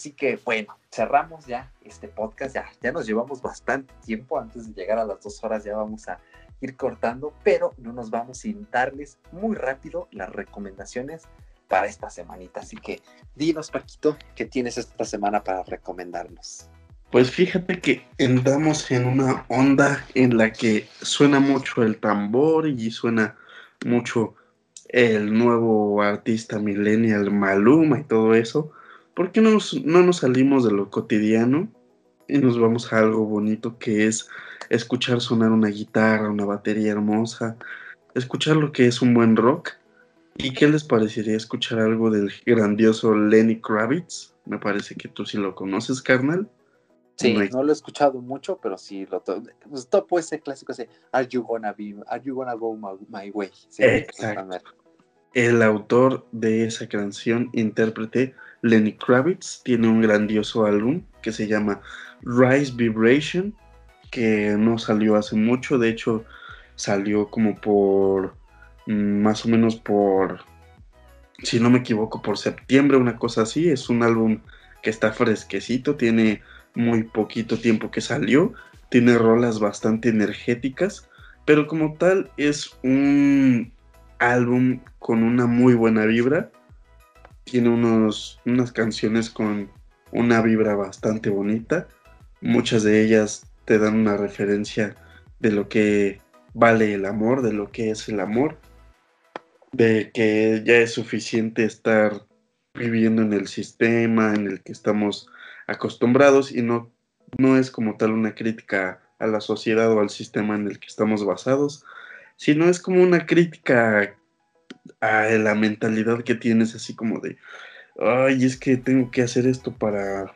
Así que bueno, cerramos ya este podcast, ya, ya nos llevamos bastante tiempo, antes de llegar a las dos horas ya vamos a ir cortando, pero no nos vamos sin darles muy rápido las recomendaciones para esta semanita. Así que dinos, Paquito, ¿qué tienes esta semana para recomendarnos? Pues fíjate que andamos en una onda en la que suena mucho el tambor y suena mucho el nuevo artista millennial Maluma y todo eso. ¿Por qué no nos, salimos de lo cotidiano y nos vamos a algo bonito que es escuchar sonar una guitarra, una batería hermosa, escuchar lo que es un buen rock? ¿Y qué les parecería escuchar algo del grandioso Lenny Kravitz? Me parece que tú sí lo conoces, carnal. Sí, no, lo he escuchado mucho, pero sí lo pues, topo ese clásico ese Are you gonna be, are you gonna go my, way? Exacto. El autor de esa canción, intérprete, Lenny Kravitz tiene un grandioso álbum que se llama Rise Vibration, que no salió hace mucho, de hecho salió como por mm, más o menos por, si no me equivoco, por septiembre, una cosa así. Es un álbum que está fresquecito, tiene muy poquito tiempo que salió, tiene rolas bastante energéticas, pero como tal es un álbum con una muy buena vibra. Tiene unos, unas canciones con una vibra bastante bonita. Muchas de ellas te dan una referencia de lo que vale el amor, de lo que es el amor, de que ya es suficiente estar viviendo en el sistema en el que estamos acostumbrados y no, no es como tal una crítica a la sociedad o al sistema en el que estamos basados, sino es como una crítica a la mentalidad que tienes así como de, ay, es que tengo que hacer esto para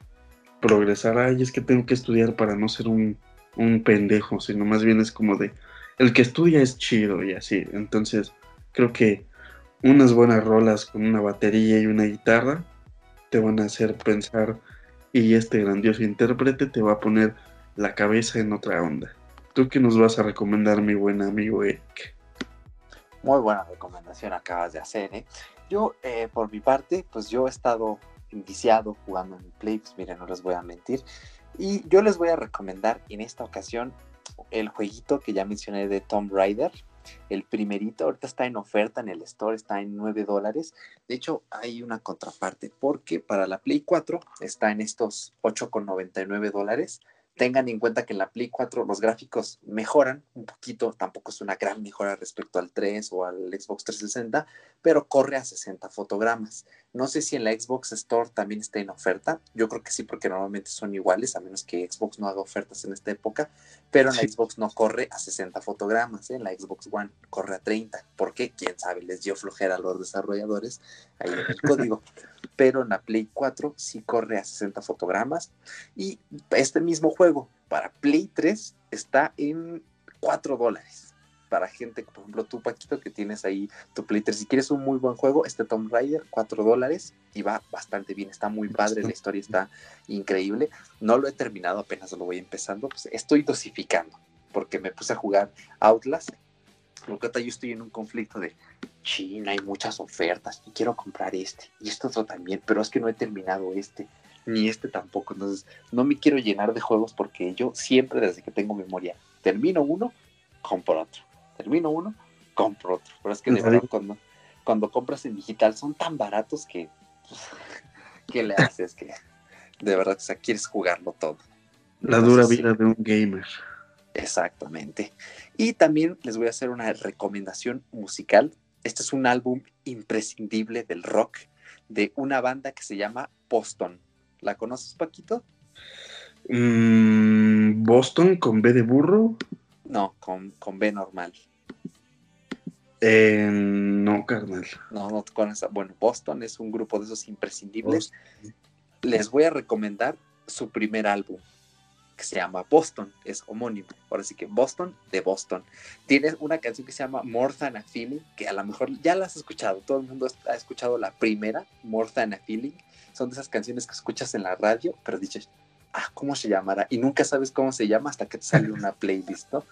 progresar, ay, es que tengo que estudiar para no ser un, un pendejo, sino más bien es como de, el que estudia es chido y así. Entonces, creo que unas buenas rolas con una batería y una guitarra te van a hacer pensar y este grandioso intérprete te va a poner la cabeza en otra onda. ¿Tú qué nos vas a recomendar, mi buen amigo Eric? Muy buena recomendación acabas de hacer, ¿eh? Yo, eh, por mi parte, pues yo he estado viciado jugando en Play, pues miren, no les voy a mentir. Y yo les voy a recomendar en esta ocasión el jueguito que ya mencioné de Tomb Raider. El primerito, ahorita está en oferta en el store, está en 9 dólares. De hecho, hay una contraparte porque para la Play 4 está en estos 8,99 dólares tengan en cuenta que en la Play 4 los gráficos mejoran un poquito, tampoco es una gran mejora respecto al 3 o al Xbox 360, pero corre a 60 fotogramas. No sé si en la Xbox Store también está en oferta, yo creo que sí porque normalmente son iguales, a menos que Xbox no haga ofertas en esta época, pero en la Xbox no corre a 60 fotogramas, ¿eh? en la Xbox One corre a 30. ¿Por qué? Quién sabe, les dio flojera a los desarrolladores ahí en el código. Pero en la Play 4 sí corre a 60 fotogramas y este mismo juego para Play 3 está en 4 dólares para gente, por ejemplo, tú, Paquito, que tienes ahí tu Play Si quieres un muy buen juego, este Tomb Raider, 4 dólares y va bastante bien. Está muy padre, la historia está increíble. No lo he terminado, apenas lo voy empezando. Pues estoy dosificando porque me puse a jugar Outlast. Lo que yo estoy en un conflicto de China, hay muchas ofertas y quiero comprar este y esto otro también, pero es que no he terminado este ni este tampoco. Entonces, no me quiero llenar de juegos porque yo siempre, desde que tengo memoria, termino uno, compro otro termino uno, compro otro. Pero es que de verdad cuando, cuando compras en digital son tan baratos que, pues, ¿qué le haces? Que de verdad, o sea, quieres jugarlo todo. La dura vida de un gamer. Exactamente. Y también les voy a hacer una recomendación musical. Este es un álbum imprescindible del rock de una banda que se llama Boston. ¿La conoces, Paquito? Mm, Boston con B de burro. No, con, con B normal. Eh, no, carnal. No, no con esa. Bueno, Boston es un grupo de esos imprescindibles. Les voy a recomendar su primer álbum, que se llama Boston, es homónimo. Ahora sí que Boston de Boston. Tiene una canción que se llama More Than a Feeling, que a lo mejor ya la has escuchado. Todo el mundo ha escuchado la primera, More Than a Feeling. Son de esas canciones que escuchas en la radio, pero dices, ah, ¿cómo se llamará? Y nunca sabes cómo se llama hasta que te sale una playlist, ¿no?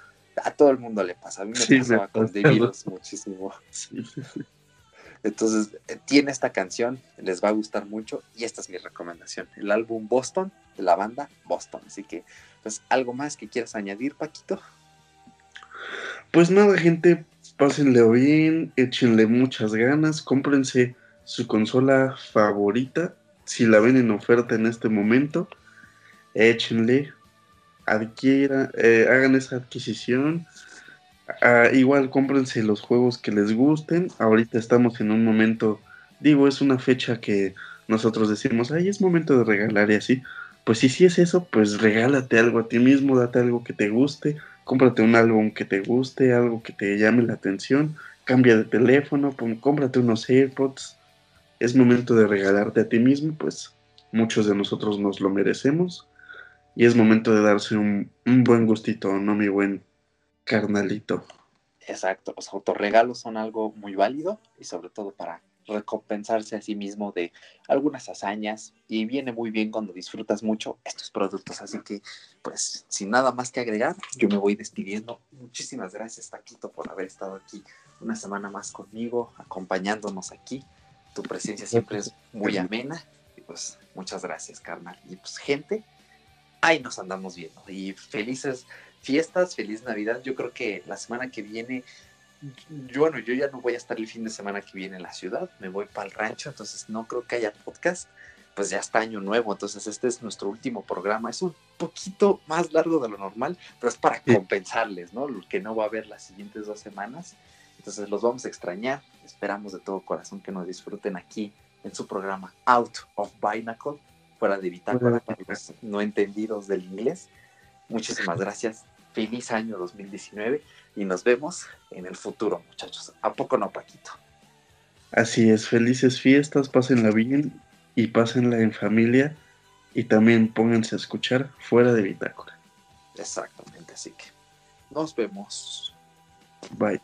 A todo el mundo le pasa, a mí me pasaba con Beatles muchísimo. Entonces, eh, tiene esta canción, les va a gustar mucho y esta es mi recomendación, el álbum Boston de la banda Boston. Así que, pues, ¿algo más que quieras añadir, Paquito? Pues nada, gente, pásenle bien, échenle muchas ganas, cómprense su consola favorita, si la ven en oferta en este momento échenle, adquieran, eh, hagan esa adquisición. Ah, igual cómprense los juegos que les gusten. Ahorita estamos en un momento, digo, es una fecha que nosotros decimos, ay, es momento de regalar y así. Pues si sí es eso, pues regálate algo a ti mismo, date algo que te guste, cómprate un álbum que te guste, algo que te llame la atención, cambia de teléfono, cómprate unos AirPods. Es momento de regalarte a ti mismo, pues muchos de nosotros nos lo merecemos. Y es momento de darse un, buen gustito, ¿no, mi buen carnalito? Exacto, los autorregalos son algo muy válido y sobre todo para recompensarse a sí mismo de algunas hazañas y viene muy bien cuando disfrutas mucho estos productos. Así que, pues, sin nada más que agregar, yo me voy despidiendo. Muchísimas gracias, Taquito, por haber estado aquí una semana más conmigo, acompañándonos aquí. Tu presencia siempre es muy amena. Y pues, muchas gracias, carnal. Y pues, gente, ahí nos andamos viendo. Y felices fiestas, feliz Navidad. Yo creo que la semana que viene yo, bueno, yo ya no voy a estar el fin de semana que viene en la ciudad, me voy para el rancho, entonces no creo que haya podcast, pues ya está año nuevo, entonces este es nuestro último programa, es un poquito más largo de lo normal, pero es para compensarles, ¿no? Lo que no va a haber las siguientes dos semanas, entonces los vamos a extrañar, esperamos de todo corazón que nos disfruten aquí en su programa Out of Binacle, fuera de bitácora para los no entendidos del inglés. Muchísimas gracias, feliz año 2019 y nos vemos en el futuro, muchachos. ¿A poco no, Paquito? Así es, felices fiestas, pásenla bien y pásenla en familia y también pónganse a escuchar fuera de bitácora. Exactamente, así que nos vemos. Bye.